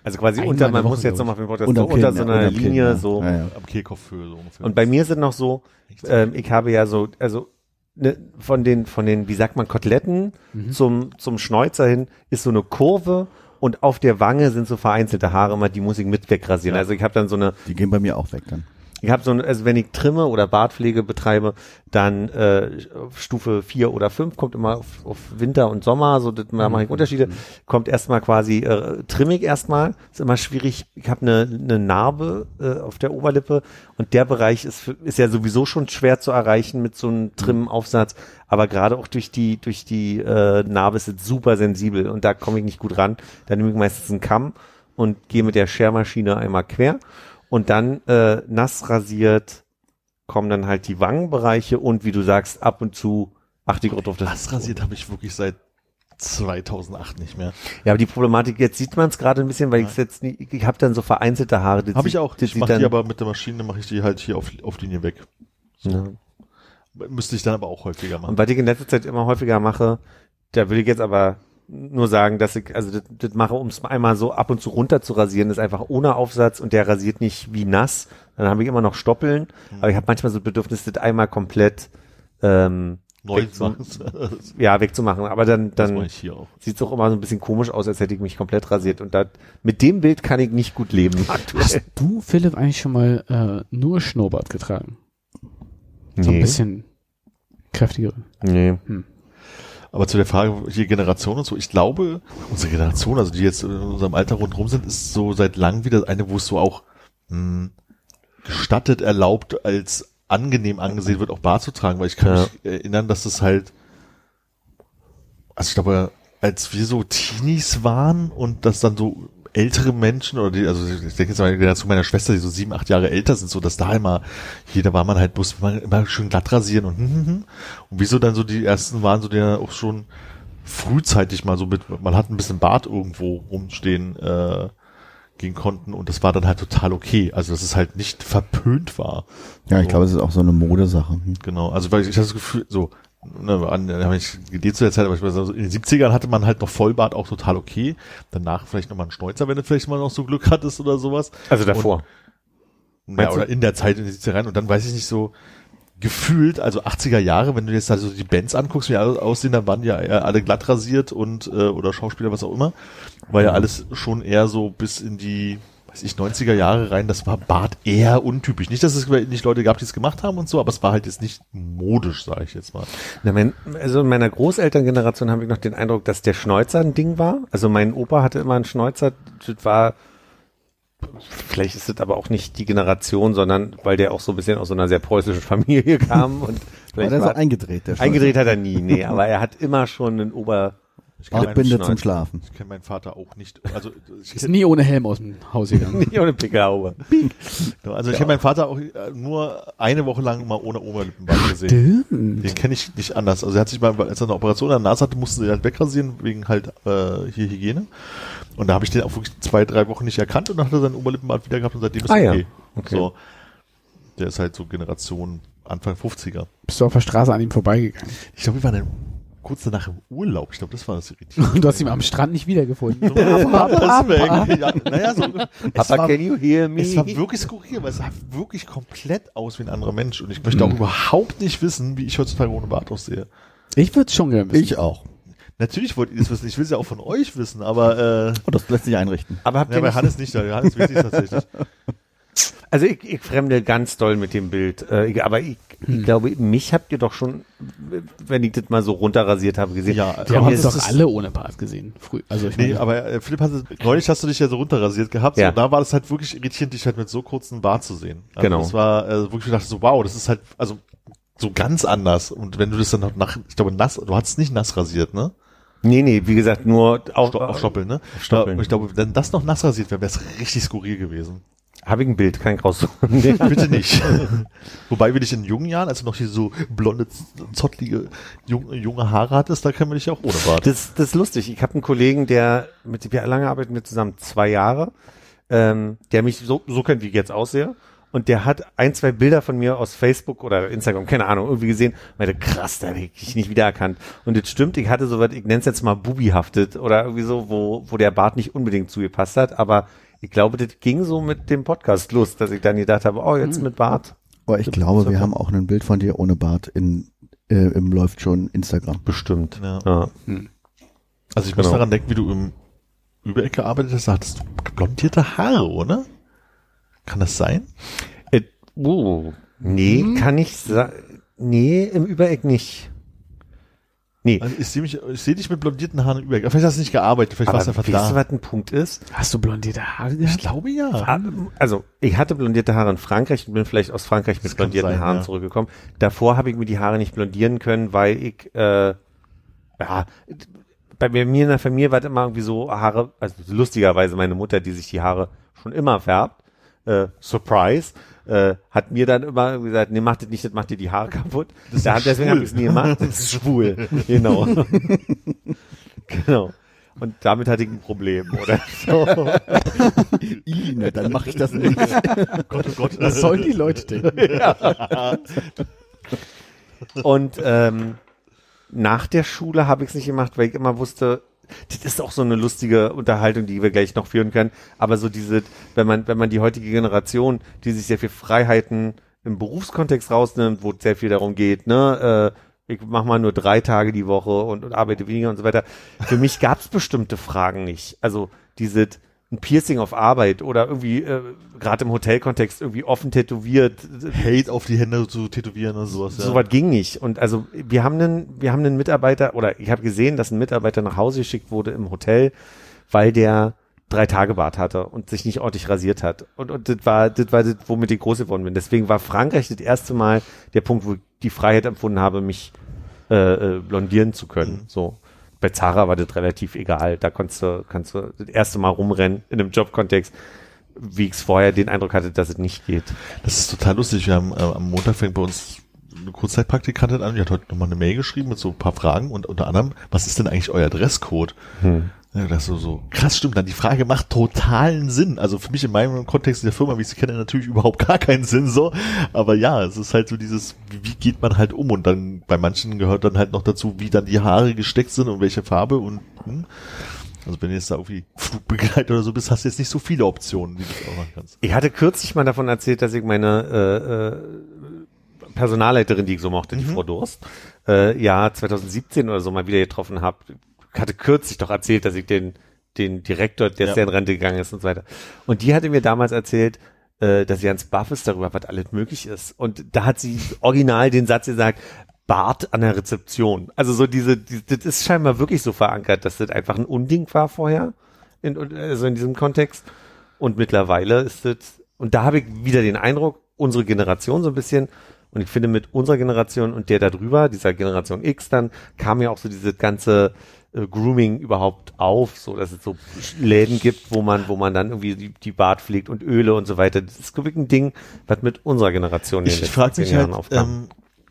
Also quasi Einmal unter, man Woche, muss jetzt nochmal für den Podcast, so unter Kinn, so ja, einer unterm Kinn, Linie ja. so. Ja, ja. Am Kehlkopfhöhe so ungefähr. Und bei mir sind noch so, ähm, ich habe ja so, also ne, von den, von den, wie sagt man, Koteletten zum, zum Schnäuzer hin ist so eine Kurve und auf der Wange sind so vereinzelte Haare immer, die muss ich mit wegrasieren. Ja. Also ich habe dann so eine, Die gehen bei mir auch weg dann. Ich habe so, ein, also wenn ich trimme oder Bartpflege betreibe, dann äh, Stufe 4 oder 5 kommt immer auf, auf Winter und Sommer, so das, da mache ich Unterschiede. Kommt erstmal quasi äh, trimmig erstmal, ist immer schwierig. Ich habe eine ne Narbe äh, auf der Oberlippe und der Bereich ist ist ja sowieso schon schwer zu erreichen mit so einem Trimmaufsatz, aber gerade auch durch die durch die äh, Narbe ist es super sensibel und da komme ich nicht gut ran. Da nehme ich meistens einen Kamm und gehe mit der Schermaschine einmal quer und dann äh, nass rasiert kommen dann halt die Wangenbereiche und wie du sagst, ab und zu achte ich auch drauf, dass Das rasiert habe ich wirklich seit 2008 nicht mehr. Ja, aber die Problematik, jetzt sieht man es gerade ein bisschen, weil ich jetzt nie, ich habe dann so vereinzelte Haare. Habe ich auch. Ich mache die aber mit der Maschine, mache ich die halt hier auf, auf Linie weg. ja. Müsste ich dann aber auch häufiger machen. Und was ich in letzter Zeit immer häufiger mache, da will ich jetzt aber nur sagen, dass ich, also das, das mache, um es einmal so ab und zu runter zu rasieren, ist einfach ohne Aufsatz und der rasiert nicht wie nass. Dann habe ich immer noch Stoppeln, Mhm. aber ich habe manchmal so das Bedürfnis, das einmal komplett ähm, Neu weg zu- machen. ja, wegzumachen. Aber dann, dann ich hier auch. sieht's auch immer so ein bisschen komisch aus, als hätte ich mich komplett rasiert. Und da, mit dem Bild kann ich nicht gut leben *laughs* aktuell. Hast du, Philipp, eigentlich schon mal äh, nur Schnurrbart getragen? So ein bisschen kräftigere. Nee. Aber zu der Frage, hier Generation und so, ich glaube, unsere Generation, also die jetzt in unserem Alter rundherum sind, ist so seit langem wieder eine, wo es so auch mh, gestattet, erlaubt, als angenehm angesehen wird, auch Bart zu tragen, weil ich kann Ja. mich erinnern, dass das halt, also ich glaube, als wir so Teenies waren und das dann so ältere Menschen oder die, also ich denke jetzt mal die Generation meiner Schwester, die so sieben, acht Jahre älter sind, so dass da immer, hier, da war man halt bloß immer, immer schön glatt rasieren und hm, hm, hm. und wieso dann so die ersten waren, so die ja auch schon frühzeitig mal so mit, man hat ein bisschen Bart irgendwo rumstehen, äh, gehen konnten und das war dann halt total okay. Also dass es halt nicht verpönt war. Ja, ich So. glaube, es ist auch so eine Modesache. Genau, also weil ich, hatte das Gefühl, so, ne, an, da habe ich gelesen zu der Zeit, aber ich weiß, also in den 70ern hatte man halt noch Vollbart auch total okay. Danach vielleicht nochmal einen Schnäuzer, wenn du vielleicht mal noch so Glück hattest oder sowas. Also davor. Ja, Meinst du? oder in der Zeit in die 70er rein und dann weiß ich nicht so gefühlt, also 80er Jahre, wenn du jetzt also die Bands anguckst, wie alle aussehen, dann waren ja eher alle glatt rasiert und äh, oder Schauspieler, was auch immer, war ja alles schon eher so bis in die weiß ich, 90er Jahre rein, das war Bart eher untypisch. Nicht, dass es nicht Leute gab, die es gemacht haben und so, aber es war halt jetzt nicht modisch, sage ich jetzt mal. Na, mein, also in meiner Großelterngeneration habe ich noch den Eindruck, dass der Schnäuzer ein Ding war. Also mein Opa hatte immer einen Schnäuzer. Das war, vielleicht ist das aber auch nicht die Generation, sondern weil der auch so ein bisschen aus so einer sehr preußischen Familie *laughs* kam und War vielleicht der so war, eingedreht, der eingedreht hat er nie, nee, aber er hat immer schon einen Ober, Ich kenn, meinen, Bart-Binde zum. Schlafen. ich kenn meinen Vater auch nicht. Also *laughs* ich Ist nie ohne Helm aus dem Haus gegangen. *laughs* nicht ohne Pickelhaube. *laughs* Also ich habe meinen Vater auch äh, nur eine Woche lang mal ohne Oberlippenbart gesehen. Stimmt. Den kenne ich nicht anders. Also er hat sich mal, als er eine Operation an der Nase hatte, mussten sie halt wegrasieren, wegen halt äh, hier Hygiene. Und da habe ich den auch wirklich zwei, drei Wochen nicht erkannt und dann hat er seinen Oberlippenbart wieder gehabt und seitdem ist Ah er ja, okay. okay. So. Der ist halt so Generation Anfang 50er. Bist du auf der Straße an ihm vorbeigegangen. Ich glaube, wir waren dann kurz danach im Urlaub. Ich glaube, das war das irritierende. Und *laughs* du hast ihn am Strand nicht wiedergefunden. *laughs* So, Deswegen, ja, naja, so, *laughs* es Papa, war, can you hear me? es war wirklich skurril, weil es sah wirklich komplett aus wie ein anderer Mensch. Und ich möchte auch überhaupt nicht wissen, wie ich heutzutage ohne Bart aussehe. Ich würde es schon gerne wissen. Ich auch. Natürlich wollt ihr das wissen. Ich will es ja auch von euch wissen, aber äh, Oh, das lässt sich einrichten. aber habt ja, ihr bei nicht, Hannes nicht. Hannes weiß ich tatsächlich. Also ich, ich fremde ganz doll mit dem Bild, äh, ich, aber ich, Hm. ich glaube, mich habt ihr doch schon, wenn ich das mal so runterrasiert habe, gesehen. Ja, Wir haben das doch alle ohne Bart gesehen. Früh. Also ich Nee, meine, aber äh, Philipp hatte, neulich hast du dich ja so runterrasiert gehabt, Ja. so, und da war das halt wirklich irritierend, dich halt mit so kurzen Bart zu sehen. Also Genau. Das war äh, wirklich, ich dachte so, wow, das ist halt, also so ganz anders. Und wenn du das dann noch nach, ich glaube, nass, du hattest nicht nass rasiert, ne? Nee, nee, wie gesagt, nur auch, Sto auf Stoppeln, ne? Stoppeln. Ich glaube, wenn das noch nass rasiert wäre, wäre es richtig skurril gewesen. Habe ich ein Bild, kann ich raussuchen. *laughs* Nee. *laughs* Bitte nicht. Wobei wir dich in jungen Jahren, als du noch hier so blonde, zottlige, junge, junge Haare hattest, da kennen wir dich auch ohne Bart. Das, das ist lustig. Ich habe einen Kollegen, der mit wie lange arbeiten wir zusammen? Zwei Jahre, ähm, der mich so, so kennt, wie ich jetzt aussehe. Und der hat ein, zwei Bilder von mir aus Facebook oder Instagram, keine Ahnung, irgendwie gesehen. Und meinte, krass, da habe ich dich nicht wiedererkannt. Und das stimmt, ich hatte so was, ich nenne es jetzt mal bubihaftet oder irgendwie so, wo, wo der Bart nicht unbedingt zugepasst hat. Aber ich glaube, das ging so mit dem Podcast los, dass ich dann gedacht habe, oh, jetzt mit Bart. Aber ich glaube, wir haben auch ein Bild von dir ohne Bart in, äh, im läuft schon Instagram. Bestimmt. Ja. Ja. Also ich muss Genau. daran denken, wie du im Übereck gearbeitet hast, da hattest du blondierte Haare, oder? Kann das sein? Äh, Uh, nee, Hm? kann ich sagen. Nee, im Übereck nicht. Nee. Also ich sehe sehe dich mit blondierten Haaren über. Vielleicht hast du nicht gearbeitet, vielleicht warst du einfach weißt du, da. was ein Punkt ist? Hast du blondierte Haare Ich glaube ja. Also, ich hatte blondierte Haare in Frankreich und bin vielleicht aus Frankreich mit Das blondierten sein, Haaren ja. zurückgekommen. Davor habe ich mir die Haare nicht blondieren können, weil ich, äh, ja, bei mir mir in der Familie war das immer irgendwie so Haare, also lustigerweise meine Mutter, die sich die Haare schon immer färbt, äh, Surprise, äh, hat mir dann immer gesagt, nee, mach das nicht, das macht dir die Haare kaputt. ist Da, ja deswegen habe ich es nie gemacht. Das ist schwul. Genau. *laughs* genau. Und damit hatte ich ein Problem, oder? So. *laughs* Ina, dann mache ich das nicht. *laughs* Gott, oh Gott. Was sollen die Leute denken? Und ähm, nach der Schule habe ich es nicht gemacht, weil ich immer wusste, das ist auch so eine lustige Unterhaltung, die wir gleich noch führen können. Aber so diese, wenn man, wenn man die heutige Generation, die sich sehr viel Freiheiten im Berufskontext rausnimmt, wo sehr viel darum geht, ne, äh, ich mache mal nur drei Tage die Woche und, und arbeite weniger und so weiter. Für mich gab es bestimmte Fragen nicht. Also diese ein Piercing auf Arbeit oder irgendwie äh, gerade im Hotelkontext irgendwie offen tätowiert, Hate auf die Hände zu tätowieren und sowas. Ja. so was ging nicht. Und also wir haben einen, wir haben einen Mitarbeiter oder ich habe gesehen, dass ein Mitarbeiter nach Hause geschickt wurde im Hotel, weil der drei Tage Bart hatte und sich nicht ordentlich rasiert hat. Und, und das war, das war das, womit ich groß geworden bin. Deswegen war Frankreich das erste Mal der Punkt, wo ich die Freiheit empfunden habe, mich äh, äh, blondieren zu können. So. Bei Zara war das relativ egal. Da konntest du, kannst du das erste Mal rumrennen in einem Jobkontext, wie ich es vorher den Eindruck hatte, dass es nicht geht. Das ist total lustig. Wir haben äh, am Montag fängt bei uns eine Kurzzeitpraktikantin an, die hat heute nochmal eine Mail geschrieben mit so ein paar Fragen und unter anderem, was ist denn eigentlich euer Dresscode? Hm. Ja, das so, so krass stimmt dann. Die Frage macht totalen Sinn. Also für mich in meinem Kontext der Firma, wie ich sie kenne, natürlich überhaupt *laughs* gar keinen Sinn so. Aber ja, es ist halt so dieses, wie, geht man halt um? Und dann bei manchen gehört dann halt noch dazu, wie dann die Haare gesteckt sind und welche Farbe und hm. also wenn du jetzt da irgendwie Flugbegleiter oder so bist, hast du jetzt nicht so viele Optionen, die du auch machen kannst. Ich hatte kürzlich mal davon erzählt, dass ich meine äh, äh, Personalleiterin, die ich so mochte, die Frau Durst, äh, ja 2017 oder so mal wieder getroffen habe. Ich hatte kürzlich doch erzählt, dass ich den den Direktor, der Ja. in Rente gegangen ist und so weiter. Und die hatte mir damals erzählt, äh, dass sie ganz baff ist darüber, was alles möglich ist. Und da hat sie original den Satz gesagt, Bart an der Rezeption. Also so diese, die, das ist scheinbar wirklich so verankert, dass das einfach ein Unding war vorher, in, also in diesem Kontext. Und mittlerweile ist es, und da habe ich wieder den Eindruck, unsere Generation so ein bisschen, und ich finde mit unserer Generation und der da drüber, dieser Generation X dann, kam ja auch so diese ganze äh, Grooming überhaupt auf, so dass es so Läden gibt, wo man, wo man dann irgendwie die, die Bart pflegt und Öle und so weiter. Das ist wirklich ein Ding, was mit unserer Generation in den Ich letzten mich halt, Jahren aufkam. ähm,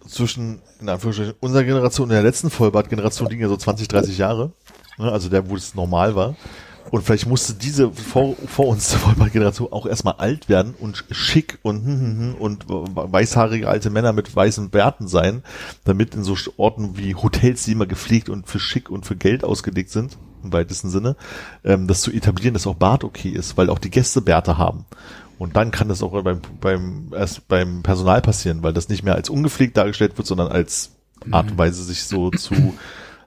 zwischen, in Anführungsstrichen, unserer Generation und der letzten Vollbart-Generation liegen ja so 20, 30 Jahre. Ne, also der, wo es normal war. Und vielleicht musste diese vor, vor uns *laughs* Vollbart-Generation auch erstmal alt werden und schick und, hm, hm, hm, und weißhaarige alte Männer mit weißen Bärten sein, damit in so Orten wie Hotels, die immer gepflegt und für schick und für Geld ausgelegt sind, im weitesten Sinne, ähm, das zu etablieren, dass auch Bart okay ist, weil auch die Gäste Bärte haben. Und dann kann das auch beim, beim, erst beim Personal passieren, weil das nicht mehr als ungepflegt dargestellt wird, sondern als Art und Weise, sich so zu,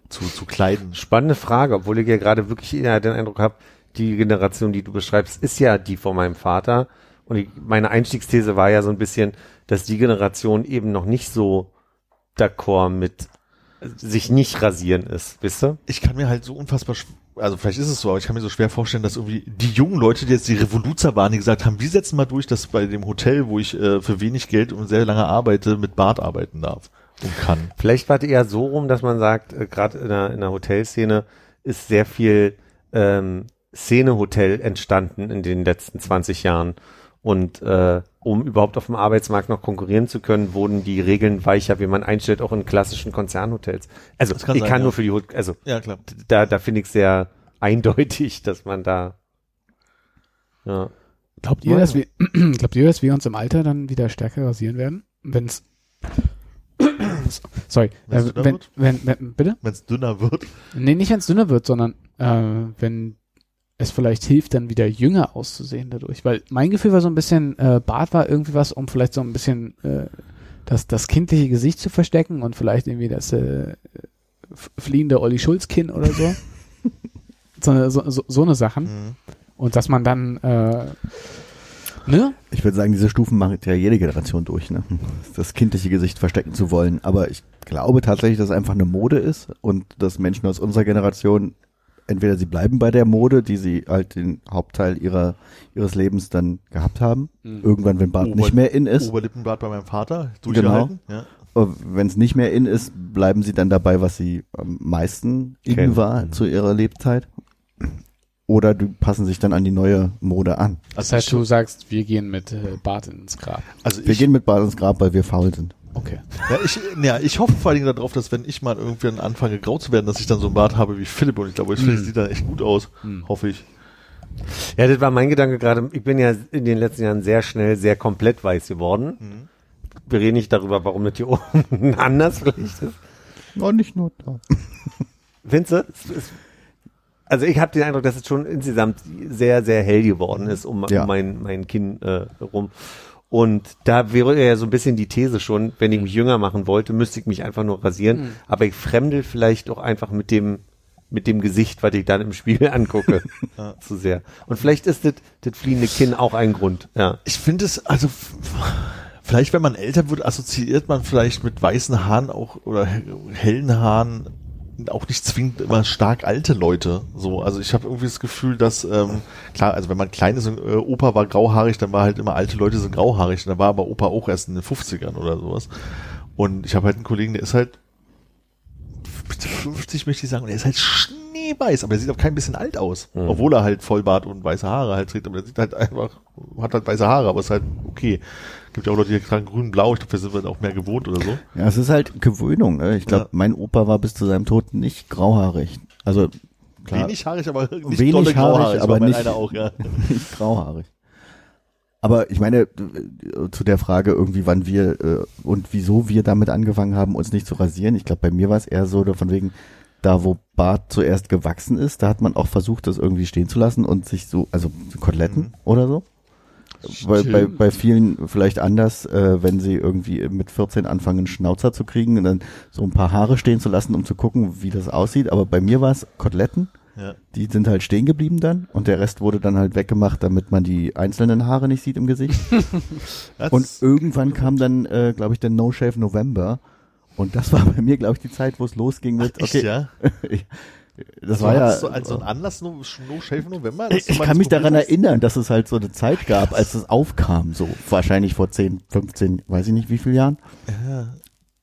zu, zu kleiden. Spannende Frage, obwohl ich ja gerade wirklich eher den Eindruck habe, die Generation, die du beschreibst, ist ja die von meinem Vater. Und ich, meine Einstiegsthese war ja so ein bisschen, dass die Generation eben noch nicht so d'accord mit sich nicht rasieren ist, wisst ihr? ich kann mir halt so unfassbar, also vielleicht ist es so, aber ich kann mir so schwer vorstellen, dass irgendwie die jungen Leute, die jetzt die Revoluzer waren, die gesagt haben, wir setzen mal durch, dass bei dem Hotel, wo ich äh, für wenig Geld und sehr lange arbeite, mit Bart arbeiten darf und kann. Vielleicht war es eher so rum, dass man sagt, äh, gerade in der, in der Hotelszene ist sehr viel ähm, Szenehotel entstanden in den letzten 20 Jahren. Und äh, um überhaupt auf dem Arbeitsmarkt noch konkurrieren zu können, wurden die Regeln weicher, wie man einstellt, auch in klassischen Konzernhotels. Also kann ich sein, kann ja. nur für die Hot also Ja, klar. da, da finde ich sehr eindeutig, dass man da ja. Glaubt ihr, dass wir, *clears throat* glaubt ihr, dass wir uns im Alter dann wieder stärker rasieren werden? Wenn's, sorry, äh, wenn, wenn, wenn, bitte? Wenn es dünner wird. Nee, nicht wenn es dünner wird, sondern äh, wenn es vielleicht hilft, dann wieder jünger auszusehen dadurch. Weil mein Gefühl war so ein bisschen, äh, Bart war irgendwie was, um vielleicht so ein bisschen äh, das, das kindliche Gesicht zu verstecken und vielleicht irgendwie das äh, fliehende Olli Schulz-Kinn oder so. *laughs* so, eine- so, so, so eine Sachen. Mhm. Und dass man dann äh, Ne? Ich würde sagen, diese Stufen macht ja jede Generation durch, ne? Das kindliche Gesicht verstecken zu wollen. Aber ich glaube tatsächlich, dass es einfach eine Mode ist und dass Menschen aus unserer Generation entweder sie bleiben bei der Mode, die sie halt den Hauptteil ihrer, ihres Lebens dann gehabt haben. Mhm. Irgendwann, wenn Bart Ober- nicht mehr in ist. Oberlippenbart bei meinem Vater, durchgehalten. Ja. Wenn es nicht mehr in ist, bleiben sie dann dabei, was sie am meisten in war zu ihrer Lebzeit. Oder die passen sich dann an die neue Mode an. Das heißt, du sagst, wir gehen mit äh, Bart ins Grab. Also Wir ich, gehen mit Bart ins Grab, weil wir faul sind. Okay. ja, ich, ja, ich hoffe vor allen Dingen darauf, dass wenn ich mal irgendwann anfange grau zu werden, dass ich dann so einen Bart habe wie Philipp und ich glaube, Philipp sieht dann echt gut aus. Hoffe ich. Ja, das war mein Gedanke gerade. Ich bin ja in den letzten Jahren sehr schnell sehr komplett weiß geworden. Mhm. Wir reden nicht darüber, warum das hier *laughs* oben anders vielleicht ist. Ja, nicht nur da. Findest du? Es ist- Also ich habe den Eindruck, dass es schon insgesamt sehr, sehr hell geworden ist um, Ja. um mein, mein Kinn äh, rum. Und da wäre ja so ein bisschen die These schon, wenn ich mich jünger machen wollte, müsste ich mich einfach nur rasieren. Aber ich fremdel vielleicht auch einfach mit dem, mit dem Gesicht, was ich dann im Spiegel *laughs* angucke, zu sehr. Und vielleicht ist das, das fliehende Kinn auch ein Grund. Ja. Ich finde es, also vielleicht, wenn man älter wird, assoziiert man vielleicht mit weißen Haaren auch oder he- hellen Haaren auch nicht zwingend immer stark alte Leute. So, also ich habe irgendwie das Gefühl, dass ähm, klar, also wenn man klein ist und äh, Opa war grauhaarig, dann war halt immer alte Leute sind grauhaarig. Und dann war aber Opa auch erst in den 50ern oder sowas. Und ich habe halt einen Kollegen, der ist halt 50 möchte ich sagen, und er ist halt schneeweiß, aber er sieht auch kein bisschen alt aus. Obwohl er halt Vollbart und weiße Haare halt trägt, aber er sieht halt einfach, hat halt weiße Haare, aber ist halt okay. Gibt ja auch Leute, die tragen grün, blau, ich glaube, wir sind halt auch mehr gewohnt oder so. Ja, es ist halt Gewöhnung. Ne? Ich glaube, Ja. mein Opa war bis zu seinem Tod nicht grauhaarig. Also klar, Wenig haarig, aber nicht Wenig haarig, grauhaarig, aber nicht- auch, ja. *laughs* nicht grauhaarig. Aber ich meine, äh, zu der Frage irgendwie, wann wir äh, und wieso wir damit angefangen haben, uns nicht zu rasieren. Ich glaube, bei mir war es eher so, von wegen, da wo Bart zuerst gewachsen ist, da hat man auch versucht, das irgendwie stehen zu lassen und sich so, also Koteletten Mhm. oder so. Bei, bei, bei vielen vielleicht anders, äh, wenn sie irgendwie mit 14 anfangen, einen Schnauzer zu kriegen und dann so ein paar Haare stehen zu lassen, um zu gucken, wie das aussieht. Aber bei mir war es Koteletten. ja. Die sind halt stehen geblieben dann und der Rest wurde dann halt weggemacht, damit man die einzelnen Haare nicht sieht im Gesicht. *laughs* Und irgendwann kam dann, äh, glaube ich, der No Shave November. Und das war bei mir, glaube ich, die Zeit, wo es losging mit, Echt, okay, ja? *laughs* das So war ja, hattest du als so ein Anlass, no, no Shave November? dass ich, kann mich daran hast? erinnern, dass es halt so eine Zeit gab, als es aufkam, so wahrscheinlich vor 10, 15, weiß ich nicht wie viele Jahren.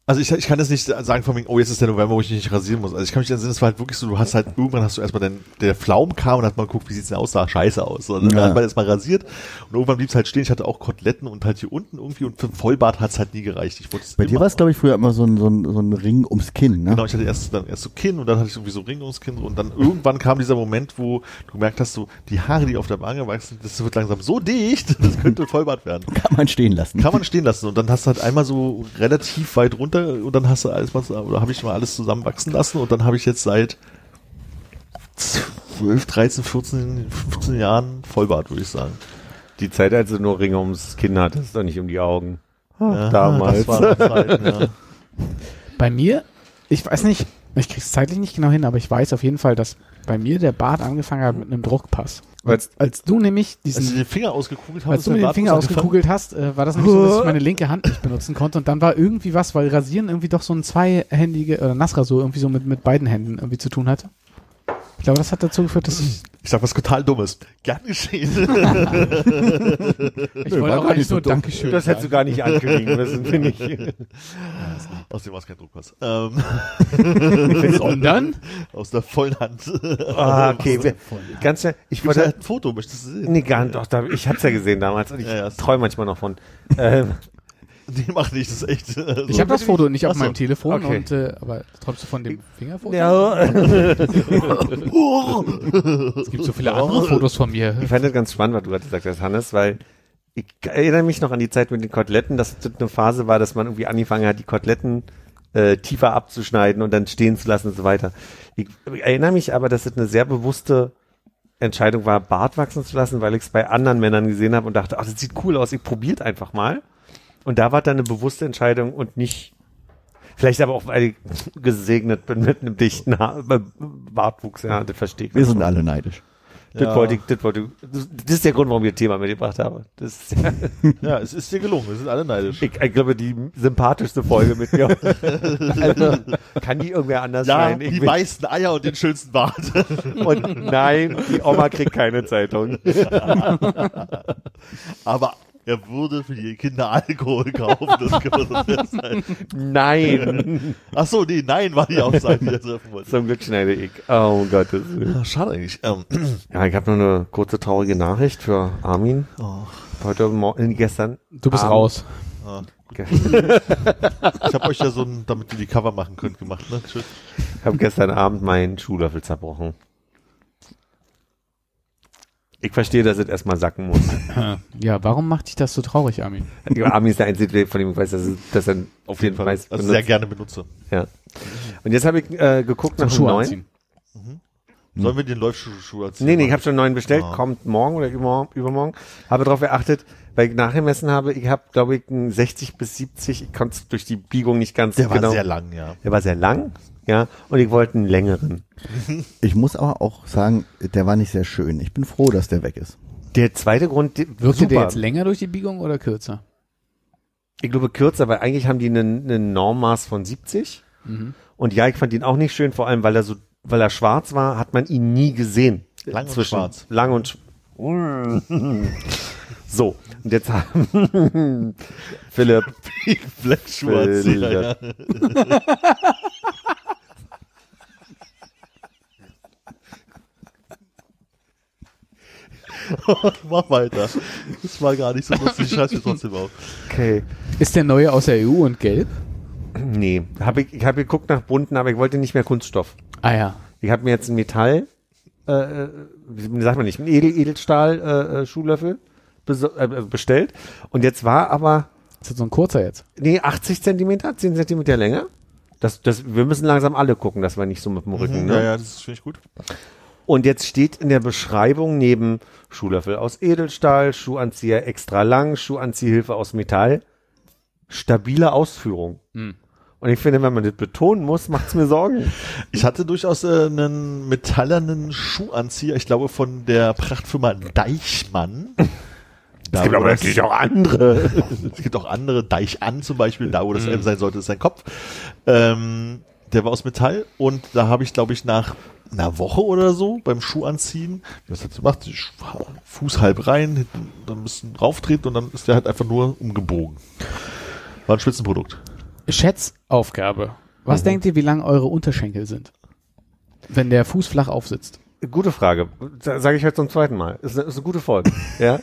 Also ich, ich kann das nicht sagen von wegen, oh, jetzt ist der November, wo ich nicht rasieren muss. Also ich kann mich erinnern, es war halt wirklich so, du hast halt, irgendwann hast du erstmal den, der Pflaum kam und hat mal geguckt, wie sieht's denn aus, sah scheiße aus. Und dann Ja. hat man erstmal rasiert und irgendwann blieb's halt stehen. Ich hatte auch Koteletten und halt hier unten irgendwie und für einen Vollbart hat's halt nie gereicht. Ich wollte es Bei dir war es, glaube ich, früher immer so ein, so, ein, so ein Ring ums Kinn, ne? Genau, ich hatte erst dann erst so Kinn und dann hatte ich irgendwie so Ring ums Kinn und dann irgendwann kam dieser Moment, wo du gemerkt hast, so die Haare, die auf der Wange wachsen, das wird langsam so dicht, *laughs* das könnte Vollbart werden. Kann man stehen lassen. Kann man stehen lassen und dann hast du halt einmal so relativ weit runter und dann hast du alles mal, oder habe ich mal alles zusammen wachsen lassen und dann habe ich jetzt seit 12, 13, 14, 15 Jahren Vollbart, würde ich sagen. Die Zeit, als du nur Ringe ums Kinn hattest und nicht um die Augen. Ja, damals. Das war noch Zeiten, ja. Bei mir, ich weiß nicht, ich krieg's zeitlich nicht genau hin, aber ich weiß auf jeden Fall, dass bei mir der Bart angefangen hat mit einem Druckpass. Als, als du nämlich Als ich diesen, den Finger ausgekugelt habe, als du mir den Finger ausgekugelt hast, äh, war das nämlich so, dass ich meine linke Hand nicht benutzen konnte und dann war irgendwie was, weil Rasieren irgendwie doch so ein zweihändige, oder Nassrasur irgendwie so mit, mit beiden Händen irgendwie zu tun hatte. Ich glaube, das hat dazu geführt, dass ich, Ich sag was total Dummes. Gern geschehen. *laughs* ich wollte auch gar nicht so dumm. Dankeschön Das hättest du gar nicht ankündigen müssen, *laughs* finde ich. Außerdem war es kein Druckpass. Ähm, Sondern? aus der vollen Hand. Ah, okay. Wir, ganz schnell. Ich wollte, ein Foto, möchtest du sehen? nee, gar nicht, doch, da, ich hab's ja gesehen damals und ich Ja, ja. träume manchmal noch von. Ähm, *laughs* Nee, mach nicht, das ist echt. äh, Ich habe das Foto nicht auf Ach so. meinem Telefon Okay. und äh, aber träumst du von dem Fingerfoto? ja, *laughs* Es gibt so viele andere Fotos von mir. ich fand das ganz spannend, was du gerade gesagt hast, Hannes, weil ich erinnere mich noch an die Zeit mit den Koteletten, dass das eine Phase war, dass man irgendwie angefangen hat, die Koteletten äh, tiefer abzuschneiden und dann stehen zu lassen und so weiter. Ich, ich erinnere mich aber, dass das eine sehr bewusste Entscheidung war, Bart wachsen zu lassen, weil ich es bei anderen Männern gesehen habe und dachte, ach, das sieht cool aus, ich probiert einfach mal. Und da war dann eine bewusste Entscheidung und nicht, vielleicht aber auch, weil ich gesegnet bin mit einem dichten Haar, Bartwuchs, ja, das verstehe ich. Wir sind alle neidisch. Das Ja. wollte ich, das wollte ich, das, das ist der Grund, warum ich das Thema mitgebracht habe. Das ist, ja, *laughs* Ja, es ist dir gelungen. Wir sind alle neidisch. ich, ich glaube, die sympathischste Folge mit mir. also, *laughs* kann die irgendwer anders Ja, sein? Ich die will- meisten Eier und den schönsten Bart. *laughs* Und nein, die Oma kriegt keine Zeitung. Aber er würde für die Kinder Alkohol kaufen. Das kann man so festhalten. Nein. *laughs* Ach so, nee, nein war die Aussage, die er treffen wollte. Zum Glück schneide ich. Oh Gottes Willen. Ah, Schade eigentlich. Ähm, Ja, ich habe noch eine kurze traurige Nachricht für Armin. oh, Heute Morgen, gestern. Du bist Abend- raus. *laughs* ich habe euch ja so ein, damit ihr die Cover machen könnt, gemacht. Ne? Tschüss. Ich habe gestern Abend meinen Schuhlöffel zerbrochen. Ich verstehe, dass es erstmal sacken muss. *laughs* Ja, warum macht dich das so traurig, Armin? Armin ist der Einzige, von dem ich weiß, dass, es, dass er auf jeden Fall weiß. Also sehr gerne benutze. Ja. Und jetzt habe ich äh, geguckt Zum nach einem Schuh neuen. anziehen. Sollen wir den Läufschuh erzählen? Nee, nee, ich habe schon einen neuen bestellt, Ah. kommt morgen oder übermorgen. übermorgen. Habe darauf geachtet, weil ich nachgemessen habe, ich habe, glaube ich, einen 60 bis 70, ich konnte es durch die Biegung nicht ganz Der war genau. sehr lang, ja. Der war sehr lang, ja, und ich wollte einen längeren. *laughs* Ich muss aber auch sagen, der war nicht sehr schön. Ich bin froh, dass der weg ist. Der zweite Grund, Wirkte super. der jetzt länger durch die Biegung oder kürzer? ich glaube kürzer, weil eigentlich haben die einen, einen Normmaß von 70. Mhm. Und ja, ich fand ihn auch nicht schön, vor allem weil er so, weil er schwarz war, hat man ihn nie gesehen. Lang und schwarz. Lang und sch *laughs* So, und jetzt haben *laughs* Philipp, Blackschuhe erzählen, ja. *laughs* Mach weiter. Das war gar nicht so lustig, ich schreib's mir trotzdem auf. okay, Ist der neue aus der EU und gelb? nee, hab ich, ich habe geguckt nach bunten, aber ich wollte nicht mehr Kunststoff. Ah ja. Ich habe mir jetzt ein Metall, äh, äh, wie sagt man nicht, ein Edel, Edelstahl äh, äh, Schuhlöffel äh, bestellt. Und jetzt war aber Ist das so ein kurzer jetzt? Nee, 80 Zentimeter, 10 Zentimeter länger. Das, das, wir müssen langsam alle gucken, dass wir nicht so mit dem Rücken. Ne? Ja, ja, das finde ich gut. Und jetzt steht in der Beschreibung neben Schuhlöffel aus Edelstahl, Schuhanzieher extra lang, Schuhanziehhilfe aus Metall, stabile Ausführung. Hm. Und ich finde, wenn man das betonen muss, macht's mir Sorgen. *laughs* Ich hatte durchaus äh, einen metallernen Schuhanzieher, ich glaube von der Prachtfirma Deichmann. Da, wo das- auch andere. *laughs* es gibt auch andere, Deich an zum Beispiel, da wo das M sein sollte, ist sein Kopf. Ähm, der war aus Metall und da habe ich, glaube ich, nach einer Woche oder so beim Schuhanziehen, wie das jetzt Sch- Fuß halb rein, hinten dann ein bisschen rauftreten und dann ist der halt einfach nur umgebogen. War ein Spitzenprodukt. Schätzaufgabe. Was denkt ihr, wie lang eure Unterschenkel sind? Wenn der Fuß flach aufsitzt. Gute Frage. Sage ich heute zum zweiten Mal. Ist eine, ist eine gute Folge. *laughs* ja.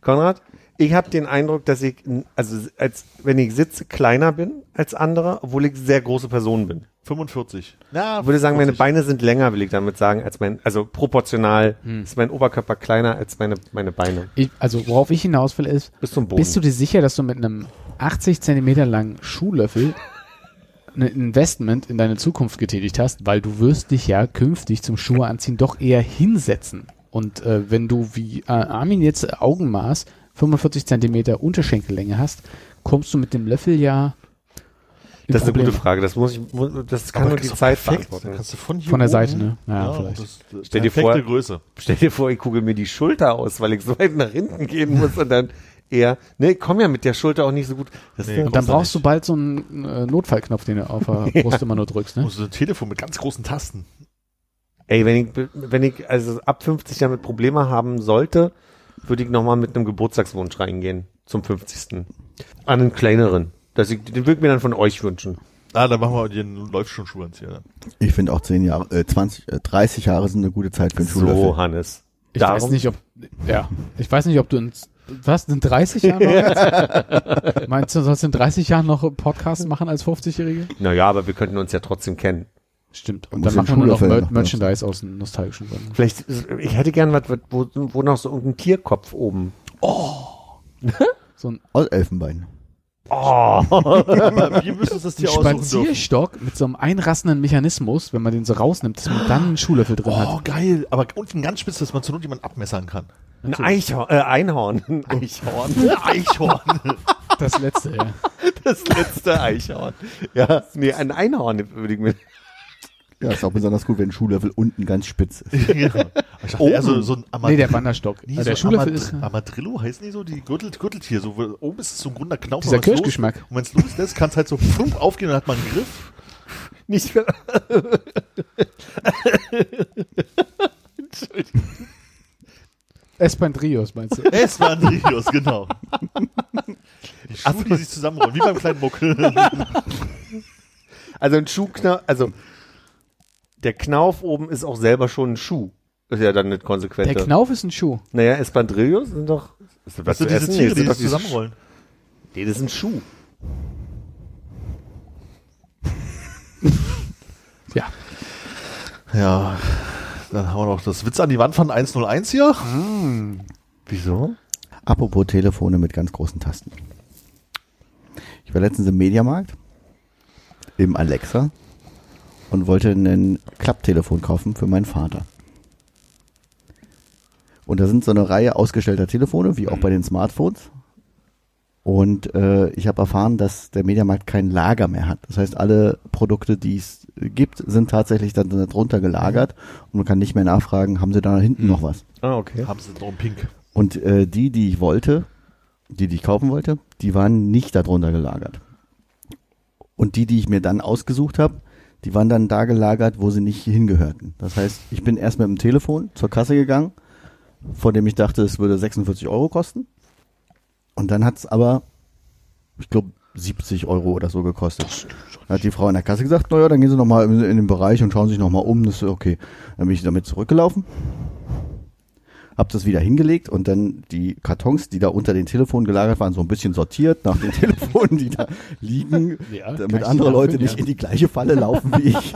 Konrad, ich habe den Eindruck, dass ich, also als wenn ich sitze, kleiner bin als andere, obwohl ich sehr große Person bin. 45. Ja, Ich würde sagen, meine 50. Beine sind länger, will ich damit sagen, als mein, also proportional ist mein Oberkörper kleiner als meine, meine Beine. Ich, also worauf ich hinaus will ist, Bis zum Boden. bist du dir sicher, dass du mit einem 80 Zentimeter langen Schuhlöffel *laughs* ein Investment in deine Zukunft getätigt hast, weil du wirst dich ja künftig zum Schuhe anziehen doch eher hinsetzen. Und äh, wenn du wie äh, Armin jetzt Augenmaß 45 Zentimeter Unterschenkellänge hast, kommst du mit dem Löffel ja das ist eine Probleme. gute Frage. Das muss ich, das kann Aber nur das die Zeit perfekt. beantworten. Kannst du von hier Von der oben- Seite, ne? Ja, Ja, vielleicht. das, das Stell dir vor- Größe. Stell dir vor, ich kugel mir die Schulter aus, weil ich so weit nach hinten gehen muss und dann eher, ne, ich komme ja mit der Schulter auch nicht so gut. Das Nee, eine- Und dann Brauchst du brauchst du bald so einen äh, Notfallknopf, den du auf der *laughs* Brust immer nur drückst, ne? musst du ein Telefon mit ganz großen Tasten. Ey, wenn ich, wenn ich also ab 50 damit Probleme haben sollte, würde ich nochmal mit einem Geburtstagswunsch reingehen zum 50. An einen kleineren. Das ich, den würde ich mir dann von euch wünschen. Ah, dann machen wir den läuft schon Schuhanzieher. Dann. Ich finde auch 10 Jahre, äh, 20, äh, 30 Jahre sind eine gute Zeit für einen So, Schuhlöffel. Hannes. Ich weiß nicht, ob, ja, ich weiß nicht, ob du in, was, *laughs* in 30 Jahren noch jetzt? Meinst du, du sollst in 30 Jahren noch Podcast machen als 50-Jährige? Naja, aber wir könnten uns ja trotzdem kennen. Stimmt. Und dann machen wir noch Mer Merchandise aus den nostalgischen Gründen. Vielleicht, ich hätte gern was, wo, wo noch so irgendein Tierkopf oben. *laughs* So ein Aus Elfenbein. *laughs* Aber wir müssen uns das ein aussuchen dürfen. Spazierstock mit so einem einrassenden Mechanismus, wenn man den so rausnimmt, dass man dann einen Schuhlöffel drin Oh, hat. geil. Aber unten ganz spitz, dass man zur Not jemanden abmessern kann. Ein Eichhorn, äh, Einhorn. Ein Eichhorn. Eichhorn. Das letzte, ja. Das letzte Eichhorn. Ja, nee, ein Einhorn würde ich mir. Ja, ist auch besonders gut, wenn ein Schuhlöffel unten ganz spitz ist. *laughs* genau. Ich dachte eher so, so ein Amadrillo. Nee, der Wanderstock. Nee, Also der so Schuhlöffel Amad- ist äh, Amadrillo heißen die so, die Gürtelt, Gürteltier. So, oben ist es so ein runder Knauf. Dieser Kirschgeschmack. Los, und wenn es loslässt, kann es halt so flupp aufgehen und dann hat man einen Griff. *laughs* Nicht mehr. *laughs* Espandrillos, meinst du? Es war Andrios, genau. Die Schuhe, die sich zusammenrollen, wie beim kleinen Muckel. Also ein Schuhknauf, also der Knauf oben ist auch selber schon ein Schuh. Ist ja dann nicht konsequent. Der Knauf ist ein Schuh. Naja, Espandrillos sind doch. Ist das was Also zu diese essen? Tiere, die diese zusammenrollen. Sch- Nee, das ist ein Schuh. *laughs* Ja. Ja, dann haben wir noch das Witz an die Wand von 101 hier. Wieso? Apropos Telefone mit ganz großen Tasten. Ich war letztens im Mediamarkt, im Alexa, und wollte ein Klapptelefon kaufen für meinen Vater. Und da sind so eine Reihe ausgestellter Telefone, wie auch bei den Smartphones. Und äh, ich habe erfahren, dass der Mediamarkt kein Lager mehr hat. Das heißt, alle Produkte, die es gibt, sind tatsächlich dann darunter gelagert und man kann nicht mehr nachfragen, haben sie da hinten noch was? Ah, okay. Haben sie noch einen Pink. Und äh, die, die ich wollte, die, die ich kaufen wollte, die waren nicht darunter gelagert. Und die, die ich mir dann ausgesucht habe, die waren dann da gelagert, wo sie nicht hingehörten. Das heißt, ich bin erst mit dem Telefon zur Kasse gegangen, von dem ich dachte, es würde 46 Euro kosten. Und dann hat's aber, ich glaube, 70 Euro oder so gekostet. Dann hat die Frau in der Kasse gesagt, naja, dann gehen Sie nochmal in, in den Bereich und schauen sich nochmal um. Das ist okay. Dann bin ich damit zurückgelaufen hab das wieder hingelegt und dann die Kartons, die da unter den Telefonen gelagert waren, so ein bisschen sortiert nach den *laughs* Telefonen, die da liegen, Ja, damit andere Leute nicht ja. in die gleiche Falle laufen wie ich.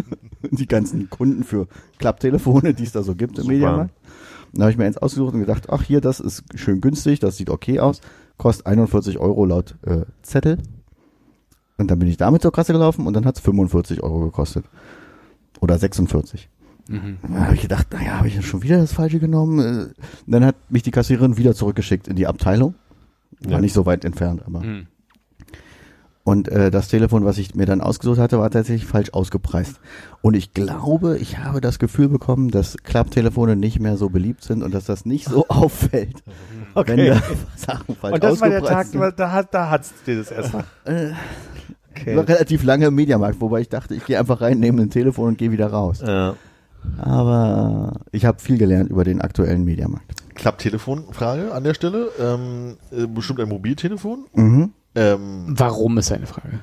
*laughs* die ganzen Kunden für Klapptelefone, die es da so gibt im Super. Mediamarkt. Dann habe ich mir eins ausgesucht und gedacht, ach hier, das ist schön günstig, das sieht okay aus, kostet 41 Euro laut äh, Zettel. Und dann bin ich damit zur Kasse gelaufen und dann hat's 45 Euro gekostet. Oder 46. Mhm. Da habe ich gedacht, naja, habe ich schon wieder das Falsche genommen. Äh, Dann hat mich die Kassiererin wieder zurückgeschickt in die Abteilung. War Ja. nicht so weit entfernt, aber. Mhm. Und äh, das Telefon, was ich mir dann ausgesucht hatte, war tatsächlich falsch ausgepreist. Und ich glaube, ich habe das Gefühl bekommen, dass Klapptelefone nicht mehr so beliebt sind und dass das nicht so *laughs* auffällt, wenn Okay. da *laughs* Sachen falsch Und das war der Tag, da, hat, da hat's dir das erst. Äh, Okay. War relativ lange im Mediamarkt, wobei ich dachte, ich gehe einfach rein, nehme ein Telefon und gehe wieder raus. Ja. Aber ich habe viel gelernt über den aktuellen Mediamarkt. Klapptelefonfrage an der Stelle. Ähm, äh, bestimmt ein Mobiltelefon. Mhm. Ähm, Warum ist eine Frage?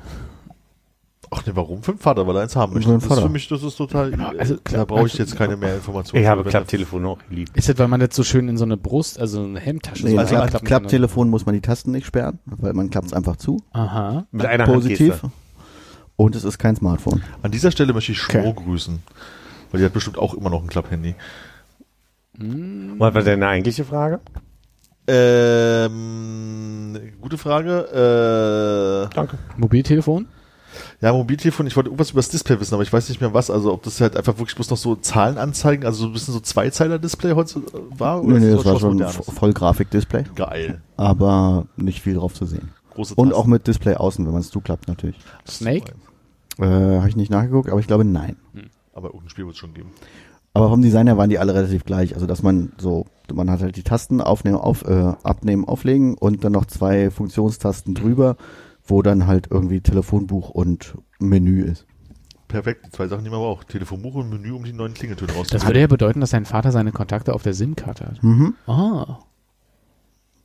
ach ne, warum? Für den Vater, weil er eins haben Für möchte. Das ist für mich, das ist total, Genau, also da Klapp- brauche ich jetzt keine mehr Informationen. Ich habe Wenn Klapptelefone auch geliebt. Ist das, weil man das so schön in so eine Brust, also eine Hemdtasche Nee, so also Klapp? Klapptelefon muss man die Tasten nicht sperren, weil man klappt es einfach zu. Aha. Mit einer Positiv. Handgeste. Und es ist kein Smartphone. An dieser Stelle möchte ich Schmo Okay. grüßen. Weil die hat bestimmt auch immer noch ein Klapphandy. Was war deine eigentliche Frage? Ähm, gute Frage. Äh, Danke. Mobiltelefon? ja, Mobiltelefon, ich wollte irgendwas über das Display wissen, aber ich weiß nicht mehr was. Also ob das halt einfach wirklich bloß noch so Zahlen anzeigen, also so ein bisschen so Zweizeiler-Display heute äh, war? Nee, ist nee, das war schon? Vo- Vollgrafik-Display, Geil. aber nicht viel drauf zu sehen. Große Und Tasten. auch mit Display außen, wenn man es zuklappt natürlich. Snake? Äh, Habe ich nicht nachgeguckt, aber ich glaube nein. Aber irgendein Spiel wird es schon geben. Aber vom Design her waren die alle relativ gleich. Also dass man so, man hat halt die Tasten aufnehmen, auf, äh, abnehmen, auflegen und dann noch zwei Funktionstasten drüber, wo dann halt irgendwie Telefonbuch und Menü ist. Perfekt, die zwei Sachen, die man braucht. Telefonbuch und Menü, um die neuen Klingeltöne Das rauszuholen. würde ja bedeuten, dass dein Vater seine Kontakte auf der SIM-Karte hat. Mhm. Ah.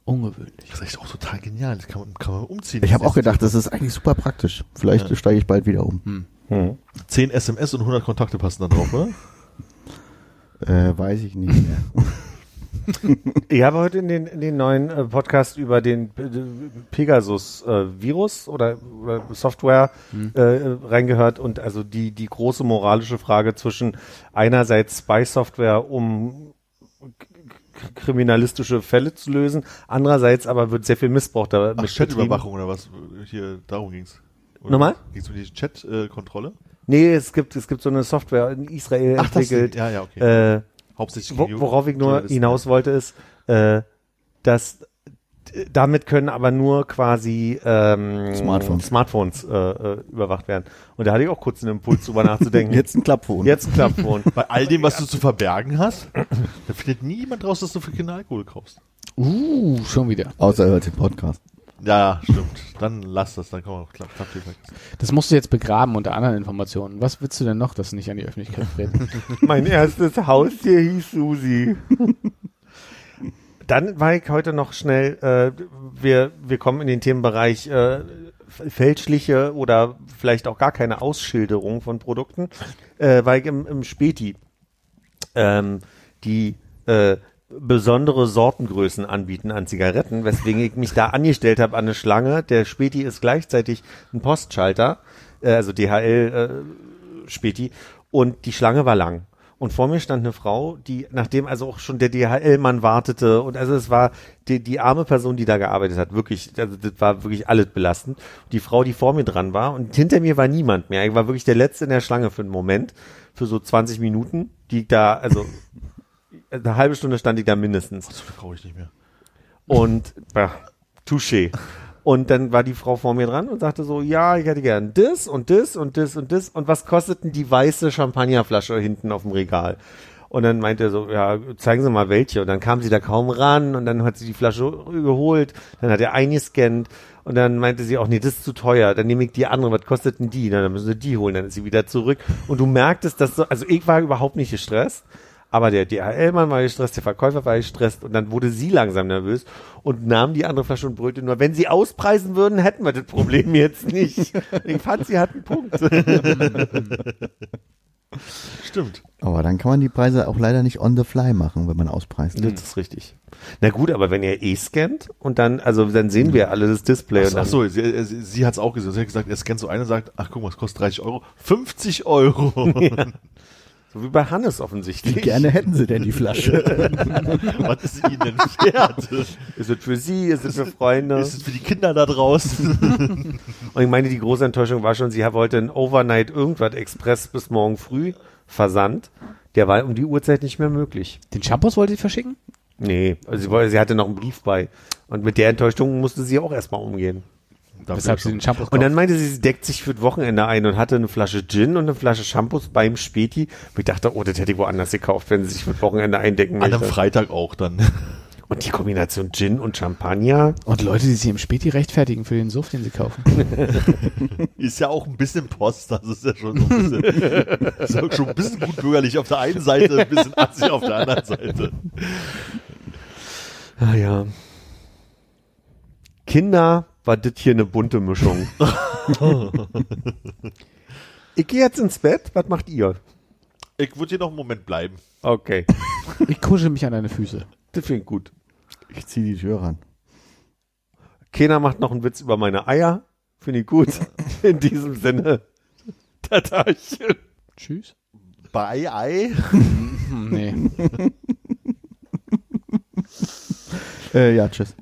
Ungewöhnlich. Das ist echt auch total genial. Das kann man, kann man umziehen. Ich habe auch gedacht, das ist eigentlich super praktisch. Vielleicht Ja. steige ich bald wieder um. Hm. 10 SMS und 100 Kontakte passen da drauf, oder? *laughs* Äh, weiß ich nicht mehr. Ich habe heute in den, in den neuen äh, Podcast über den Pegasus-Virus oder, oder Software äh, reingehört und also die, die große moralische Frage zwischen einerseits Spy-Software, um kriminalistische Fälle zu lösen, andererseits aber wird sehr viel Missbrauch da Ach, Chatüberwachung oder was? Hier, darum ging's. Oder Nochmal? Ging's um die Chat-Kontrolle? Nee, es gibt, es gibt so eine Software in Israel entwickelt, ja, ja, okay. äh, Hauptsächlich Wo, worauf ich nur hinaus wollte, ist, äh, dass Damit können aber nur quasi ähm, Smartphones. Smartphones äh, äh, überwacht werden. Und da hatte ich auch kurz einen Impuls, drüber nachzudenken. *laughs* Jetzt ein Klappphone. Jetzt ein Klappphone. *laughs* Bei all dem, was du zu verbergen hast, da findet niemand raus, dass du für Kinder Alkohol kaufst. Uh, schon wieder. Außer er hört den Podcast. Ja, stimmt. Dann lass das, dann komm mal, klapp, klapp weg. Das musst du jetzt begraben unter anderen Informationen. Was willst du denn noch, das nicht an die Öffentlichkeit treten? *laughs* Mein erstes Haustier hieß Susi. Dann war ich heute noch schnell, äh, wir, wir kommen in den Themenbereich äh, fälschliche oder vielleicht auch gar keine Ausschilderung von Produkten, äh, war ich im, im Späti, ähm, die äh, besondere Sortengrößen anbieten an Zigaretten, weswegen ich mich da angestellt habe an eine Schlange. Der Späti ist gleichzeitig ein Postschalter, äh, also DHL äh, Späti, und die Schlange war lang. Und vor mir stand eine Frau, die, nachdem also auch schon der DHL-Mann wartete, und also es war die, die arme Person, die da gearbeitet hat, wirklich, also das war wirklich alles belastend. Die Frau, die vor mir dran war, und hinter mir war niemand mehr. Ich war wirklich der Letzte in der Schlange für einen Moment, für so 20 Minuten, die da, also eine halbe Stunde stand ich da mindestens. Das brauche ich nicht mehr. Und *laughs* bah, touché. Und dann war die Frau vor mir dran und sagte so, ja, ich hätte gern das und das und das und das. Und was kostet denn die weiße Champagnerflasche hinten auf dem Regal? Und dann meinte er so, ja, zeigen Sie mal welche. Und dann kam sie da kaum ran und dann hat sie die Flasche geholt. Dann hat er eingescannt und dann meinte sie auch, nee, das ist zu teuer. Dann nehme ich die andere. Was kostet denn die? Na, dann müssen Sie die holen. Dann ist sie wieder zurück. Und du merktest, dass so, also ich war überhaupt nicht gestresst. Aber der DHL-Mann war gestresst, der Verkäufer war gestresst und dann wurde sie langsam nervös und nahm die andere Flasche und brüllte nur, wenn sie auspreisen würden, hätten wir das Problem jetzt nicht. *laughs* Ich fand, sie hat einen Punkt. *laughs* Stimmt. Aber dann kann man die Preise auch leider nicht on the fly machen, wenn man auspreist. Das ist richtig. Na gut, aber wenn ihr eh scannt und dann, also dann sehen wir alle das Display. Ach, und so, dann, ach so, sie, äh, sie, sie hat es auch gesehen. Sie hat gesagt, er scannt so eine und sagt, ach guck mal, es kostet 30 Euro. 50 Euro. *laughs* So wie bei Hannes offensichtlich. Wie gerne hätten sie denn die Flasche? *laughs* Was ist ihnen denn wert? Ist es für sie, ist es für Freunde? Ist es für die Kinder da draußen? Und ich meine, die große Enttäuschung war schon, sie wollte einen Overnight irgendwas Express bis morgen früh Versand. Der war um die Uhrzeit nicht mehr möglich. Den Shampoos wollte ich verschicken? Nee, also sie, wollte, sie hatte noch einen Brief bei. Und mit der Enttäuschung musste sie auch erstmal umgehen. Weshalb sie den Shampoos Und dann meinte sie, sie deckt sich für das Wochenende ein und hatte eine Flasche Gin und eine Flasche Shampoos beim Späti. Und ich dachte, oh, das hätte ich woanders gekauft, wenn sie sich für das Wochenende eindecken An einem möchte. Freitag auch dann. *laughs* Und die Kombination Gin und Champagner. Und Leute, die sich im Späti rechtfertigen für den Suff, den sie kaufen. *laughs* Ist ja auch ein bisschen Post, das ist ja schon so ein bisschen, *laughs* ist auch schon ein bisschen gut bürgerlich auf der einen Seite, ein bisschen assig auf der anderen Seite. Ah ja. Kinder war das hier eine bunte Mischung. *laughs* ich gehe jetzt ins Bett. Was macht ihr? Ich würde hier noch einen Moment bleiben. Okay, *laughs* Ich kuschel mich an deine Füße. das finde ich gut. Ich ziehe die Tür ran. Keiner macht noch einen Witz über meine Eier. Finde ich gut. *laughs* In diesem Sinne. Tatarchen. Tschüss. Bei Ei. Nee. Äh, ja, tschüss.